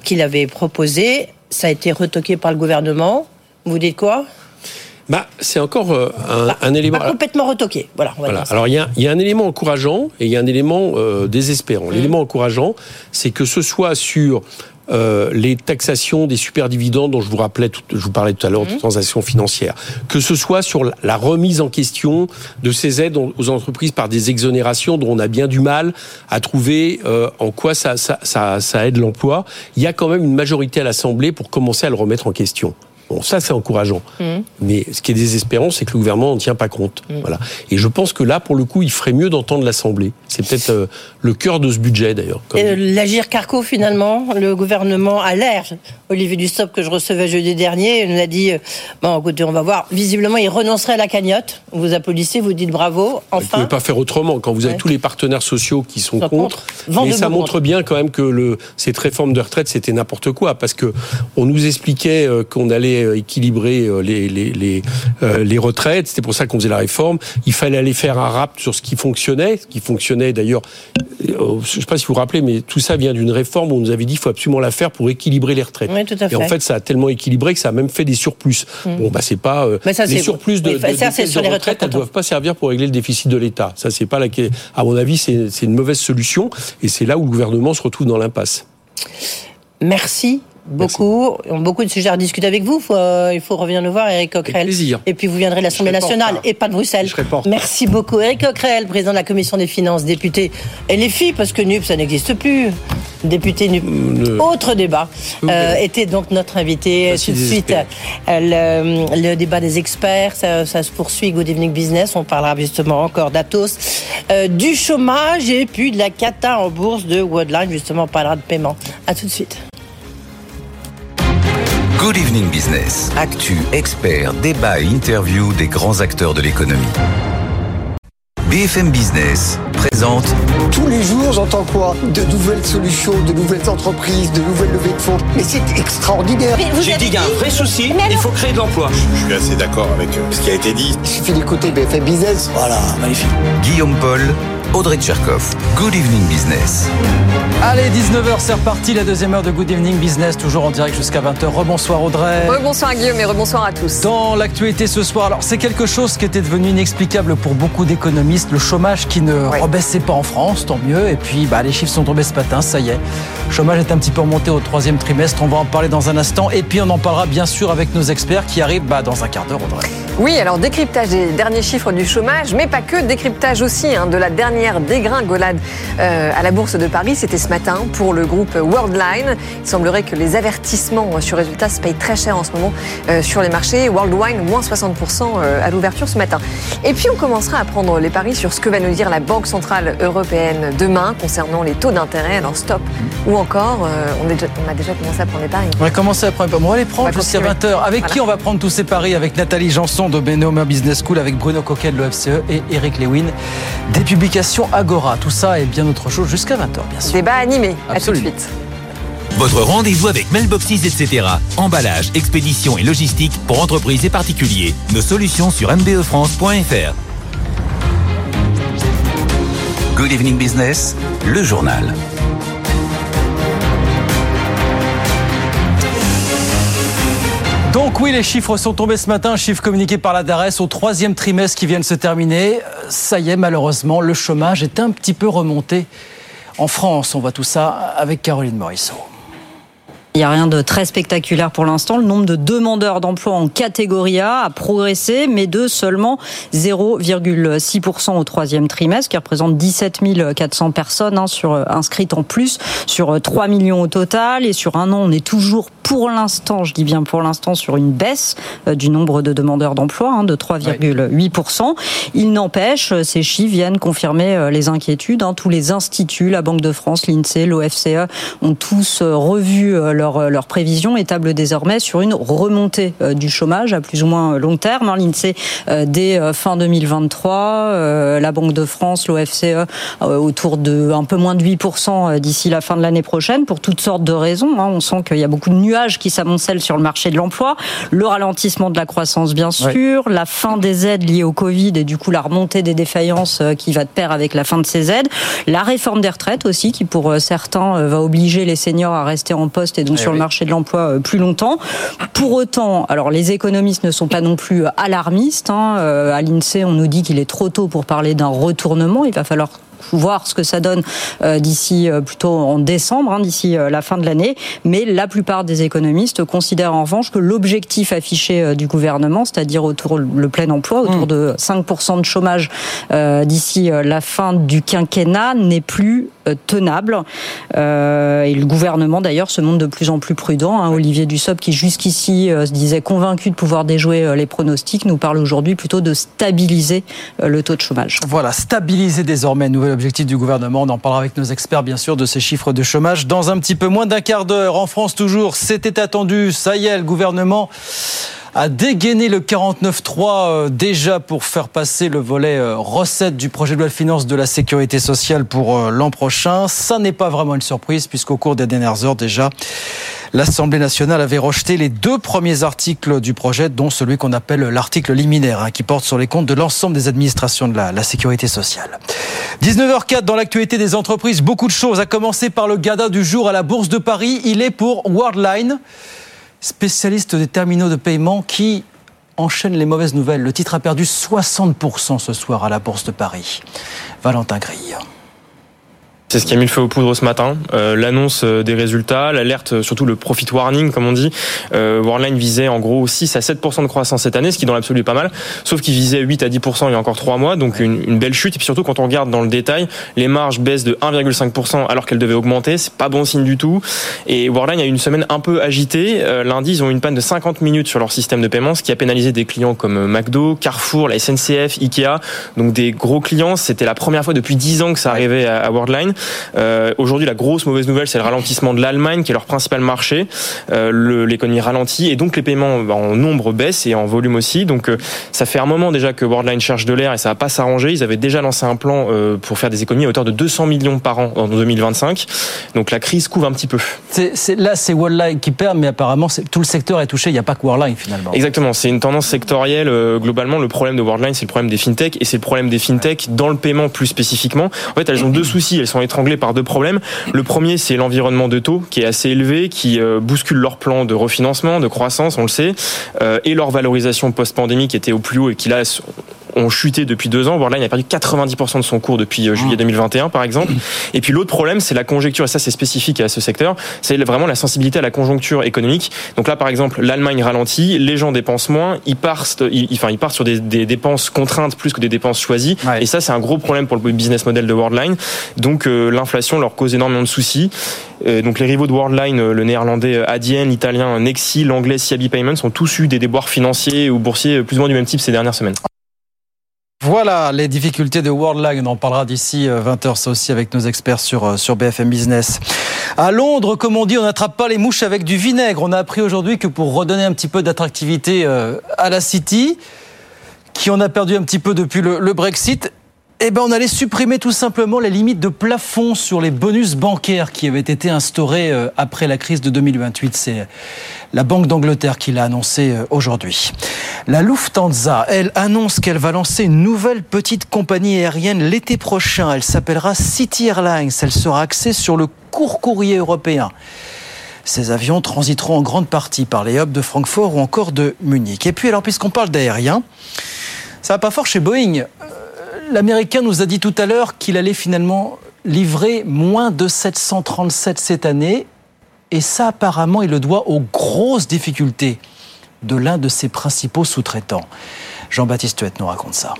S2: qui l'avait proposé. Ça a été retoqué par le gouvernement. Vous dites quoi?
S16: Bah, c'est encore un, un élément.
S2: Pas complètement retoqué. Voilà. on va
S16: Voilà. Alors il y, a, il y a un élément encourageant et il y a un élément euh, désespérant. L'élément encourageant, c'est que ce soit sur euh, les taxations des superdividendes dont je vous rappelais, tout- je vous parlais tout à l'heure de transactions financières, que ce soit sur la- la remise en question de ces aides aux entreprises par des exonérations dont on a bien du mal à trouver euh, en quoi ça, ça, ça, ça aide l'emploi. Il y a quand même une majorité à l'Assemblée pour commencer à le remettre en question. Bon, ça c'est encourageant. Mais ce qui est désespérant, c'est que le gouvernement n'en tient pas compte. Voilà. Et je pense que là, pour le coup, il ferait mieux d'entendre l'Assemblée. C'est peut-être euh, le cœur de ce budget, d'ailleurs.
S2: L'Agir Carco, finalement, le gouvernement a l'air. Olivier Dussopt, que je recevais jeudi dernier, nous a dit euh, Bon, écoutez, on va voir. Visiblement, il renoncerait à la cagnotte. Vous applaudissez, vous dites bravo.
S16: Vous ne
S2: Enfin.
S16: pouvez pas faire autrement quand vous avez
S2: Ouais.
S16: tous les partenaires sociaux qui sont
S2: Sont
S16: contre.
S2: contre.
S16: Mais ça montre bien quand même que le, cette réforme de retraite c'était n'importe quoi parce que on nous expliquait euh, qu'on allait euh, équilibrer euh, les les les, euh, les retraites. C'était pour ça qu'on faisait la réforme. Il fallait aller faire un rap sur ce qui fonctionnait, ce qui fonctionnait d'ailleurs. euh, Je ne sais pas si vous vous rappelez, mais tout ça vient d'une réforme où on nous avait dit qu'il faut absolument la faire pour équilibrer les retraites.
S2: Oui, tout à
S16: Et en
S2: fait.
S16: ça a tellement équilibré que ça a même fait des surplus.
S2: Mm.
S16: Bon, bah c'est pas euh,
S2: Mais ça,
S16: les surplus de,
S2: oui,
S16: de,
S2: ça,
S16: de
S2: c'est
S16: caisses
S2: sur
S16: de
S2: les
S16: retraite,
S2: retraites
S16: elles doivent pas servir pour régler le déficit de l'État. Ça, c'est pas la. À mon avis, c'est une mauvaise solution, et c'est là où le gouvernement se retrouve dans l'impasse.
S2: Merci beaucoup. On a beaucoup de sujets à discuter avec vous. Faut, euh, il faut revenir nous voir, Eric Coquerel.
S16: plaisir.
S2: Et puis vous viendrez de l'Assemblée nationale
S16: retard.
S2: et pas de Bruxelles. Merci beaucoup, Eric Coquerel, président de la Commission des finances, député. Et les filles, parce que NUP, ça n'existe plus. Député NUP.
S16: Euh,
S2: Autre débat. Euh, était donc notre invité.
S16: Merci,
S2: Tout de suite, euh, le, le débat des experts, ça, ça se poursuit. Good Evening Business. On parlera justement encore d'Atos, euh, du chômage et puis de la cata en bourse de Worldline. Justement, on parlera de paiement. À tout de suite.
S14: Good Evening Business. Actu, experts, débat et interview des grands acteurs de l'économie. BFM Business présente
S17: Tous les jours, j'entends quoi? De nouvelles solutions, de nouvelles entreprises, de nouvelles levées de fonds. Mais c'est extraordinaire.
S18: J'ai dit qu'il y a un vrai souci, il faut créer de l'emploi.
S19: Je suis assez d'accord avec euh, ce qui a été dit.
S17: Il suffit d'écouter BFM Business. Voilà, magnifique.
S14: Guillaume Paul, Audrey Tcherkov. Good Evening Business.
S1: Allez, 19h, c'est reparti, la deuxième heure de Good Evening Business, toujours en direct jusqu'à 20h. Rebonsoir Audrey.
S3: Rebonsoir Guillaume et rebonsoir à tous.
S1: Dans l'actualité ce soir, alors c'est quelque chose qui était devenu inexplicable pour beaucoup d'économistes, le chômage qui ne rebaissait pas en France, tant mieux. Et puis bah, les chiffres sont tombés ce matin, ça y est. Le chômage est un petit peu remonté au troisième trimestre, on va en parler dans un instant. Et puis on en parlera bien sûr avec nos experts qui arrivent bah, dans un quart d'heure Audrey.
S3: Oui, alors décryptage des derniers chiffres du chômage, mais pas que, décryptage aussi hein, de la dernière dégringolade euh, à la Bourse de Paris. C'était ce matin pour le groupe Worldline. Il semblerait que les avertissements sur résultats se payent très cher en ce moment euh, sur les marchés. Worldwine, moins 60% euh, à l'ouverture ce matin. Et puis on commencera à prendre les paris sur ce que va nous dire la Banque Centrale Européenne demain concernant les taux d'intérêt. Alors stop ou encore, on, est déjà- on a déjà commencé à prendre les paris.
S1: On va commencer à prendre. On va les prendre jusqu'à
S3: continuer.
S1: 20h. Avec
S3: Voilà.
S1: qui on va prendre tous ces paris? Avec Nathalie Janson de Benoma Business School, avec Bruno Coquet de l'OFCE et Eric Lewin des publications Agora. Tout ça et bien autre chose jusqu'à 20h, bien sûr.
S3: Débat animé. À tout de
S1: Absolument.
S3: suite.
S4: Votre rendez-vous avec Mailboxes, etc. Emballage, expédition et logistique pour entreprises et particuliers. Nos solutions sur mbefrance.fr.
S14: Good Evening Business, le journal.
S1: Donc oui, les chiffres sont tombés ce matin, chiffres communiqués par la DARES au troisième trimestre qui vient de se terminer. Euh, Ça y est, malheureusement, le chômage est un petit peu remonté en France. On voit tout ça avec Caroline Morisseau.
S5: Il n'y a rien de très spectaculaire pour l'instant. Le nombre de demandeurs d'emploi en catégorie A a progressé, mais de seulement 0,6% au troisième trimestre, qui représente 17 400 personnes hein, sur, inscrites en plus sur 3 millions au total. Et sur un an, on est toujours pour l'instant, je dis bien pour l'instant, sur une baisse euh, du nombre de demandeurs d'emploi hein, de 3,8%. Il n'empêche, ces chiffres viennent confirmer euh, les inquiétudes. Hein. Tous les instituts, la Banque de France, l'INSEE, l'OFCE, ont tous euh, revu leurs leur prévisions et tablent désormais sur une remontée du chômage à plus ou moins long terme. Hein. L'INSEE dès fin 2023, la Banque de France, l'OFCE autour de un peu moins de 8% d'ici la fin de l'année prochaine pour toutes sortes de raisons. On sent qu'il y a beaucoup de nuages qui s'amoncellent sur le marché de l'emploi, le ralentissement de la croissance bien sûr, la fin des aides liées au Covid et du coup la remontée des défaillances euh, qui va de pair avec la fin de ces aides, la réforme des retraites aussi qui pour euh, certains euh, va obliger les seniors à rester en poste et donc eh sur le marché de l'emploi plus longtemps. Pour autant, alors les économistes ne sont pas non plus alarmistes. Hein. À l'INSEE, on nous dit qu'il est trop tôt pour parler d'un retournement. Il va falloir voir ce que ça donne euh, d'ici euh, plutôt en décembre, hein, d'ici euh, la fin de l'année. Mais la plupart des économistes considèrent en revanche que l'objectif affiché du gouvernement, c'est-à-dire autour le plein emploi, autour mmh. de 5% de chômage d'ici la fin du quinquennat, n'est plus tenable. et le gouvernement d'ailleurs se montre de plus en plus prudent. Hein. Olivier Dussopt, qui jusqu'ici se disait convaincu de pouvoir déjouer les pronostics, nous parle aujourd'hui plutôt de stabiliser le taux de chômage.
S1: Voilà, stabiliser désormais, nouvelle objectif du gouvernement. On en parlera avec nos experts, bien sûr, de ces chiffres de chômage dans un petit peu moins d'un quart d'heure. En France, toujours, c'était attendu. Ça y est, le gouvernement a dégainé le 49.3 euh, déjà pour faire passer le volet euh, recette du projet de loi de finances de la sécurité sociale pour euh, l'an prochain. Ça n'est pas vraiment une surprise puisqu'au cours des dernières heures déjà, l'Assemblée nationale avait rejeté les deux premiers articles du projet, dont celui qu'on appelle l'article liminaire, hein, qui porte sur les comptes de l'ensemble des administrations de la, la sécurité sociale. 19h04 dans l'actualité des entreprises, beaucoup de choses, à commencer par le GADA du jour à la Bourse de Paris. Il est pour Worldline spécialiste des terminaux de paiement qui enchaîne les mauvaises nouvelles. Le titre a perdu 60% ce soir à la Bourse de Paris. Valentin Grille.
S9: C'est ce qui a mis le feu aux poudres ce matin. Euh, L'annonce euh, des résultats, l'alerte, euh, surtout le profit warning, comme on dit. Euh, Worldline visait en gros 6 à 7% de croissance cette année, ce qui dans l'absolu est pas mal. Sauf qu'il visait 8 à 10% il y a encore 3 mois, donc une, une, belle chute. Et puis surtout quand on regarde dans le détail, les marges baissent de 1,5% alors qu'elles devaient augmenter. C'est pas bon signe du tout. Et Worldline a eu une semaine un peu agitée. Euh, lundi, ils ont eu une panne de 50 minutes sur leur système de paiement, ce qui a pénalisé des clients comme McDo, Carrefour, la SNCF, Ikea. Donc des gros clients. C'était la première fois depuis 10 ans que ça arrivait à Worldline. Euh, Aujourd'hui, la grosse mauvaise nouvelle, c'est le ralentissement de l'Allemagne, qui est leur principal marché. Euh, L'économie ralentit et donc les paiements bah, en nombre baissent et en volume aussi. Donc euh, ça fait un moment déjà que Worldline cherche de l'air et ça va pas s'arranger. Ils avaient déjà lancé un plan pour faire des économies à hauteur de 200 millions par an en 2025. Donc la crise couvre un petit peu.
S1: Là, c'est Worldline qui perd, mais apparemment tout le secteur est touché. Il n'y a pas que Worldline finalement.
S9: Exactement. C'est une tendance sectorielle. Globalement, le problème de Worldline, c'est le problème des fintech et c'est le problème des fintech dans le paiement plus spécifiquement. En fait, elles ont deux soucis. Elles sont étranglées par deux problèmes. Le premier, c'est l'environnement de taux qui est assez élevé, qui euh, bouscule leur plan de refinancement, de croissance, on le sait, euh, et leur valorisation post-pandémie qui était au plus haut et qui là ont chuté depuis deux ans. Worldline a perdu 90% de son cours depuis euh, juillet 2021, par exemple. Et puis l'autre problème, c'est la conjoncture, et ça c'est spécifique à ce secteur, c'est vraiment la sensibilité à la conjoncture économique. Donc là, par exemple, l'Allemagne ralentit, les gens dépensent moins, ils partent, ils, enfin, ils partent sur des, des, dépenses contraintes plus que des dépenses choisies. Et ça, c'est un gros problème pour le business model de Worldline. Donc euh, l'inflation leur cause énormément de soucis. Euh, donc les rivaux de Worldline, le néerlandais Adyen, l'italien Nexi, l'anglais Siabi Payments, ont tous eu des déboires financiers ou boursiers plus ou moins du même type ces dernières semaines.
S1: Voilà les difficultés de Worldline. On en parlera d'ici 20h, euh, ça aussi avec nos experts sur, euh, BFM Business. À Londres, comme on dit, on n'attrape pas les mouches avec du vinaigre. On a appris aujourd'hui que pour redonner un petit peu d'attractivité euh, à la City, qui en a perdu un petit peu depuis le Brexit, eh ben, on allait supprimer tout simplement les limites de plafond sur les bonus bancaires qui avaient été instaurés euh, après la crise de 2028. C'est la Banque d'Angleterre qui l'a annoncé euh, aujourd'hui. La Lufthansa, elle, annonce qu'elle va lancer une nouvelle petite compagnie aérienne l'été prochain. Elle s'appellera City Airlines. Elle sera axée sur le court courrier européen. Ces avions transiteront en grande partie par les hubs de Francfort ou encore de Munich. Et puis, alors, puisqu'on parle d'aérien, ça va pas fort chez Boeing l'Américain nous a dit tout à l'heure qu'il allait finalement livrer moins de 737 cette année Et ça, apparemment, il le doit aux grosses difficultés de l'un de ses principaux sous-traitants. Jean-Baptiste Huette nous raconte ça.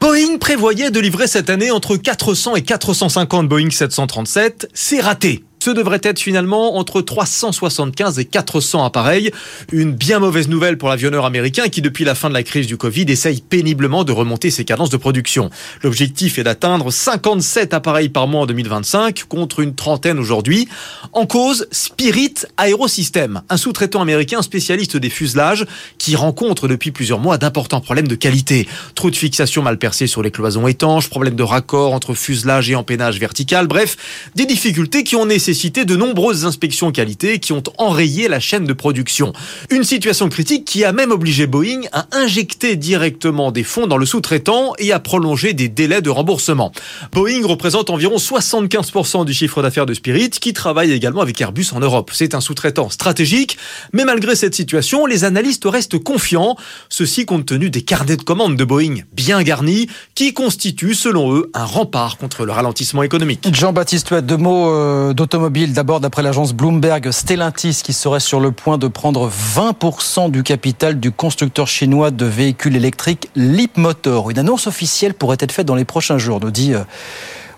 S10: Boeing prévoyait de livrer cette année entre 400 et 450 Boeing 737. C'est raté. Ce devrait être finalement entre 375 et 400 appareils. Une bien mauvaise nouvelle pour l'avionneur américain qui, depuis la fin de la crise du Covid, essaye péniblement de remonter ses cadences de production. L'objectif est d'atteindre 57 appareils par mois en 2025 contre une trentaine aujourd'hui. En cause, Spirit Aerosystem, un sous-traitant américain spécialiste des fuselages qui rencontre depuis plusieurs mois d'importants problèmes de qualité. Trop de fixations mal percées sur les cloisons étanches, problèmes de raccord entre fuselage et empennage vertical, bref, des difficultés qui ont nécessité de nombreuses inspections qualité qui ont enrayé la chaîne de production. Une situation critique qui a même obligé Boeing à injecter directement des fonds dans le sous-traitant et à prolonger des délais de remboursement. Boeing représente environ 75% du chiffre d'affaires de Spirit qui travaille également avec Airbus en Europe. C'est un sous-traitant stratégique, mais malgré cette situation, les analystes restent confiants, ceci compte tenu des carnets de commandes de Boeing bien garnis qui constituent selon eux un rempart contre le ralentissement économique.
S1: Jean-Baptiste deux mots euh, D'abord, d'après l'agence Bloomberg, Stellantis qui serait sur le point de prendre 20% du capital du constructeur chinois de véhicules électriques Leapmotor. Une annonce officielle pourrait être faite dans les prochains jours, nous dit euh,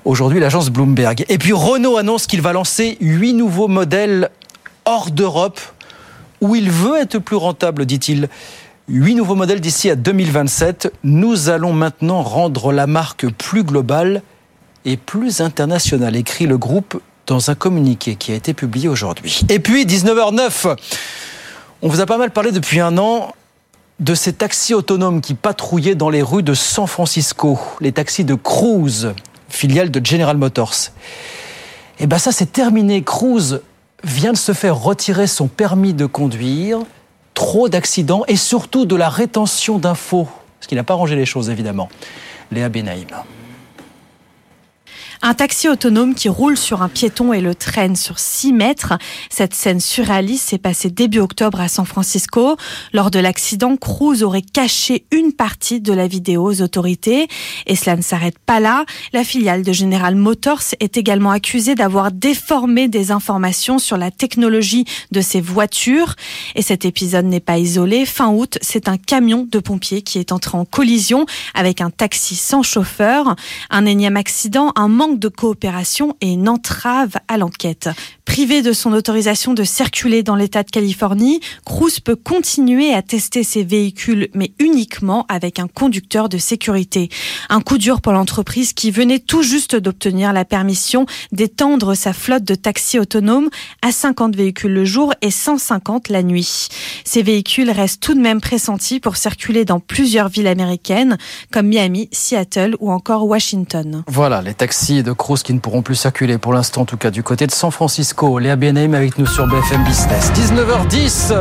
S1: aujourd'hui l'agence Bloomberg. Et puis Renault annonce qu'il va lancer huit nouveaux modèles hors d'Europe où il veut être plus rentable, dit-il. Huit nouveaux modèles d'ici à 2027. Nous allons maintenant rendre la marque plus globale et plus internationale, écrit le groupe dans un communiqué qui a été publié aujourd'hui. Et puis, 19h09, on vous a pas mal parlé depuis un an de ces taxis autonomes qui patrouillaient dans les rues de San Francisco, les taxis de Cruise, filiale de General Motors. Et bien ça, c'est terminé. Cruise vient de se faire retirer son permis de conduire, trop d'accidents et surtout de la rétention d'infos, ce qui n'a pas rangé les choses évidemment. Léa Benaïm.
S20: Un taxi autonome qui roule sur un piéton et le traîne sur 6 mètres. Cette scène surréaliste s'est passée début octobre à San Francisco. Lors de l'accident, Cruz aurait caché une partie de la vidéo aux autorités. Et cela ne s'arrête pas là. La filiale de General Motors est également accusée d'avoir déformé des informations sur la technologie de ses voitures. Et cet épisode n'est pas isolé. Fin août, c'est un camion de pompiers qui est entré en collision avec un taxi sans chauffeur. Un énième accident, un manque de coopération et une entrave à l'enquête. Privé de son autorisation de circuler dans l'État de Californie, Cruz peut continuer à tester ses véhicules, mais uniquement avec un conducteur de sécurité. Un coup dur pour l'entreprise qui venait tout juste d'obtenir la permission d'étendre sa flotte de taxis autonomes à 50 véhicules le jour et 150 la nuit. Ces véhicules restent tout de même pressentis pour circuler dans plusieurs villes américaines, comme Miami, Seattle ou encore Washington.
S1: Voilà, les taxis de Cruz qui ne pourront plus circuler pour l'instant, en tout cas du côté de San Francisco. Léa Benaim avec nous sur BFM Business. 19h10.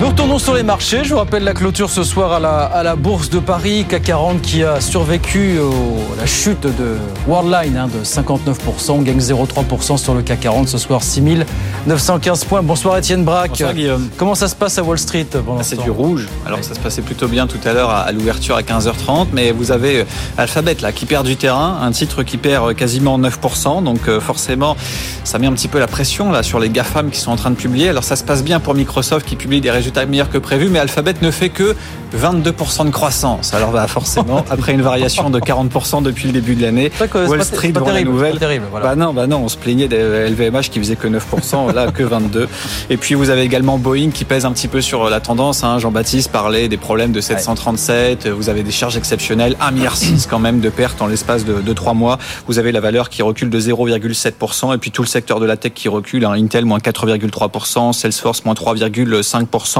S1: Nous retournons sur les marchés. Je vous rappelle la clôture ce soir à la, à la Bourse de Paris, CAC 40 qui a survécu à la chute de Worldline hein, de 59%. On gagne 0,3% sur le CAC 40 ce soir, 6915 points. Bonsoir Étienne Braque.
S13: Bonsoir Guillaume.
S1: Comment ça se passe à Wall Street
S13: C'est du rouge. Alors ça se passait plutôt bien tout à l'heure à, à l'ouverture à 15h30, mais vous avez euh, Alphabet là qui perd du terrain, un titre qui perd euh, quasiment 9%. Donc euh, forcément, ça met un petit peu la pression là sur les GAFAM qui sont en train de publier. Alors ça se passe bien pour Microsoft qui publie des résultats meilleurs que prévu, mais Alphabet ne fait que 22% de croissance. Alors bah, forcément, [laughs] après une variation de 40% depuis le début de l'année, Wall Street voit la nouvelle.
S1: Terrible, voilà.
S13: Bah non, bah non, on se plaignait des LVMH qui faisait que 9%, là que 22. Et puis vous avez également Boeing qui pèse un petit peu sur la tendance. Hein. Jean-Baptiste parlait des problèmes de 737. Vous avez des charges exceptionnelles, 1,6 milliard quand même de pertes en l'espace de, de 3 mois. Vous avez la valeur qui recule de 0,7% et puis tout le secteur de la tech qui recule. Hein. Intel moins 4,3%, Salesforce moins 3,5%.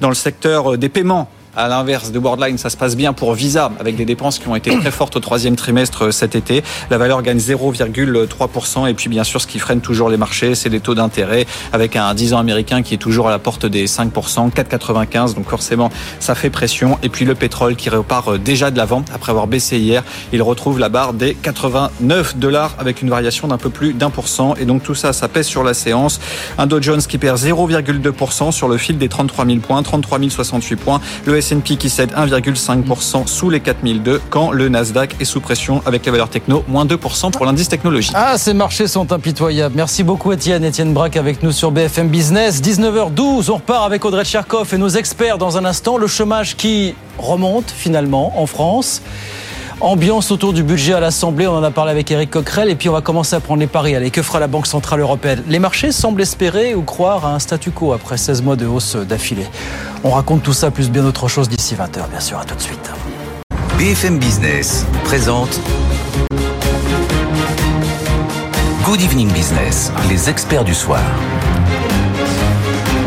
S13: Dans le secteur des paiements, à l'inverse de Worldline, ça se passe bien pour Visa, avec des dépenses qui ont été très fortes au troisième trimestre cet été. La valeur gagne 0,3%. Et puis, bien sûr, ce qui freine toujours les marchés, c'est les taux d'intérêt, avec un 10 ans américain qui est toujours à la porte des 5%, 4,95. Donc, forcément, ça fait pression. Et puis, le pétrole qui repart déjà de l'avant, après avoir baissé hier. Il retrouve la barre des 89 dollars, avec une variation d'un peu plus d'un pour cent. Et donc, tout ça, ça pèse sur la séance. Un Dow Jones qui perd 0,2% sur le fil des 33 000 points, 33 068 points. S&P qui cède 1,5% sous les 4002 quand le Nasdaq est sous pression avec les valeurs techno, moins 2% pour l'indice technologie.
S1: Ah, ces marchés sont impitoyables. Merci beaucoup Étienne. Étienne Braque avec nous sur BFM Business. 19h12, on repart avec Audrey Tcherkov et nos experts dans un instant. Le chômage qui remonte finalement en France. Ambiance autour du budget à l'Assemblée, on en a parlé avec Eric Coquerel et puis on va commencer à prendre les paris. Allez, que fera la Banque Centrale Européenne? Les marchés semblent espérer ou croire à un statu quo après 16 mois de hausse d'affilée. On raconte tout ça plus bien autre chose d'ici 20h, bien sûr. À tout de suite.
S14: BFM Business présente Good Evening Business, les experts du soir.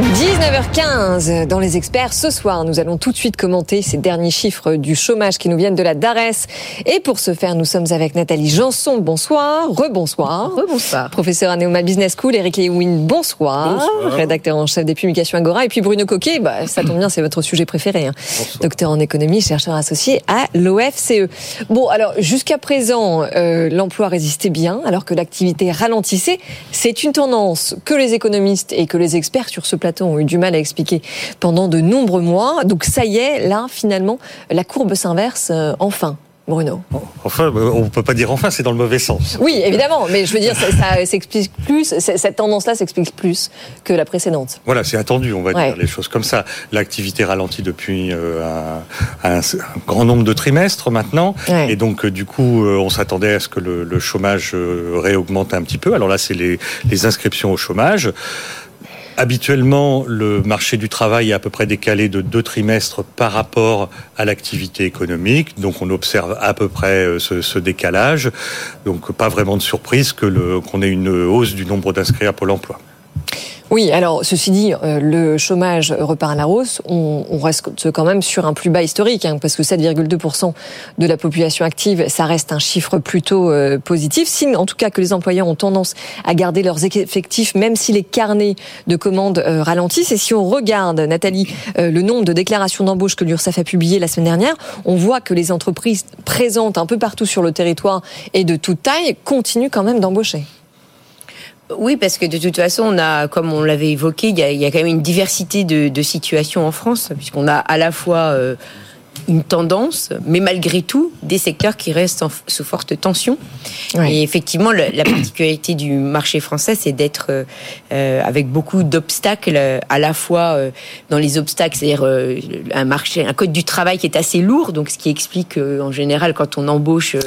S3: 19h15 dans les experts. Ce soir, nous allons tout de suite commenter ces derniers chiffres du chômage qui nous viennent de la DARES. Et pour ce faire, nous sommes avec Nathalie Janson. Bonsoir. Rebonsoir.
S2: Rebonsoir.
S3: Professeur à Neoma Business School. Eric Lewin. Bonsoir.
S2: Bonsoir.
S3: Rédacteur en chef des publications Agora. Et puis Bruno Coquet. Bah, ça tombe bien, c'est votre sujet préféré. Hein. Docteur en économie, chercheur associé à l'OFCE. Bon, alors, jusqu'à présent, euh, l'emploi résistait bien alors que l'activité ralentissait. C'est une tendance que les économistes et que les experts sur ce plateau ont eu du mal à expliquer pendant de nombreux mois. Donc ça y est, là, finalement, la courbe s'inverse euh, enfin. Bruno.
S21: Enfin, euh, on ne peut pas dire enfin, c'est dans le mauvais sens.
S3: Oui, évidemment, mais je veux dire, ça, ça s'explique plus, cette tendance-là s'explique plus que la précédente.
S21: Voilà, c'est attendu, on va
S3: Ouais.
S21: dire les choses comme ça. L'activité ralentit depuis euh, un, un- un grand nombre de trimestres maintenant,
S3: Ouais.
S21: et donc du coup, on s'attendait à ce que le, le chômage réaugmente un petit peu. Alors là, c'est les, les inscriptions au chômage. Habituellement, le marché du travail est à peu près décalé de deux trimestres par rapport à l'activité économique. Donc, on observe à peu près euh, ce, décalage. Donc, pas vraiment de surprise que qu'on ait une hausse du nombre d'inscrits à Pôle emploi.
S3: Oui, alors ceci dit, euh, le chômage repart à la hausse. On, on reste quand même sur un plus bas historique, hein, parce que 7,2% de la population active, ça reste un chiffre plutôt euh, positif. Signe en tout cas que les employeurs ont tendance à garder leurs effectifs, même si les carnets de commandes euh, ralentissent. Et si on regarde, Nathalie, euh, le nombre de déclarations d'embauche que l'URSSAF a publié la semaine dernière, on voit que les entreprises présentes un peu partout sur le territoire et de toute taille continuent quand même d'embaucher.
S12: Oui, parce que de toute façon, on a, comme on l'avait évoqué, il y a, quand même une diversité de, de situations en France, puisqu'on a à la fois euh, une tendance, mais malgré tout, des secteurs qui restent en- sous forte tension. Et effectivement, le- la particularité du marché français, c'est d'être euh, euh, avec beaucoup d'obstacles, à la fois euh, dans les obstacles, c'est-à-dire euh, un marché, un code du travail qui est assez lourd, donc ce qui explique en général quand on embauche, euh,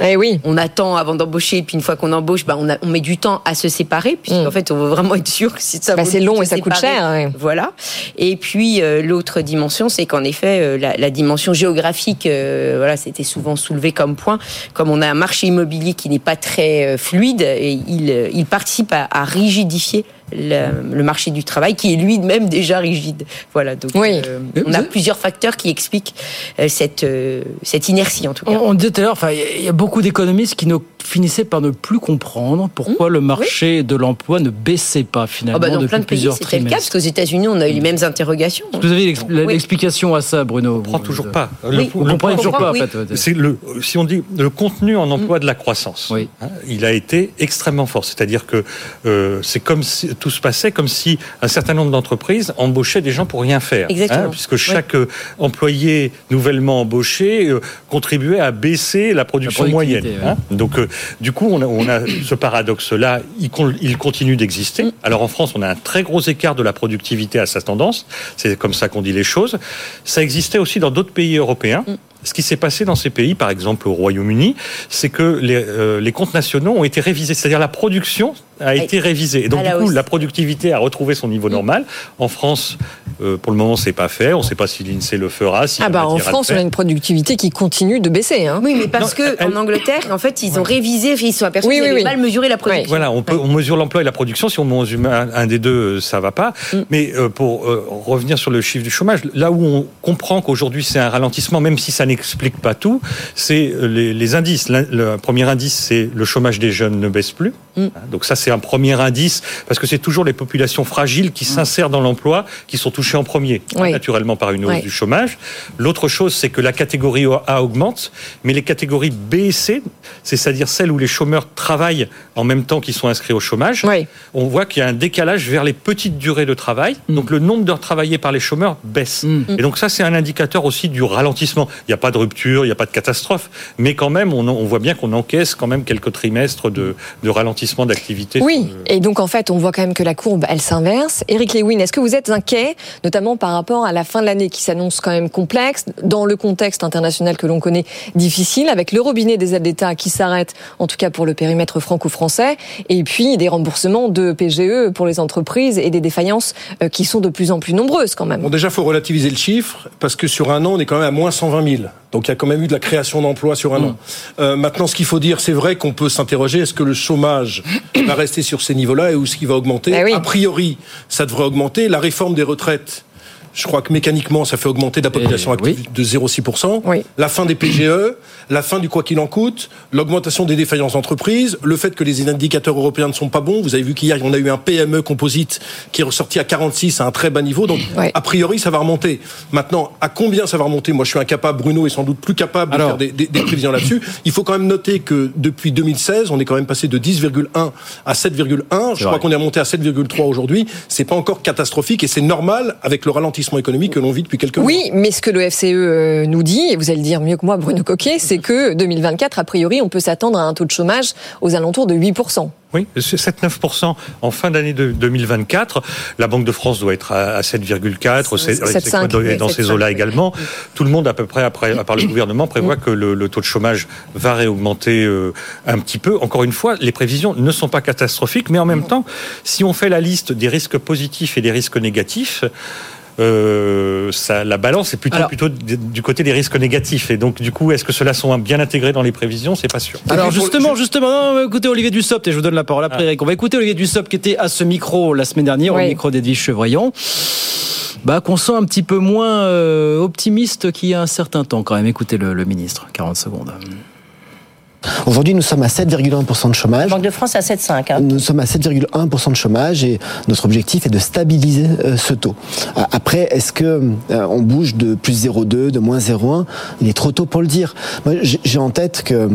S12: on attend avant d'embaucher, et puis une fois qu'on embauche, bah, on, a- on met du temps à se séparer, puisqu'en fait, on veut vraiment être sûr que si ça
S3: Bah, c'est long et ça coûte cher, ouais.
S12: Voilà. Et puis l'autre dimension, c'est qu'en effet, la, la dimension géographique, euh, voilà, c'était souvent soulevé comme point. Comme on a un marché immobilier qui n'est pas très euh, fluide, et il, euh, participe à rigidifier le, le marché du travail, qui est lui-même déjà rigide. Voilà. Donc, euh, on a plusieurs facteurs qui expliquent euh, cette euh, cette inertie en tout cas.
S1: On, on disait tout à l'heure, enfin, il y a beaucoup d'économistes qui ne finissaient par ne plus comprendre pourquoi le marché de l'emploi ne baissait pas finalement
S12: Ah bah, dans
S1: depuis
S12: plein de pays,
S1: plusieurs
S12: c'était le cas,
S1: trimestres.
S12: parce qu'aux États-Unis, on a eu les mêmes interrogations.
S1: Vous avez
S12: Oui.
S1: l'explication à ça, Bruno On
S21: comprend toujours pas.
S12: Oui.
S1: Vous comprenez toujours pas, en fait.
S21: C'est le, si on dit le contenu en emploi de la croissance, hein, il a été extrêmement fort. C'est-à-dire que euh, c'est comme si tout se passait comme si un certain nombre d'entreprises embauchaient des gens pour rien faire, hein,
S12: Exactement.
S21: puisque chaque euh, employé nouvellement embauché euh, contribuait à baisser la production moyenne.
S1: ouais.
S21: hein. Donc, euh, du coup, on a, on a [coughs] ce paradoxe-là. Il, con- il continue d'exister.
S12: Mm.
S21: Alors, en France, on a un très gros écart de la productivité à sa tendance. C'est comme ça qu'on dit les choses. Ça existait aussi dans d'autres pays européens.
S12: Mm.
S21: Ce qui s'est passé dans ces pays, par exemple au Royaume-Uni, c'est que les, euh, les comptes nationaux ont été révisés, c'est-à-dire la production a été révisée. Et donc du coup,
S12: hausse.
S21: La productivité a retrouvé son niveau normal. En France, euh, pour le moment, c'est pas fait. On ne sait pas si l'Insee le fera. Si
S3: Ah bah en France, on a une productivité qui continue de baisser. Hein.
S12: Oui, mais parce que en Angleterre, en fait, ils ont révisé, ils se sont aperçus
S3: Oui,
S12: qu'ils
S3: oui, oui.
S12: mal mesuré la production.
S21: Voilà, on, peut, on mesure l'emploi et la production. Si on mesure un, un des deux, euh, ça va pas.
S12: Mm.
S21: Mais euh, pour euh, revenir sur le chiffre du chômage, là où on comprend qu'aujourd'hui c'est un ralentissement, même si ça n'explique pas tout, c'est les, les indices. Le premier indice, c'est le chômage des jeunes ne baisse plus.
S12: Mm.
S21: Donc ça, c'est un premier indice, parce que c'est toujours les populations fragiles qui s'insèrent dans l'emploi qui sont touchées en premier, hein,
S12: Oui.
S21: naturellement par une hausse
S12: Oui.
S21: du chômage. L'autre chose, c'est que la catégorie A augmente, mais les catégories B et C, c'est-à-dire celles où les chômeurs travaillent en même temps qu'ils sont inscrits au chômage, on voit qu'il y a un décalage vers les petites durées de travail. Donc le nombre d'heures travaillées par les chômeurs baisse. Et donc ça, c'est un indicateur aussi du ralentissement. Il n'y a pas de rupture, il n'y a pas de catastrophe, mais quand même, on, on voit bien qu'on encaisse quand même quelques trimestres de, de ralentissement d'activité.
S3: Oui, et donc en fait, on voit quand même que la courbe, elle s'inverse. Eric Lewin, est-ce que vous êtes inquiet, notamment par rapport à la fin de l'année qui s'annonce quand même complexe, dans le contexte international que l'on connaît difficile, avec le robinet des aides d'État qui s'arrête, en tout cas pour le périmètre franco-français, et puis des remboursements de PGE pour les entreprises et des défaillances euh, qui sont de plus en plus nombreuses quand même.
S22: Bon, déjà, faut relativiser le chiffre, parce que sur un an, on est quand même à moins 120 000. Donc, il y a quand même eu de la création d'emplois sur un an. Euh, maintenant, ce qu'il faut dire, c'est vrai qu'on peut s'interroger, est-ce que le chômage va rester sur ces niveaux-là et où est-ce qu'il va augmenter? A priori, ça devrait augmenter. La réforme des retraites, je crois que mécaniquement, ça fait augmenter la population active de 0,6%. La fin des PGE, la fin du quoi qu'il en coûte, l'augmentation des défaillances d'entreprises, le fait que les indicateurs européens ne sont pas bons. Vous avez vu qu'hier, on a eu un PME composite qui est ressorti à 46 à un très bas niveau. Donc, a priori, ça va remonter. Maintenant, à combien ça va remonter? Moi, je suis incapable, Bruno est sans doute plus capable de faire des, des- des prévisions là-dessus. Il faut quand même noter que depuis 2016, on est quand même passé de 10,1 à 7,1. Je crois qu'on est remonté à 7,3 aujourd'hui. C'est pas encore catastrophique et c'est normal avec le ralentissement économique que l'on vit depuis quelques mois.
S3: Oui, mais ce que le FCE euh, nous dit, et vous allez le dire mieux que moi, Bruno Coquet, c'est que 2024, a priori, on peut s'attendre à un taux de chômage aux alentours de 8%.
S21: Oui, c'est 7-9% en fin d'année de 2024. La Banque de France doit être à à 7,4, c'est- c'est
S3: 7,5,
S21: quoi,
S3: oui,
S21: dans ces
S3: 7,5,
S21: eaux-là également. Tout le monde, à peu près, après, à part le [coughs] gouvernement, prévoit que le, le taux de chômage va réaugmenter euh, un petit peu. Encore une fois, les prévisions ne sont pas catastrophiques, mais en même temps, si on fait la liste des risques positifs et des risques négatifs, euh, ça, la balance est plutôt, plutôt du côté des risques négatifs. Et donc, du coup, est-ce que ceux-là sont bien intégrés dans les prévisions? C'est pas sûr.
S1: Alors justement, justement, non, on va écouter Olivier Dussopt et je vous donne la parole après Eric. On va écouter Olivier Dussopt qui était à ce micro la semaine dernière,
S3: Oui.
S1: au micro d'Edwige Chevrillon. Bah, qu'on sent un petit peu moins euh, optimiste qu'il y a un certain temps quand même. Écoutez le, le ministre, 40 secondes.
S15: Aujourd'hui, nous sommes à 7,1% de chômage.
S2: Banque de France à 7,5. hein.
S15: Nous sommes à 7,1% de chômage et notre objectif est de stabiliser euh, ce taux. Après, est-ce que euh, on bouge de plus 0,2, de moins 0,1 Il est trop tôt pour le dire. Moi, j'ai en tête que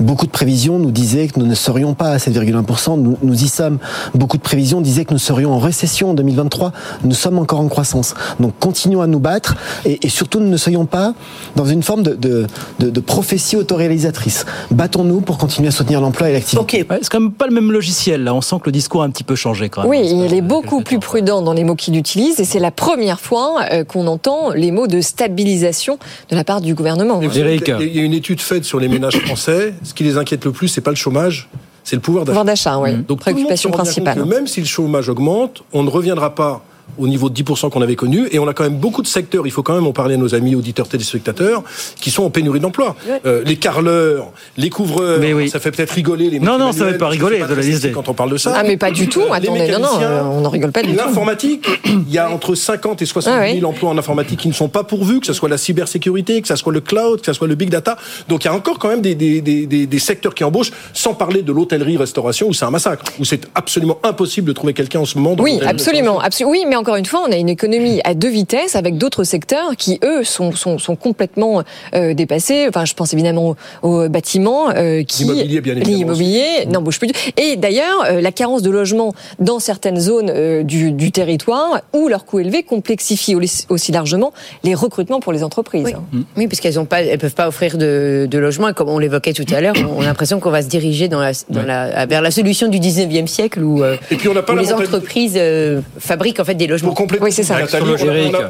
S15: beaucoup de prévisions nous disaient que nous ne serions pas à 7,1%. Nous, nous y sommes. Beaucoup de prévisions disaient que nous serions en récession en 2023. Nous sommes encore en croissance. Donc, continuons à nous battre et, et surtout ne soyons pas dans une forme de, de, de, de prophétie autoréalisatrice. Battons-nous pour continuer à soutenir l'emploi et l'activité.
S1: Ouais, c'est quand même pas le même logiciel là. On sent que le discours a un petit peu changé quand même.
S3: Oui, il est beaucoup plus prudent dans les mots qu'il utilise et c'est la première fois euh, qu'on entend les mots de stabilisation de la part du gouvernement.
S22: Il y a- il y a une étude faite sur les ménages français. Ce qui les inquiète le plus, c'est pas le chômage, c'est le pouvoir d'achat.
S3: Pouvoir d'achat, oui.
S22: Donc
S3: Préoccupation principale.
S22: que même si le chômage augmente, on ne reviendra pas au niveau de 10% qu'on avait connu. Et on a quand même beaucoup de secteurs, il faut quand même en parler à nos amis auditeurs téléspectateurs, qui sont en pénurie d'emploi. Euh, les carleurs, les couvreurs, ça fait peut-être rigoler les
S1: Non, non, ça
S22: manuels,
S1: fait pas rigoler de la liste
S22: quand on parle de ça.
S3: Ah, mais pas du tout.
S22: Les
S3: Attendez, non, non, euh, on n'en rigole pas du tout.
S22: L'informatique, il y a entre 50 et 60 000
S3: Ah
S22: emplois en informatique qui ne sont pas pourvus, que ce soit la cybersécurité, que ce soit le cloud, que ce soit le big data. Donc il y a encore quand même des, des, des, des- des secteurs qui embauchent, sans parler de l'hôtellerie-restauration, où c'est un massacre, où c'est absolument impossible de trouver quelqu'un en ce moment. dans
S3: Oui, absolument, absolu- Oui, mais encore une fois, on a une économie à deux vitesses avec d'autres secteurs qui, eux, sont, sont, sont complètement euh, dépassés. Enfin, je pense évidemment aux, aux bâtiments euh, qui...
S22: L'immobilier, bien évidemment
S3: L'immobilier n'embauche plus. du- Et d'ailleurs, euh, la carence de logement dans certaines zones euh, du, du territoire où leur coût élevé complexifie aussi- largement les recrutements pour les entreprises.
S12: Oui, oui parce qu'elles ont pas, elles peuvent pas offrir de, de logement. Et comme on l'évoquait tout à l'heure, on a l'impression qu'on va se diriger dans la, dans la, vers la solution du 19e siècle où, euh,
S22: Et puis on n'a pas
S12: où
S22: la
S12: les
S22: mentalité-
S12: entreprises euh, fabriquent en fait des logements.
S3: Oui, c'est ça.
S22: Nathalie,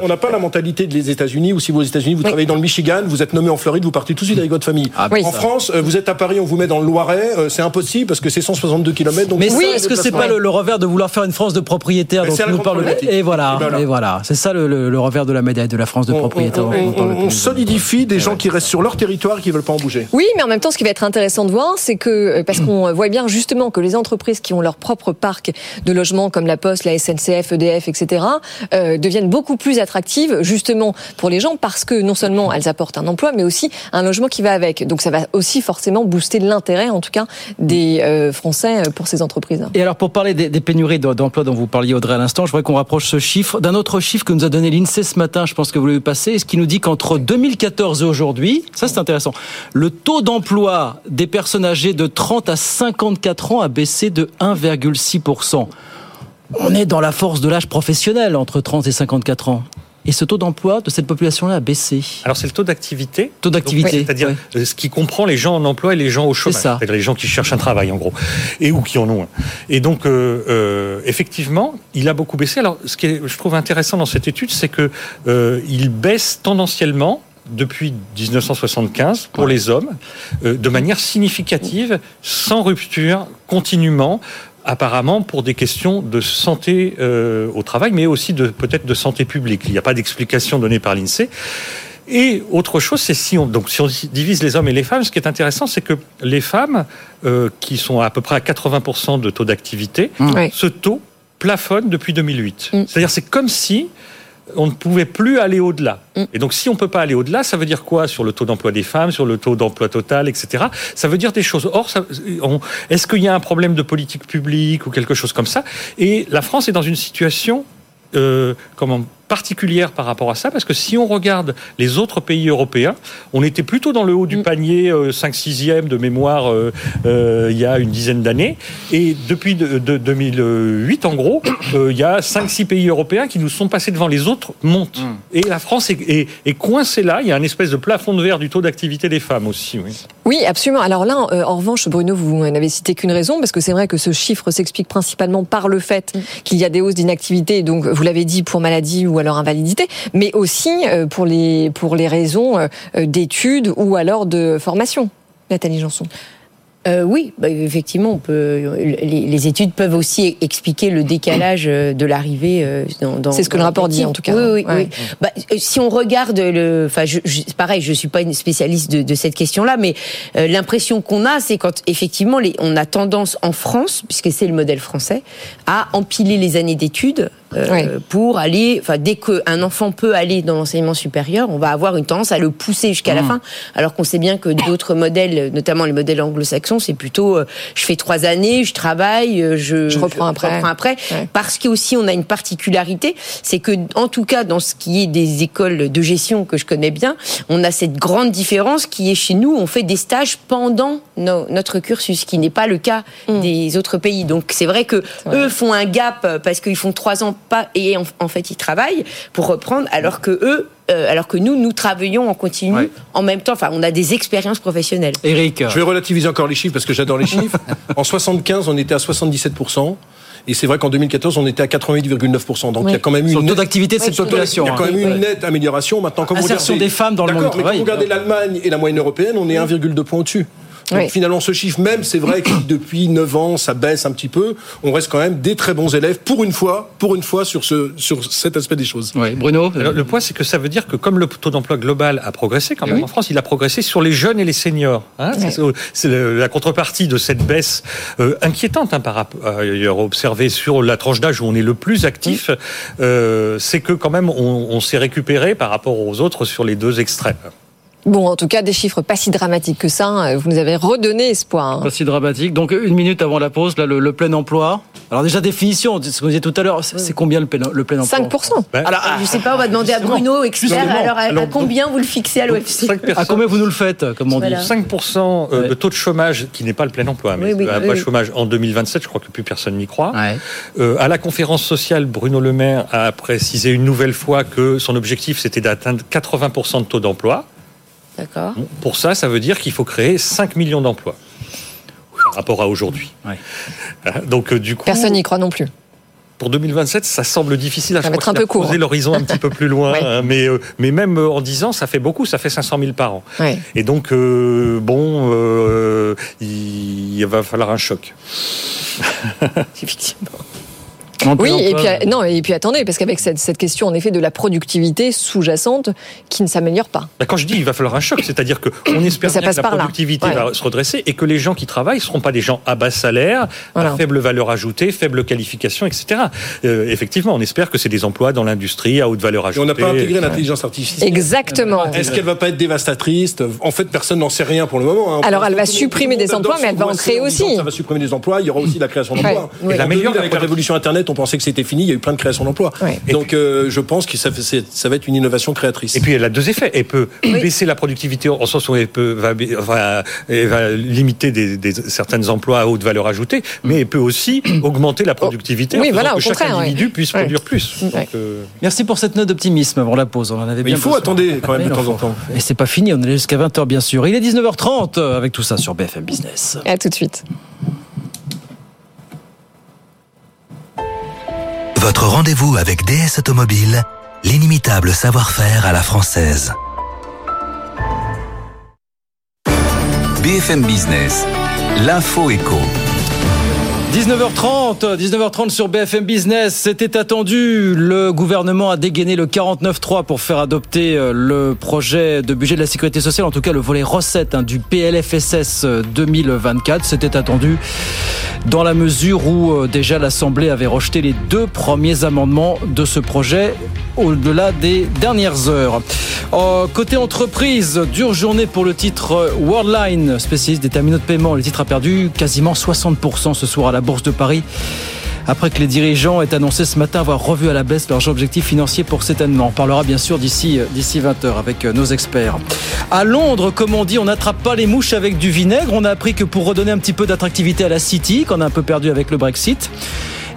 S22: on n'a pas la mentalité des États-Unis où si vous aux États-Unis, vous travaillez dans le Michigan, vous êtes nommé en Floride, vous partez tout de suite avec votre famille.
S1: oui.
S22: en. France, euh, vous êtes à Paris, on vous met dans le Loiret, euh, c'est impossible parce que c'est 162 km. Donc
S1: Mais
S22: avez
S1: est-ce que c'est pas le, le revers de vouloir faire une France de propriétaires dont nous
S22: problématique.
S1: Et voilà,
S22: Et là.
S1: et voilà. C'est ça le, le- le revers de la médaille de la France de propriétaires.
S22: on,
S1: dont on parle
S22: on-
S1: depuis
S22: on solidifie des gens qui restent sur leur territoire et qui veulent pas en bouger.
S3: Oui, mais en même temps, ce qui va être intéressant de voir, c'est que, euh, parce qu'on voit bien justement que les entreprises qui ont leur propre parc de logements, comme la Poste, la SNCF, EDF, etc., euh, deviennent beaucoup plus attractives justement pour les gens parce que non seulement elles apportent un emploi, mais aussi un logement qui va avec. Donc ça va aussi forcément booster l'intérêt, en tout cas, des euh, Français pour ces entreprises.
S1: Et alors pour parler des, pénuries d'emplois dont vous parliez Audrey à l'instant, je voudrais qu'on rapproche ce chiffre d'un autre chiffre que nous a donné l'INSEE ce matin, je pense que vous l'avez passé, ce qui nous dit qu'entre 2014 et aujourd'hui, ça c'est intéressant, le taux d'emploi des personnes âgées de 30 à 54 ans a baissé de 1,6%. On est dans la force de l'âge professionnel entre 30 et 54 ans. Et ce taux d'emploi de cette population-là a baissé.
S21: Alors c'est le taux d'activité.
S1: Taux d'activité.
S21: C'est-à-dire
S1: oui.
S21: ce qui comprend les gens en emploi et les gens au chômage.
S1: ça.
S21: C'est-à-dire les gens qui cherchent un travail en gros. Et ou qui en ont un. Et donc euh, euh, effectivement, il a beaucoup baissé. Alors ce qui je trouve intéressant dans cette étude, c'est que euh, il baisse tendanciellement depuis 1975 pour les hommes, euh, de manière significative, sans rupture, continuellement apparemment pour des questions de santé euh, au travail, mais aussi de peut-être de santé publique. Il n'y a pas d'explication donnée par l'INSEE. Et autre chose, c'est si on donc si on divise les hommes et les femmes, ce qui est intéressant, c'est que les femmes euh, qui sont à peu près à 80% de taux d'activité,
S3: Oui.
S21: ce taux plafonne depuis 2008. C'est-à-dire c'est comme si on ne pouvait plus aller au-delà. Et donc, si on ne peut pas aller au-delà, ça veut dire quoi sur le taux d'emploi des femmes, sur le taux d'emploi total, etc. Ça veut dire des choses. Or, est-ce qu'il y a un problème de politique publique ou quelque chose comme ça? Et la France est dans une situation euh, comment particulière par rapport à ça, parce que si on regarde les autres pays européens, on était plutôt dans le haut du panier, euh, 5-6e de mémoire, euh, euh, il y a une dizaine d'années. Et depuis de, de 2008, en gros, euh, il y a 5-6 pays européens qui nous sont passés devant. Les autres montent. Et la France est, est, est coincée là. Il y a un espèce de plafond de verre du taux d'activité des femmes aussi. Oui.
S3: Oui, absolument. Alors là, euh, en revanche, Bruno, vous n'avez cité qu'une raison, parce que c'est vrai que ce chiffre s'explique principalement par le fait qu'il y a des hausses d'inactivité, donc vous l'avez dit, pour maladie ou alors invalidité, mais aussi euh, pour les, pour les raisons euh, d'études ou alors de formation. Nathalie Janson.
S12: Euh, oui, bah, effectivement, on peut, les, les études peuvent aussi expliquer le décalage euh, de l'arrivée euh, dans. dans-
S3: C'est ce que le rapport dit, en tout cas.
S12: Oui, oui,
S3: Ouais.
S12: oui. Bah, euh, si on regarde le, enfin, je, je- c'est pareil, je suis pas une spécialiste de, de cette question-là, mais euh, l'impression qu'on a, c'est quand effectivement, les, on a tendance en France, puisque c'est le modèle français, à empiler les années d'études. Euh, pour aller, enfin dès qu'un enfant peut aller dans l'enseignement supérieur, on va avoir une tendance à le pousser jusqu'à la
S3: Mmh.
S12: fin, alors qu'on sait bien que d'autres modèles, notamment les modèles anglo-saxons, c'est plutôt euh, je fais trois années, je travaille, euh, je,
S3: Je reprends après.
S12: reprends après. Parce qu'aussi on a une particularité, c'est que en tout cas dans ce qui est des écoles de gestion que je connais bien, on a cette grande différence qui est chez nous, on fait des stages pendant no- notre cursus, ce qui n'est pas le cas
S3: Mmh.
S12: des autres pays. Donc c'est vrai que eux font un gap parce qu'ils font trois ans pas et en, en fait ils travaillent pour reprendre, alors que eux, euh, alors que nous, nous travaillons en continu en même temps. Enfin, on a des expériences professionnelles.
S1: Eric.
S22: Je vais relativiser encore les chiffres parce que j'adore les [laughs] chiffres. en 75, on était à 77%. Et c'est vrai qu'en 2014, on était à 88,9%. Donc il y a quand même eu
S1: Sur le
S22: une
S1: taux
S22: nette-
S1: d'activité de cette population,
S22: Il y a quand
S1: hein.
S22: même eu une nette amélioration. Maintenant, comme vous regardez-
S1: des femmes dans le monde du
S22: quand vous regardez l'Allemagne et la moyenne européenne, on est 1,2 points au-dessus. Donc
S3: Oui.
S22: finalement, ce chiffre même, c'est vrai que [coughs] depuis 9 ans, ça baisse un petit peu. On reste quand même des très bons élèves pour une fois, pour une fois sur ce sur cet aspect des choses.
S1: Bruno.
S21: Alors, le point, c'est que ça veut dire que comme le taux d'emploi global a progressé quand même
S22: Oui.
S21: en France, il a progressé sur les jeunes et les seniors. hein. C'est- la contrepartie de cette baisse euh, inquiétante hein, par rapport ailleurs observée sur la tranche d'âge où on est le plus actif. euh, c'est que quand même on, on s'est récupéré par rapport aux autres sur les deux extrêmes.
S3: Bon, en tout cas, des chiffres pas si dramatiques que ça. hein. Vous nous avez redonné espoir. hein.
S1: Pas si dramatique. Donc une minute avant la pause, là, le, le plein emploi. Alors déjà définition, ce que vous disiez tout à l'heure, c'est combien le plein, le plein emploi
S3: 5%.
S1: Alors,
S12: je sais pas, on va demander à Bruno, expert.
S1: Justement.
S12: Alors, à, combien vous le fixez à l'OFC
S1: à combien vous nous le faites, comme on dit
S12: Voilà.
S21: 5% euh, de taux de chômage, qui n'est pas le plein emploi, mais
S12: Oui, oui,
S21: le
S12: oui,
S21: pas
S12: oui.
S21: chômage en 2027, je crois que plus personne n'y croit. Euh, à la conférence sociale, Bruno Le Maire a précisé une nouvelle fois que son objectif, c'était d'atteindre 80% de taux d'emploi.
S12: D'accord.
S21: Bon, Pour ça, ça veut dire qu'il faut créer 5 millions d'emplois par rapport à aujourd'hui. Euh, Donc, euh, du coup,
S3: Personne n'y croit non plus.
S21: pour 2027, ça semble difficile à
S3: Ça va être un peu
S21: a
S3: court, hein.
S21: l'horizon un petit peu plus loin, [laughs]
S3: Ouais.
S21: hein, mais, euh, mais même en 10 ans, ça fait beaucoup, ça fait 500 000 par an.
S3: Ouais.
S21: Et donc, euh, bon, euh, il, il va falloir un choc. [laughs]
S12: Effectivement.
S3: Oui, et puis, non, et puis attendez, parce qu'avec cette, cette, question en effet de la productivité sous-jacente qui ne s'améliore pas.
S21: Bah, quand je dis il va falloir un choc, c'est-à-dire qu'on [coughs] espère bien que la productivité va se redresser et que les gens qui travaillent ne seront pas des gens à bas salaire, à faible valeur ajoutée, faible qualification, etc. Euh, effectivement, on espère que c'est des emplois dans l'industrie à haute valeur ajoutée.
S22: on n'a pas intégré l'intelligence artificielle.
S3: Exactement.
S22: Est-ce qu'elle va pas être dévastatrice En fait, personne n'en sait rien pour le moment.
S3: Hein. Alors, elle va supprimer des emplois, mais elle va en créer aussi.
S22: Ça va supprimer des emplois. Il y aura aussi la création d'emplois. Et la meilleure avec la révolution Internet, on pensait que c'était fini. Il y a eu plein de création d'emplois. Donc, euh, je pense que ça, ça, va être une innovation créatrice.
S21: Et puis, elle a deux effets. Elle peut baisser la productivité en sens où elle peut va, va, limiter des, certains emplois à haute valeur ajoutée, mais elle peut aussi [coughs] augmenter la productivité
S3: oui, voilà,
S21: que chaque individu puisse produire plus.
S1: Euh, Merci pour cette note d'optimisme avant la pause. On en avait bien
S22: il faut attendre quand même de temps en temps.
S1: Et c'est pas fini. On est jusqu'à 20h bien sûr. Il est 19h30 avec tout ça sur BFM Business.
S3: À tout de suite.
S14: Votre rendez-vous avec DS Automobile, l'inimitable savoir-faire à la française. BFM Business, l'info éco.
S1: 19h30, 19h30 sur BFM Business, c'était attendu. Le gouvernement a dégainé le 49.3 pour faire adopter euh, le projet de budget de la sécurité sociale, en tout cas le volet recette hein, du PLFSS 2024. C'était attendu dans la mesure où euh, déjà l'Assemblée avait rejeté les deux premiers amendements de ce projet au-delà des dernières heures. Euh, côté entreprise, dure journée pour le titre Worldline, spécialiste des terminaux de paiement. Le titre a perdu quasiment 60% ce soir à la Bourse de Paris après que les dirigeants aient annoncé ce matin avoir revu à la baisse leurs objectifs financiers pour cet an. On parlera bien sûr d'ici d'ici 20h avec nos experts. À Londres, comme on dit, on n'attrape pas les mouches avec du vinaigre. On a appris que pour redonner un petit peu d'attractivité à la City, qu'on a un peu perdu avec le Brexit,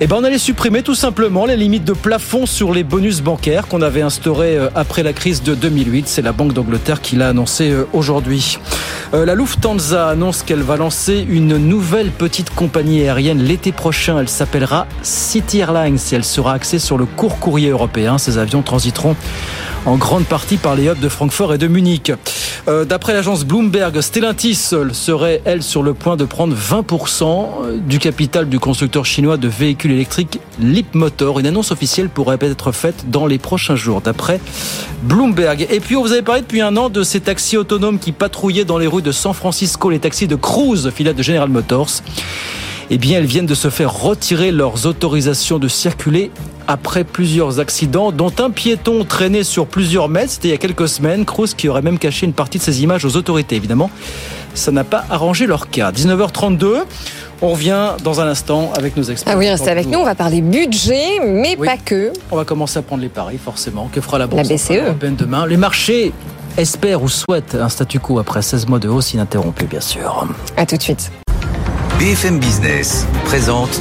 S1: eh ben on allait supprimer tout simplement les limites de plafond sur les bonus bancaires qu'on avait instaurés euh, après la crise de 2008. C'est la Banque d'Angleterre qui l'a annoncé euh, aujourd'hui. Euh, la Lufthansa annonce qu'elle va lancer une nouvelle petite compagnie aérienne l'été prochain. Elle s'appellera City Airlines et elle sera axée sur le court courrier européen. Ces avions transiteront en grande partie par les hubs de Francfort et de Munich. Euh, d'après l'agence Bloomberg, Stellantis serait, elle, sur le point de prendre 20% du capital du constructeur chinois de véhicules électriques Motor. Une annonce officielle pourrait être faite dans les prochains jours, d'après Bloomberg. Et puis, on vous avait parlé depuis un an de ces taxis autonomes qui patrouillaient dans les rues de San Francisco, les taxis de Cruise, filiale de General Motors eh bien, elles viennent de se faire retirer leurs autorisations de circuler après plusieurs accidents, dont un piéton traîné sur plusieurs mètres. C'était il y a quelques semaines. Cruz qui aurait même caché une partie de ses images aux autorités. Évidemment, ça n'a pas arrangé leur cas. 19h32. On revient dans un instant avec nos experts.
S3: Ah oui, restez avec nous. On va parler budget, mais pas que.
S1: On va commencer à prendre les paris, forcément. Que fera la Bourse
S3: la BCE.
S1: demain? Les marchés espèrent ou souhaitent un statu quo après 16 mois de hausse ininterrompue, bien sûr.
S3: À tout de suite.
S14: BFM Business présente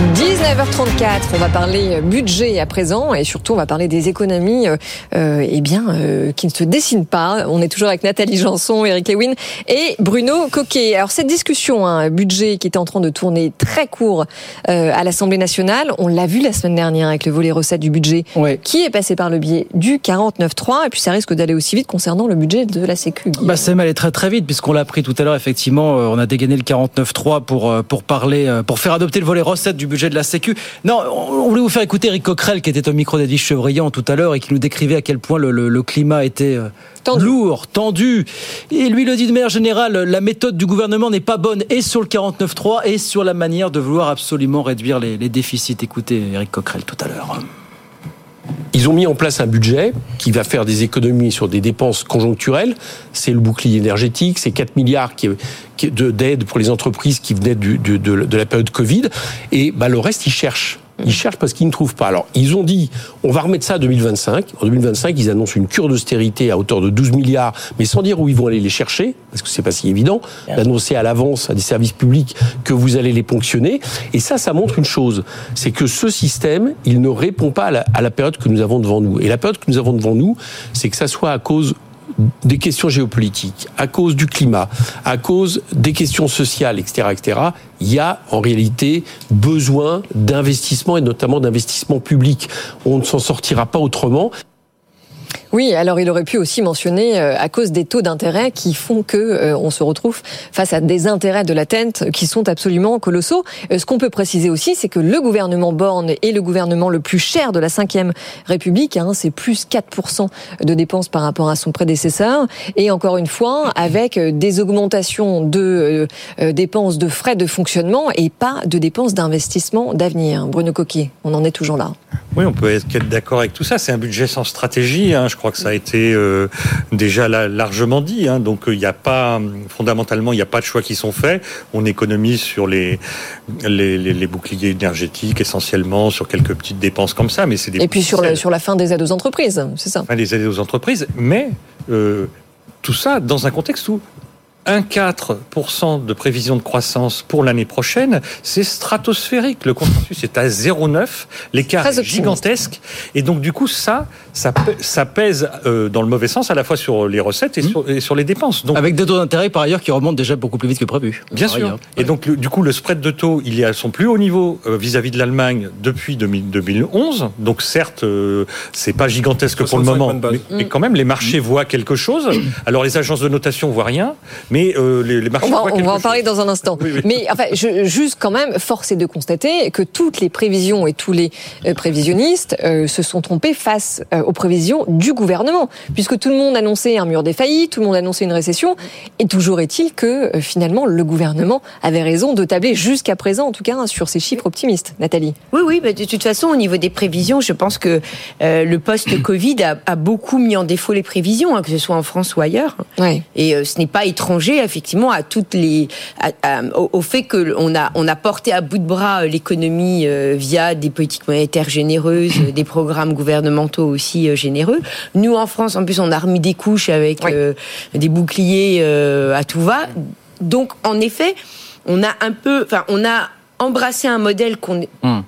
S3: 19h34, on va parler budget à présent et surtout on va parler des économies euh, eh bien, euh, qui ne se dessinent pas. On est toujours avec Nathalie Janson, Eric Lewin et Bruno Coquet. Alors cette discussion, un hein, budget qui était en train de tourner très court euh, à l'Assemblée nationale, on l'a vu la semaine dernière avec le volet recettes du budget qui est passé par le biais du 49.3 et puis ça risque d'aller aussi vite concernant le budget de la Sécu.
S1: Bah, ça allé très très vite puisqu'on l'a appris tout à l'heure effectivement, euh, on a dégainé le 49.3 pour, euh, pour parler, pour faire adopter le volet recettes du budget de la Sécu. Non, on voulait vous faire écouter Eric Coquerel qui était au micro d'Edith Chevrillon tout à l'heure et qui nous décrivait à quel point le, climat était euh, lourd, tendu. Et lui le dit de manière générale, la méthode du gouvernement n'est pas bonne et sur le 49.3 et sur la manière de vouloir absolument réduire les, déficits. Écoutez Eric Coquerel tout à l'heure.
S16: Ils ont mis en place un budget qui va faire des économies sur des dépenses conjoncturelles. C'est le bouclier énergétique, c'est 4 milliards d'aide pour les entreprises qui venaient de, la période Covid. Et bah, le reste, ils cherchent. Ils cherchent parce qu'ils ne trouvent pas. Alors, ils ont dit, on va remettre ça à 2025. En 2025, ils annoncent une cure d'austérité à hauteur de 12 milliards, mais sans dire où ils vont aller les chercher, parce que c'est pas si évident d'annoncer à l'avance à des services publics que vous allez les ponctionner. Et ça, ça montre une chose, c'est que ce système, il ne répond pas à la, à la période que nous avons devant nous. Et la période que nous avons devant nous, c'est que ça soit à cause des questions géopolitiques, à cause du climat, à cause des questions sociales, etc., etc., il y a en réalité besoin d'investissement et notamment d'investissement public. On ne s'en sortira pas autrement.
S3: Oui, alors il aurait pu aussi mentionner euh, à cause des taux d'intérêt qui font que euh, on se retrouve face à des intérêts de la TENT qui sont absolument colossaux. Euh, ce qu'on peut préciser aussi, c'est que le gouvernement Borne est le gouvernement le plus cher de la Ve République. Hein, c'est plus 4% de dépenses par rapport à son prédécesseur. Et encore une fois, avec des augmentations de dépenses de frais de fonctionnement et pas de dépenses d'investissement d'avenir. Bruno Coquet, on en est toujours là.
S21: Oui, on peut être d'accord avec tout ça. C'est un budget sans stratégie. Hein. Crois que ça a été euh, déjà largement dit. Hein. Donc il n'y a pas, fondamentalement, il n'y a pas de choix qui sont faits. On économise sur les, les, les, boucliers énergétiques essentiellement, sur quelques petites dépenses comme ça. Mais c'est
S3: Et puis sur la, sur la fin des aides aux entreprises, c'est ça.
S21: Les aides aux entreprises, mais euh, tout ça dans un contexte où 1,4% de prévision de croissance pour l'année prochaine, c'est stratosphérique. Le consensus est à 0,9. L'écart est gigantesque. Et donc, du coup, ça, ça, ça pèse euh, dans le mauvais sens à la fois sur les recettes et, mmh. sur, et sur, les dépenses.
S1: Donc, Avec des taux d'intérêt, par ailleurs, qui remontent déjà beaucoup plus vite que prévu.
S21: Bien sûr. Et donc, du coup, le spread de taux, il est à son plus haut niveau euh, vis-à-vis de l'Allemagne depuis 2011. Donc, certes, euh, c'est pas gigantesque pour le moment, mais, quand même, les marchés mmh. voient quelque chose. Alors, les agences de notation voient rien. Mais euh, les, les, marchés.
S3: On va, on va en parler dans un instant. Mais enfin, je, juste quand même, force est de constater que toutes les prévisions et tous les euh, prévisionnistes euh, se sont trompés face aux prévisions du gouvernement, puisque tout le monde annonçait un mur des faillites, tout le monde annonçait une récession, et toujours est-il que finalement le gouvernement avait raison de tabler jusqu'à présent, en tout cas, sur ces chiffres optimistes. Nathalie.
S12: Oui, oui. De toute façon, au niveau des prévisions, je pense que le post-Covid a, a, beaucoup mis en défaut les prévisions, hein, que ce soit en France ou ailleurs.
S3: Ouais.
S12: Et ce n'est pas étranger effectivement à toutes les au, fait que on a on a porté à bout de bras euh, l'économie euh, via des politiques monétaires généreuses, des programmes gouvernementaux aussi euh, généreux. Nous en France, en plus, on a remis des couches avec des boucliers à tout va. Donc en effet, on a un peu, enfin on a embrasser un modèle qu'on, hmm.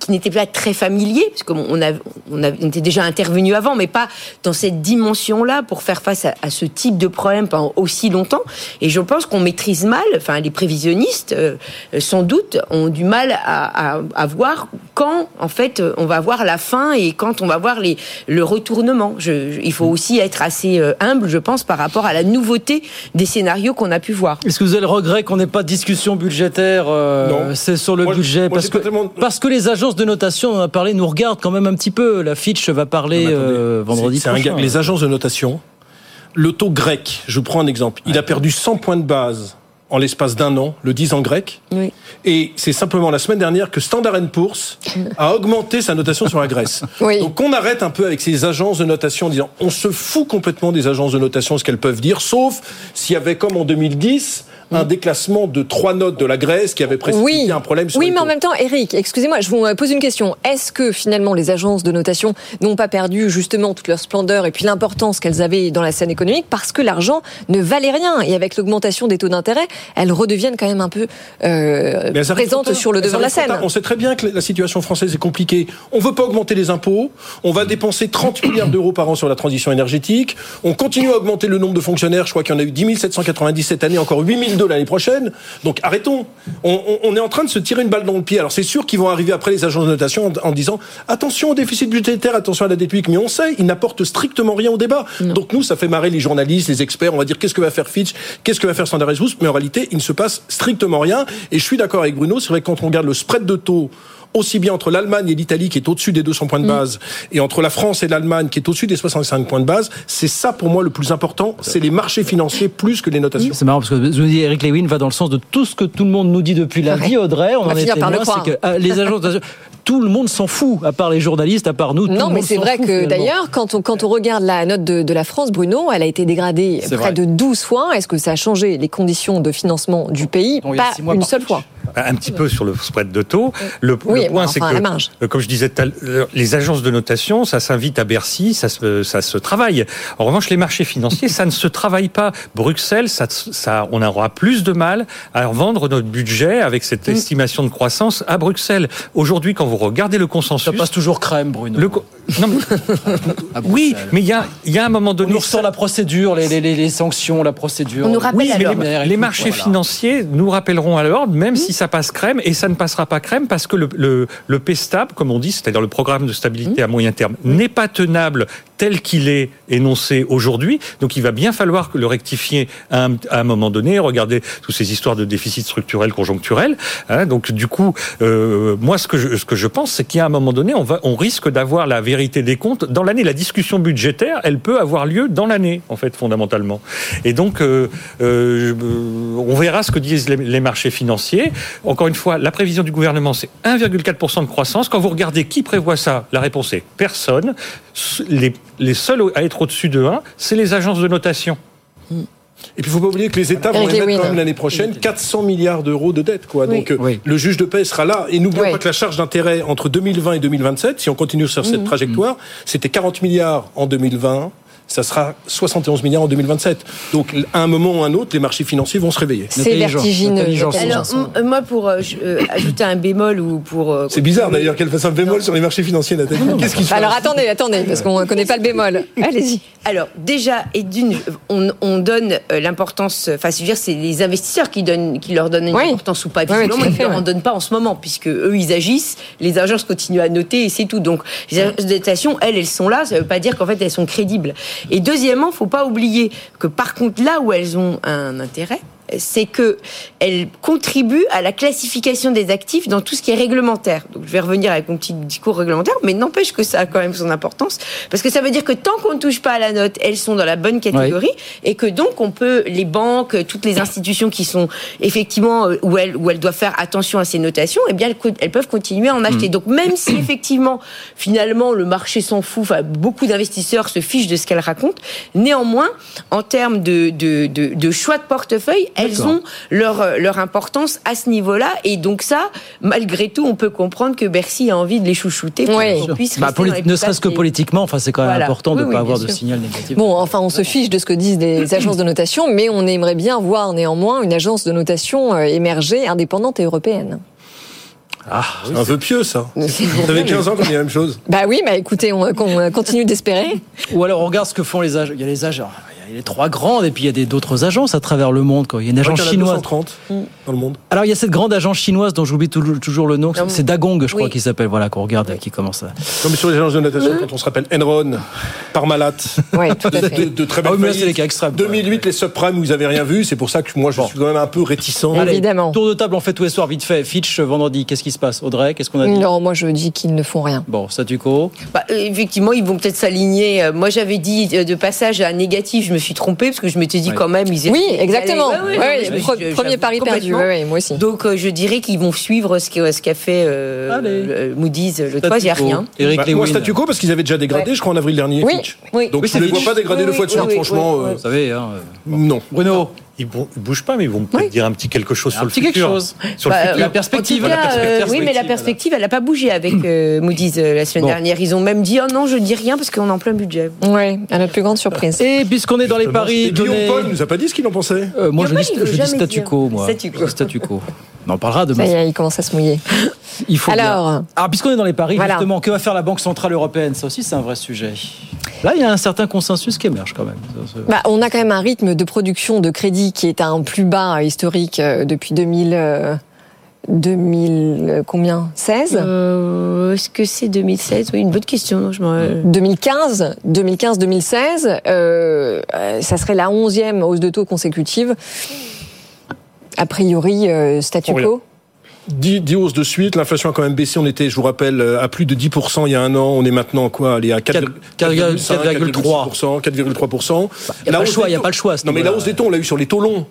S12: qui n'était pas très familier, parce qu'on a, on, était déjà intervenu avant, mais pas dans cette dimension-là pour faire face à, ce type de problème pendant aussi longtemps. Et je pense qu'on maîtrise mal, enfin les prévisionnistes, euh, sans doute, ont du mal à, à, voir quand, en fait, on va voir la fin et quand on va voir les, le retournement. Je, il faut aussi être assez euh, humble, je pense, par rapport à la nouveauté des scénarios qu'on a pu voir.
S1: Est-ce que vous avez le regret qu'on n'ait pas de discussion budgétaire euh, c'est sur le budget parce, que, parce que les agences de notation, on a parlé, nous regardent quand même un petit peu. La Fitch va parler euh, vendredi prochain.
S22: les agences de notation, le taux grec, je vous prends un exemple, il a perdu 100 points de base en l'espace d'un an, le 10 ans grec. Et c'est simplement la semaine dernière que Standard Poor's a [laughs] augmenté sa notation sur la Grèce. Donc on arrête un peu avec ces agences de notation en disant on se fout complètement des agences de notation, ce qu'elles peuvent dire, sauf s'il y avait comme en 2010 un déclassement de trois notes de la Grèce qui avait précipité un problème sur
S3: Oui, mais en même temps, Eric, excusez-moi, je vous pose une question. Est-ce que finalement les agences de notation n'ont pas perdu justement toute leur splendeur et puis l'importance qu'elles avaient dans la scène économique parce que l'argent ne valait rien et avec l'augmentation des taux d'intérêt, elles redeviennent quand même un peu euh, présentes sur le devant de la scène.
S22: On sait très bien que la situation française est compliquée. On veut pas augmenter les impôts, on va dépenser 30 milliards d'euros par an sur la transition énergétique, on continue à augmenter le nombre de fonctionnaires, je crois qu'il y en a eu 10 790 cette année, encore 8 000 l'année prochaine. Donc arrêtons. On, est en train de se tirer une balle dans le pied. Alors c'est sûr qu'ils vont arriver après les agences de notation en, disant attention au déficit budgétaire, attention à la dette publique. Mais on sait, ils n'apportent strictement rien au débat. Donc nous, ça fait marrer les journalistes, les experts. On va dire qu'est-ce que va faire Fitch, qu'est-ce que va faire Standard Poor's. Mais en réalité, il ne se passe strictement rien. Et je suis d'accord avec Bruno. C'est vrai que quand on regarde le spread de taux aussi bien entre l'Allemagne et l'Italie qui est au-dessus des 200 points de mm. base et entre la France et l'Allemagne qui est au-dessus des 65 points de base, c'est ça pour moi le plus important, c'est les marchés financiers plus que les notations.
S1: C'est marrant parce que vous dites Eric Lewin va dans le sens de tout ce que tout le monde nous dit depuis lundi, Audrey, on, en est témoin, c'est que euh, les agents tout le monde s'en fout, à part les journalistes, à part nous.
S3: Non, mais c'est vrai que d'ailleurs, quand on, quand on regarde la note de, la France, Bruno, elle a été dégradée près de 12 fois. Est-ce que ça a changé les conditions de financement du pays? Pas une seule fois
S21: un petit peu sur le spread de taux. Le, point, c'est que, euh, comme je disais, les agences de notation, ça s'invite à Bercy, ça se, ça se travaille. En revanche, les marchés financiers, ça ne se travaille pas. Bruxelles, ça, ça, on aura plus de mal à vendre notre budget avec cette mm. estimation de croissance à Bruxelles. Aujourd'hui, quand vous regardez le consensus, ça
S1: passe toujours crème, Bruno.
S21: Non, [laughs] oui, mais il y a, y a un moment donné.
S1: On nous ressort la procédure, les, les, les, sanctions, la procédure.
S12: On nous rappelle
S21: oui, mais les, marchés financiers nous rappelleront à l'ordre, même si ça passe crème, et ça ne passera pas crème parce que le, le, le PSTAB, comme on dit, c'est-à-dire le programme de stabilité à moyen terme, n'est pas tenable tel qu'il est énoncé aujourd'hui. Donc il va bien falloir le rectifier à un, à un moment donné, regarder toutes ces histoires de déficit structurel, conjoncturel. Hein. donc du coup, euh, moi ce que je, ce que je pense, c'est qu'à un moment donné, on, va, on risque d'avoir la vérité des comptes dans l'année. La discussion budgétaire, elle peut avoir lieu dans l'année, en fait, fondamentalement. Et donc, euh, euh, on verra ce que disent les, les marchés financiers. Encore une fois, la prévision du gouvernement, c'est 1,4% de croissance. Quand vous regardez qui prévoit ça, la réponse est personne. Les seuls à être au-dessus de 1, c'est les agences de notation.
S22: Et puis, il ne faut pas oublier que les États vont émettre quand même l'année prochaine 400 milliards d'euros de dettes. Quoi. Donc, euh, le juge de paix sera là. Et n'oublions
S3: Oui.
S22: pas que la charge d'intérêt entre 2020 et 2027, si on continue sur cette
S3: Mhm.
S22: trajectoire, c'était 40 milliards en 2020. Ça sera 71 milliards en 2027. Donc, à un moment ou à un autre, les marchés financiers vont se réveiller.
S3: C'est vertigineux.
S12: Alors, moi, pour euh, euh, ajouter un bémol ou pour. euh,
S22: C'est bizarre d'ailleurs qu'elle fasse un bémol sur les marchés financiers, Nathalie. Qu'est-ce qui se
S3: Alors attendez, attendez, parce qu'on ne connaît pas le bémol. [laughs] Allez-y.
S12: Alors déjà et d'une, on, on donne l'importance. Enfin, je veux dire, c'est les investisseurs qui donnent, qui leur donnent une
S3: Oui.
S12: importance ou pas.
S3: Oui, oui,
S12: Visiblement,
S3: à
S12: ils ne leur en donnent pas en ce moment, puisque eux, ils agissent. Les agences continuent à noter et c'est tout. Donc, les agences de notation, elles, elles sont là. Ça ne veut pas dire qu'en fait, elles sont crédibles. Et deuxièmement, faut pas oublier que par contre, là où elles ont un intérêt, c'est que elles contribuent à la classification des actifs dans tout ce qui est réglementaire. Donc je vais revenir avec mon petit discours réglementaire, mais n'empêche que ça a quand même son importance parce que ça veut dire que tant qu'on ne touche pas à la note, elles sont dans la bonne catégorie et que donc on peut les banques, toutes les institutions qui sont effectivement euh, où elles où elles doivent faire attention à ces notations, eh bien elles, peuvent continuer à en acheter. Donc même si effectivement finalement le marché s'en fout, enfin, beaucoup d'investisseurs se fichent de ce qu'elles racontent, néanmoins en termes de de, de, de choix de portefeuille, elles ont leur euh, leur importance à ce niveau-là et donc ça malgré tout on peut comprendre que Bercy a envie de les chouchouter pour
S3: Oui.
S12: qu'on puisse
S1: Bah,
S12: les
S1: ne serait-ce que politiquement, enfin, c'est quand même
S12: Voilà.
S1: important de
S12: Oui,
S1: ne
S12: oui,
S1: pas avoir de
S12: sûr.
S1: signal négatif.
S3: Bon, enfin, on se fiche de ce que disent les agences de notation, mais on aimerait bien voir néanmoins une agence de notation euh, émerger, indépendante et européenne.
S22: Ah, c'est un peu pieux ça. Vous avez 15 ans qu'on dit la même chose.
S3: Bah oui, bah écoutez, on, on continue d'espérer.
S1: Ou alors on regarde ce que font les agences. Il y a les agences. Il y a les trois grandes et puis il y a des- d'autres agences à travers le monde. Quoi. Il y a une agence
S22: qu'il y en a
S1: chinoise.
S22: 230 dans le monde.
S1: Alors il y a cette grande agence chinoise dont j'oublie toujours, toujours le nom. C'est Dagong, je crois,
S12: Oui.
S1: qui s'appelle. Voilà, qu'on regarde, qui commence à.
S22: Comme sur les agences de notation, quand on se rappelle Enron, Parmalat,
S3: Ouais, tout à
S22: de,
S3: fait.
S22: de- de très
S1: Ah
S22: belles
S1: oui, c'est les cas extrêmes, quoi.
S22: 2008, les subprimes, vous avez rien vu. C'est pour ça que moi, je suis quand même un peu réticent.
S1: Allez,
S3: Évidemment.
S1: Tour de table, on fait tous les soirs vite fait. Fitch, vendredi, qu'est-ce qui se passe? Audrey, qu'est-ce qu'on a dit?
S3: Non, moi je dis qu'ils ne font rien.
S1: Bon, statu quo.
S12: Bah, effectivement, ils vont peut-être s'aligner. Euh, Moi, j'avais dit euh, de passage à négatif, je me suis trompée parce que je m'étais dit
S1: Ouais.
S12: quand même ils
S3: Oui, exactement.
S12: Ouais, Ouais, me suis-
S3: premier pari perdu.
S12: complètement.
S3: Ouais, ouais, moi aussi.
S12: Donc, euh, je dirais qu'ils vont suivre ce qu'a ce fait euh, le- Moody's le 3, il n'y a rien.
S1: Eric
S22: Bah, moi, statu quo, parce qu'ils avaient déjà dégradé,
S12: Ouais.
S22: je crois, en avril dernier.
S3: Oui.
S22: Donc,
S1: Oui,
S22: je ne les vois pas dégrader deux fois de suite, franchement. euh,
S1: Vous savez, hein, euh,
S22: Non.
S1: Bruno,
S21: Ils ne bougent pas, mais ils vont peut-être dire un petit quelque chose sur
S1: un
S21: le
S1: petit
S21: futur.
S1: chose.
S21: Sur
S12: Bah,
S21: le futur.
S1: La perspective. La
S12: cas, euh,
S1: perspective,
S12: oui, mais la
S1: voilà.
S12: perspective, elle n'a pas bougé avec [clears throat] euh, Moody's euh, la semaine
S1: Bon.
S12: dernière. Ils ont même dit, oh non, je dis rien parce qu'on est en plein budget.
S3: Ouais, à notre plus grande surprise.
S1: Et puisqu'on est dans les paris,
S22: Guillaume Paul nous a pas dit ce qu'il en pensait.
S1: Euh, moi, je je dis statu quo, moi.
S12: Statu quo.
S1: On en parlera
S3: Ça
S1: demain.
S3: y est, il commence à se mouiller. [laughs]
S1: Il faut
S3: Alors.
S1: bien. Alors, puisqu'on est dans les paris,
S3: Voilà.
S1: justement, que va faire la Banque Centrale Européenne? Ça aussi, c'est un vrai sujet. Là, il y a un certain consensus qui émerge quand même. Ça,
S3: Bah, on a quand même un rythme de production de crédit qui est à un plus bas euh, historique euh, depuis 2000. euh, 2000 euh, combien? 16
S12: Euh, Est-ce que c'est 2016 Oui, une bonne question. non, Je m'en-
S3: 2015, 2015-2016, euh, euh, ça serait la onzième hausse de taux consécutive. A priori, euh, statu quo.
S22: 10, 10 hausses de suite, l'inflation a quand même baissé. On était, je vous rappelle, euh, à plus de 10% il y a un an. On est maintenant quoi Allez, à 4,
S1: 4,3.
S22: 4,3%. 4,3%.
S1: Il n'y a pas le choix, il n'y a pas le choix.
S22: Non, mais la hausse des taux, on l'a eu sur les taux longs.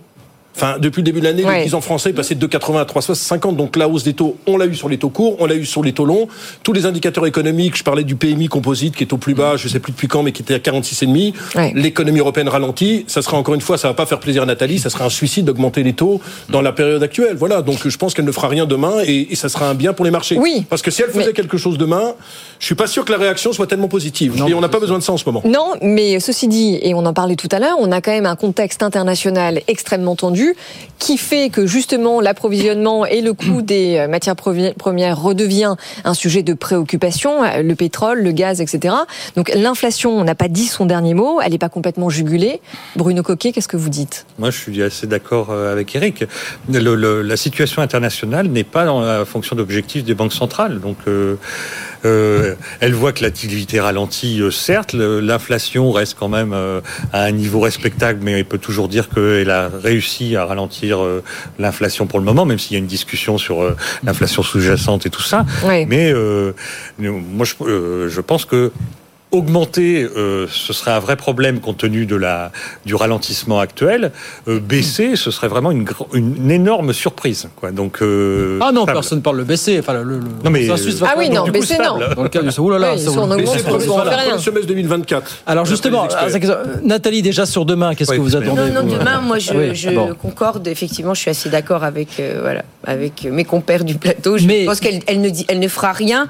S22: Enfin, depuis le début de l'année,
S3: Ouais.
S22: le 10 ans français est passé de 2,80 à 3,50. Donc la hausse des taux, on l'a eu sur les taux courts, on l'a eu sur les taux longs. Tous les indicateurs économiques, je parlais du PMI composite qui est au plus bas, je sais plus depuis quand, mais qui était à 46,5.
S3: Ouais.
S22: L'économie européenne ralentit. Ça sera encore une fois, ça va pas faire plaisir à Nathalie, ça sera un suicide d'augmenter les taux dans la période actuelle. Voilà. Donc je pense qu'elle ne fera rien demain et, et ça sera un bien pour les marchés.
S3: Oui.
S22: Parce que si elle faisait
S3: Mais-
S22: quelque chose demain, je suis pas sûr que la réaction soit tellement positive. et on n'a pas besoin de ça en ce moment.
S3: Non, mais ceci dit, et on en parlait tout à l'heure, on a quand même un contexte international extrêmement tendu qui fait que justement l'approvisionnement et le coût des euh, matières premières redevient un sujet de préoccupation, euh, le pétrole, le gaz, etc. Donc l'inflation, on n'a pas dit son dernier mot, elle n'est pas complètement jugulée. Bruno Coquet, qu'est-ce que vous dites?
S21: Moi, je suis assez d'accord euh, avec Eric. La situation internationale n'est pas dans la fonction d'objectif des banques centrales. Donc, Euh, elle voit que l'activité ralentit, euh, certes, l'inflation reste quand même euh, à un niveau respectable, mais elle peut toujours dire qu'elle a réussi à ralentir euh, l'inflation pour le moment, même s'il y a une discussion sur euh, l'inflation sous-jacente et tout ça.
S3: Oui.
S21: Mais euh, moi, je, euh, je pense que augmenter, euh, ce serait un vrai problème compte tenu de la, du ralentissement actuel. Euh, baisser, ce serait vraiment une, une énorme surprise. Quoi. Donc, euh,
S1: Ah non,
S21: stable.
S1: personne ne parle de baisser. Enfin, le, le-
S21: Non, mais,
S1: le consensus
S21: euh,
S1: va
S3: Ah oui, non,
S1: coup,
S3: baisser,
S1: stable.
S3: non.
S1: Dans le cas du là ça
S3: on
S1: baisser,
S3: on
S1: voilà.
S3: rien.
S22: Le semestre 2024.
S1: Alors justement, ah, Nathalie, déjà sur demain, qu'est-ce que vous attendez
S12: Non, non,
S1: vous,
S12: demain, moi, je,
S1: Oui,
S12: je
S1: bon.
S12: concorde. Effectivement, je suis assez d'accord avec, euh, voilà, avec mes compères du plateau. Je pense qu'elle elle ne, dit, elle ne fera rien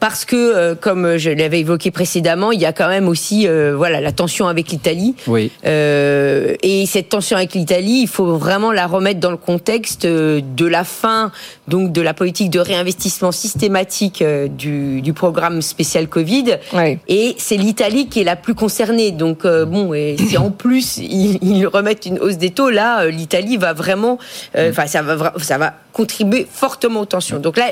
S12: parce que, euh, comme je l'avais évoqué précédemment, il y a quand même aussi, euh, voilà, la tension avec l'Italie.
S1: Oui.
S12: Euh, et cette tension avec l'Italie, il faut vraiment la remettre dans le contexte euh, de la fin, donc de la politique de réinvestissement systématique du, du programme spécial Covid. Et c'est l'Italie qui est la plus concernée. Donc euh, bon, et si en plus ils, ils remettent une hausse des taux, là, l'Italie va vraiment, euh, enfin, ça va, ça va contribuer fortement aux tensions. Donc là.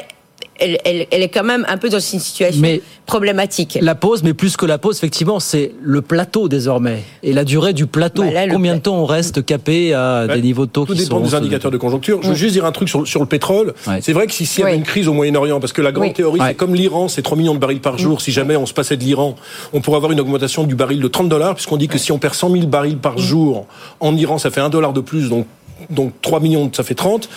S12: Elle, elle, elle est quand même un peu dans une situation
S1: Mais
S12: problématique.
S1: La pause, mais plus que la pause, effectivement, c'est le plateau désormais. Et la durée du plateau.
S12: Bah là, le
S1: Combien de temps on reste capé à des niveaux de taux
S22: Tout
S1: qui
S22: dépend
S1: sont
S22: des indicateurs de conjoncture. Je veux juste dire un truc sur, sur le pétrole. C'est vrai que si- s'il y avait
S12: Oui.
S22: une crise au Moyen-Orient, parce que la grande
S12: Oui.
S22: théorie,
S1: Ouais.
S22: c'est comme l'Iran, c'est 3 millions de barils par jour. Si jamais on se passait de l'Iran, on pourrait avoir une augmentation du baril de 30 dollars, puisqu'on dit que si on perd 100 000 barils par jour en Iran, ça fait 1 dollar de plus, donc, donc 3 millions, ça fait 30.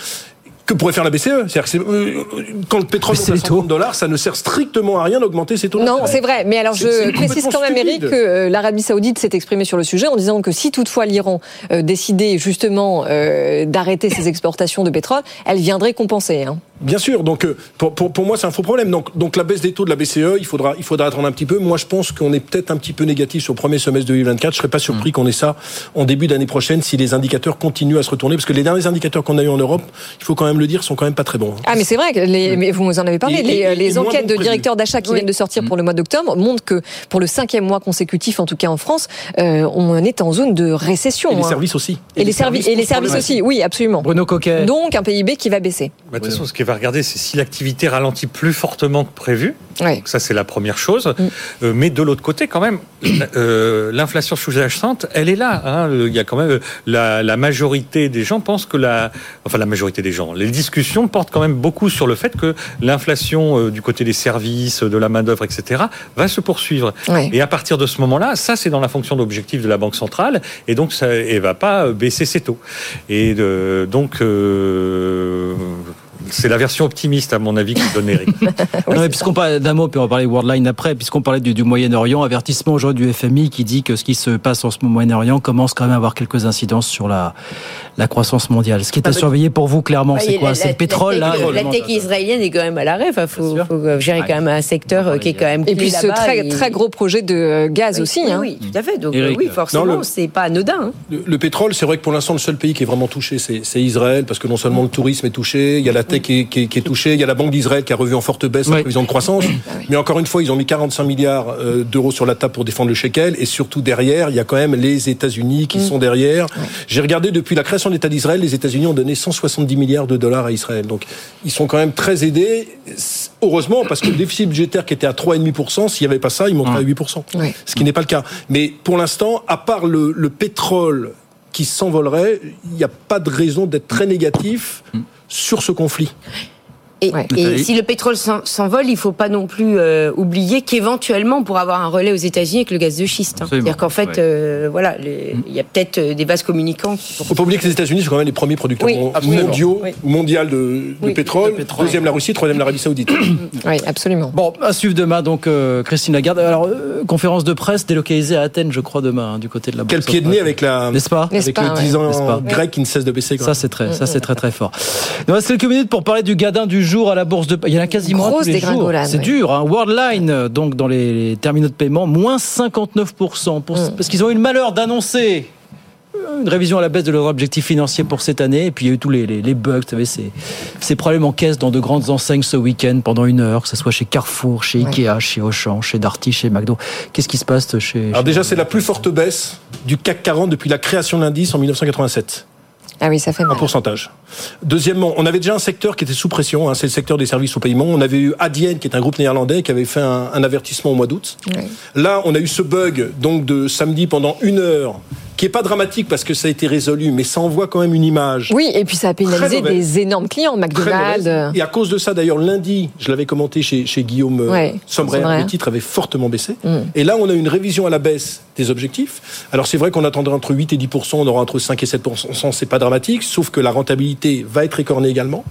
S22: Que pourrait faire la BCE C'est-à-dire que euh, quand le pétrole monte à 130 dollars, ça ne sert strictement à rien d'augmenter ses taux
S3: Non, c'est vrai. Mais alors, je précise quand même, Eric, que euh, l'Arabie Saoudite s'est exprimée sur le sujet en disant que si toutefois l'Iran euh, décidait justement euh, d'arrêter ses exportations de pétrole, elle viendrait compenser. hein.
S22: Bien sûr, donc pour, pour, pour moi c'est un faux problème. Donc, donc la baisse des taux de la BCE, il faudra, il faudra attendre un petit peu. Moi je pense qu'on est peut-être un petit peu négatif sur le premier semestre 2024. Je serais pas
S1: Mm.
S22: surpris qu'on ait ça en début d'année prochaine si les indicateurs continuent à se retourner. Parce que les derniers indicateurs qu'on a eu en Europe, il faut quand même le dire, sont quand même pas très bons.
S3: Ah, mais c'est vrai que les, mais vous en avez parlé.
S22: Et-
S3: les,
S22: et- et
S3: les
S22: moins
S3: enquêtes
S22: bon
S3: de
S22: prévu.
S3: directeurs d'achat qui viennent de sortir pour le mois d'octobre montrent que pour le cinquième mois consécutif, en tout cas en France, euh, on est en zone de récession.
S22: Et les
S3: hein.
S22: services aussi.
S3: Et, les, services et les services aussi, oui, absolument.
S1: Bruno Coquet.
S3: Donc un PIB qui va baisser.
S21: Bah, de toute façon, ce qu'il va regarder, c'est si l'activité ralentit plus fortement que prévu.
S3: Ouais.
S21: Donc ça, c'est la première chose. Euh, mais de l'autre côté, quand même, [clears throat] euh, l'inflation sous-jacente, elle est là. hein. Euh, Il y a quand même la, la majorité des gens pensent que la, enfin la majorité des gens, les discussions portent quand même beaucoup sur le fait que l'inflation euh, du côté des services, de la main d'œuvre, etc., va se poursuivre. Et à partir de ce moment-là, ça, c'est dans la fonction d'objectif de la Banque centrale, et donc ça, elle va pas euh, baisser ses taux. Et de- donc. euh, c'est la version optimiste, à mon avis, que donne Eric. [laughs]
S1: Non, mais puisqu'on parle d'un mot, puis on va parler Worldline après, puisqu'on parlait du, du Moyen-Orient, avertissement aujourd'hui du FMI qui dit que ce qui se passe en ce moment au Moyen-Orient commence quand même à avoir quelques incidences sur la, la croissance mondiale. Ce qui est à
S12: Ah,
S1: surveiller pour vous, clairement, c'est quoi C'est le pétrole,
S12: la
S1: là
S12: tech, La
S1: évidemment,
S12: tech israélienne est quand même à l'arrêt. Il faut, faut gérer quand même un secteur euh, qui est quand même
S3: Et puis ce très,
S12: et-
S3: très gros projet de euh, gaz
S12: Oui,
S3: aussi.
S12: oui,
S3: hein.
S12: oui, tout à fait. Donc
S22: Eric.
S12: euh, oui, forcément, c'est pas anodin. hein.
S22: Le, le pétrole, c'est vrai que pour l'instant, le seul pays qui est vraiment touché, c'est c'est Israël, parce que non seulement le tourisme est touché, il y a la qui est, qui est- qui est touchée, il y a la Banque d'Israël qui a revu en forte baisse la prévision de croissance. Mais encore une fois, ils ont mis 45 milliards euh, d'euros sur la table pour défendre le shekel, et surtout derrière, il y a quand même les États-Unis qui sont derrière. J'ai regardé depuis la création de l'État d'Israël, les États-Unis ont donné 170 milliards de dollars à Israël. Donc, ils sont quand même très aidés. Heureusement, parce que le déficit budgétaire qui était à 3,5%, s'il n'y avait pas ça, il monterait à 8%.
S3: Ouais.
S22: Ce qui n'est pas le cas. Mais pour l'instant, à part le, le pétrole qui s'envolerait, il n'y a pas de raison d'être très négatif sur ce conflit.
S12: Et, et
S22: Nathalie
S12: si le pétrole s'en- s'envole, il faut pas non plus euh, oublier qu'éventuellement, on pourra avoir un relais aux États-Unis avec le gaz de schiste. hein. C'est-à-dire qu'en fait,
S22: Ouais.
S12: euh, voilà, il y a peut-être euh, des vases communicants. qui
S22: Il faut pas oublier que les États-Unis sont quand même les premiers producteurs
S12: Oui,
S22: mondiaux,
S12: Oui.
S22: mondial de, de
S12: Oui,
S22: pétrole.
S12: de pétrole.
S22: Deuxième la Russie, troisième l'Arabie Saoudite. [coughs]
S3: Oui, absolument.
S1: Bon, à suivre demain, donc, euh, Christine Lagarde. Alors, euh, conférence de presse délocalisée à Athènes, je crois, demain, hein, du côté de la
S22: Quel pied de nez avec la,
S1: N'est-ce pas
S22: avec le 10 ans
S1: N'est-ce pas
S22: grec qui ne cesse de baisser.
S1: Ça c'est très, ça c'est très très fort. Il nous reste quelques minutes pour parler du gadin du jour à la bourse de. Il y en a quasiment tous les jours. C'est dur. Hein. Worldline, euh, donc dans les, terminaux de paiement, moins 59 pour,
S3: Mm.
S1: parce qu'ils ont eu le malheur d'annoncer une révision à la baisse de leur objectif financier pour cette année. Et puis il y a eu tous les, les, les bugs, vous savez, ces, ces problèmes en caisse dans de grandes enseignes ce week-end pendant une heure, que ce soit chez Carrefour, chez Ikea, chez Auchan, chez Darty, chez McDo. Qu'est-ce qui se passe chez.
S22: Alors déjà, c'est la plus forte baisse du CAC 40 depuis la création de l'indice en 1987.
S3: Ah oui, ça fait mal.
S22: En pourcentage. Deuxièmement, on avait déjà un secteur qui était sous pression, hein, c'est le secteur des services au paiement. On avait eu Adyen, qui est un groupe néerlandais, qui avait fait un, un avertissement au mois d'août. Là, on a eu ce bug donc de samedi pendant une heure, qui est pas dramatique parce que ça a été résolu, mais ça envoie quand même une image.
S3: Oui, et puis ça a pénalisé des énormes clients, McDonald's.
S22: mauvaise. Et à cause de ça, d'ailleurs, lundi, je l'avais commenté chez, chez Guillaume euh,
S3: Ouais,
S22: Sommerer. le titre avait fortement baissé.
S3: Mm.
S22: Et là, on a une révision à la baisse des objectifs. Alors, c'est vrai qu'on attendrait entre 8 et 10% on aura entre 5 et 7% c'est pas dramatique, sauf que la rentabilité va être écornée également.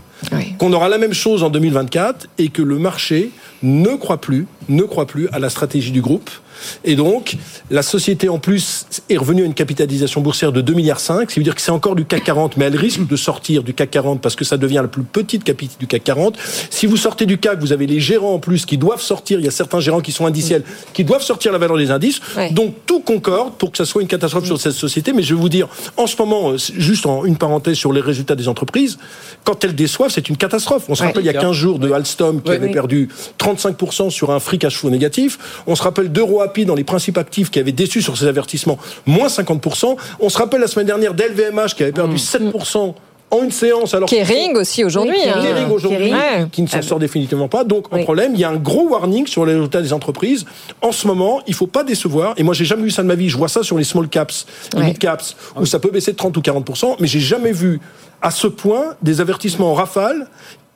S22: Qu'on aura la même chose en 2024 et que le marché ne croit plus, ne croit plus à la stratégie du groupe. Et donc, la société, en plus, est revenue à une capitalisation boursière de 2,5 milliards, ce qui veut dire que c'est encore du CAC 40, mais elle risque de sortir du CAC 40 parce que ça devient la plus petite capitale du CAC 40. Si vous sortez du CAC, vous avez les gérants en plus qui doivent sortir, il y a certains gérants qui sont indiciels, qui doivent sortir la valeur des indices. Donc, tout concorde pour que ça soit une catastrophe sur cette société. Mais je vais vous dire, en ce moment, euh, juste en une parenthèse sur les résultats des entreprises, quand elles déçoivent, c'est une catastrophe. On se
S3: Ouais.
S22: rappelle, il y a 15 jours de Alstom qui
S3: Ouais.
S22: avait
S3: Oui.
S22: perdu 35% sur un free cash flow négatif. On se rappelle dans les principes actifs qui avait déçu sur ses avertissements, moins 50%. On se rappelle la semaine dernière d'LVMH qui avait perdu 7% en une séance. Alors
S3: Kering aussi aujourd'hui.
S22: Oui,
S3: hein.
S22: Kering aujourd'hui,
S3: Ouais.
S22: qui ne s'en sort définitivement pas. Donc, en problème, il y a un gros warning sur les résultats des entreprises. En ce moment, il faut pas décevoir. Et moi, j'ai jamais vu ça de ma vie. Je vois ça sur les small caps, les
S3: Ouais.
S22: mid caps, où ça peut baisser de 30 ou 40%. Mais j'ai jamais vu à ce point des avertissements en rafale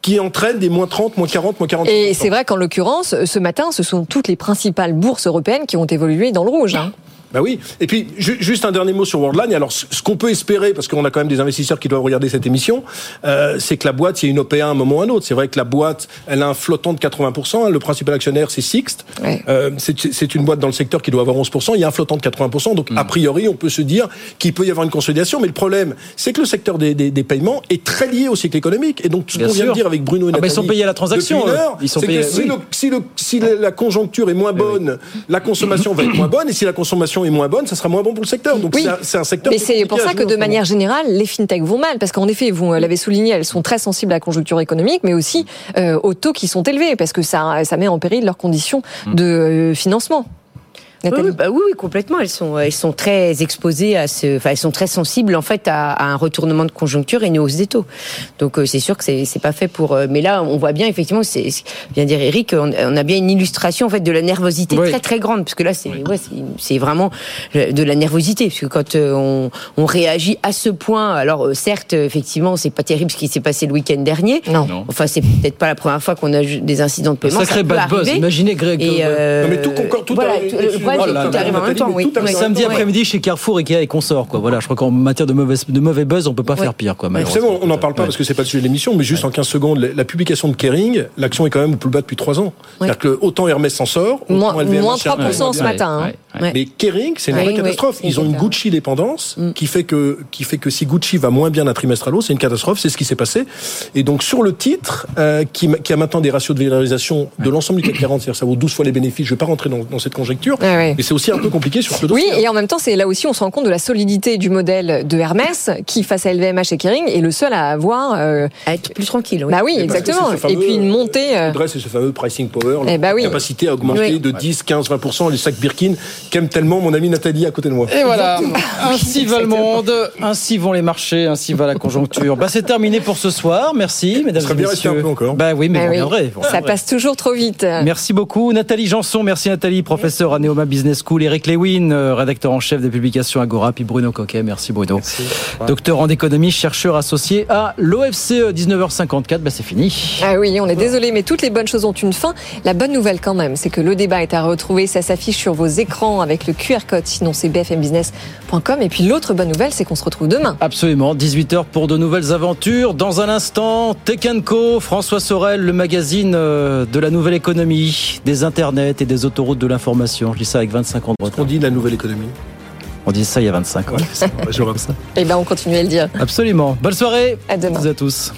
S22: qui entraînent des moins 30, moins 40, moins 40.
S3: Et c'est vrai qu'en l'occurrence, ce matin, ce sont toutes les principales bourses européennes qui ont évolué dans le rouge. hein.
S22: Bah oui. Et puis, ju- juste un dernier mot sur Worldline. Alors, ce ce qu'on peut espérer, parce qu'on a quand même des investisseurs qui doivent regarder cette émission, euh, c'est que la boîte, il y a une OPA à un moment ou à un autre. C'est vrai que la boîte, elle a un flottant de 80%. Le principal actionnaire, c'est Sixt. Euh, c'est une boîte dans le secteur qui doit avoir 11%. Il y a un flottant de 80%. Donc, a priori, on peut se dire qu'il peut y avoir une consolidation. Mais le problème, c'est que le secteur des, des, des paiements est très lié au cycle économique. Et donc, ce
S1: Bien
S22: qu'on vient de dire avec Bruno et
S1: Ah bah, ils
S22: Nathalie
S1: sont payés à la transaction,
S22: heure,
S1: Ils sont
S22: c'est que si,
S1: oui.
S22: le- si, le- si la la conjoncture est moins bonne, la consommation va être moins bonne, et si la consommation est moins bonne, ça sera moins bon pour le secteur. Donc
S3: Oui.
S22: c'est un- secteur.
S3: Mais c'est pour ça que de manière générale, les fintechs vont mal, parce qu'en effet, vous l'avez souligné, elles sont très sensibles à la conjoncture économique, mais aussi euh, aux taux qui sont élevés, parce que ça, ça met en péril leurs conditions de euh, financement.
S12: Oui, oui, bah oui, oui, complètement. Elles sont, elles sont très exposées à ce, enfin, elles sont très sensibles en fait à, à un retournement de conjoncture et une hausse des taux. Donc euh, c'est sûr que c'est, c'est pas fait pour. euh, Mais là, on voit bien effectivement, c'est, c'est- vient dire Eric, on, on a bien une illustration en fait de la nervosité très très grande, parce que là c'est, ouais, c'est, c'est vraiment euh, de la nervosité, parce que quand euh, on, on réagit à ce point, alors euh, certes, effectivement, c'est pas terrible ce qui s'est passé le week-end dernier.
S3: Non.
S12: Enfin, c'est peut-être pas la première fois qu'on a des incidents de paiement.
S1: sacré
S12: ça
S1: bad buzz. Imaginez Greg.
S12: Et, euh,
S22: Non, mais tout concorde, tout
S12: voilà,
S22: arrive-
S1: Oh là
S12: tout arrive en même temps. Oui, oui.
S1: Samedi après-midi chez Carrefour, Ikea et consorts. Quoi. Voilà, je crois qu'en matière de mauvais, de mauvais buzz, on peut pas faire pire. Quoi,
S22: on n'en parle pas parce que c'est pas le sujet de l'émission, mais juste en 15 secondes, la, publication de Kering, l'action est quand même au plus bas depuis 3 ans. C'est-à-dire que autant Hermès s'en sort, autant
S3: Moins-
S22: LVMH
S3: moins
S22: c'est un peu
S3: 3%
S22: moins
S3: ce matin, hein. Ouais, ouais.
S22: Mais Kering, c'est une vraie catastrophe. Ils ont une. Gucci dépendance qui fait que qui fait que si Gucci va moins bien d'un trimestre à l'autre, c'est une catastrophe. C'est ce qui s'est passé. Et donc sur le titre, euh, qui, a maintenant des ratios de valorisation de l'ensemble du CAC 40, c'est-à-dire ça vaut 12 fois les bénéfices. Je vais pas rentrer dans, dans cette conjecture, mais c'est aussi un peu compliqué sur ce
S3: Oui,
S22: dossier.
S3: et en même temps, c'est là aussi on se rend compte de la solidité du modèle de Hermès, qui face à LVMH et Kering est le seul à avoir euh,
S12: à être plus tranquille.
S3: Bah oui,
S22: parce que
S3: exactement.
S22: c'est ce fameux-
S3: et puis une montée. euh,
S22: c'est ce fameux pricing power,
S3: Eh
S22: la
S3: bah oui.
S22: capacité à augmenter
S3: Oui.
S22: de 10, 15, 20% les sacs Birkin qu'aime tellement mon amie Nathalie à côté de moi.
S1: Et voilà, ainsi va le monde, ainsi vont les marchés, ainsi va la conjoncture. Bah, c'est terminé pour ce soir. Merci, mesdames et
S22: bien
S1: messieurs.
S22: un peu encore.
S1: Bah oui, mais
S3: bah
S1: vous
S3: oui, ça passe toujours trop vite.
S1: Merci beaucoup Nathalie Janson, merci Nathalie, professeur à Neoma Business School, Eric Lewin, euh, rédacteur en chef des publications Agora, puis Bruno Coquet, merci Bruno. Docteur en économie, chercheur associé à l'OFCE 19h54, bah c'est fini.
S3: Ah oui, on est désolé, mais toutes les bonnes choses ont une fin. La bonne nouvelle quand même, c'est que le débat est à retrouver. Ça s'affiche sur vos écrans avec le QR code, sinon c'est bfmbusiness.com. Et puis l'autre bonne nouvelle, c'est qu'on se retrouve demain.
S1: Absolument, 18h pour de nouvelles aventures. Dans un instant, Tech Co, François Sorel, le magazine euh, de la nouvelle économie, des internets et des autoroutes de l'information. Je dis ça avec 25 ans de retard.
S22: On dit la nouvelle économie.
S1: On dit ça il y a 25 ans.
S22: Je ça.
S3: Et [laughs] ben on continue à le dire.
S1: Absolument. Bonne soirée
S3: À demain.
S1: à tous.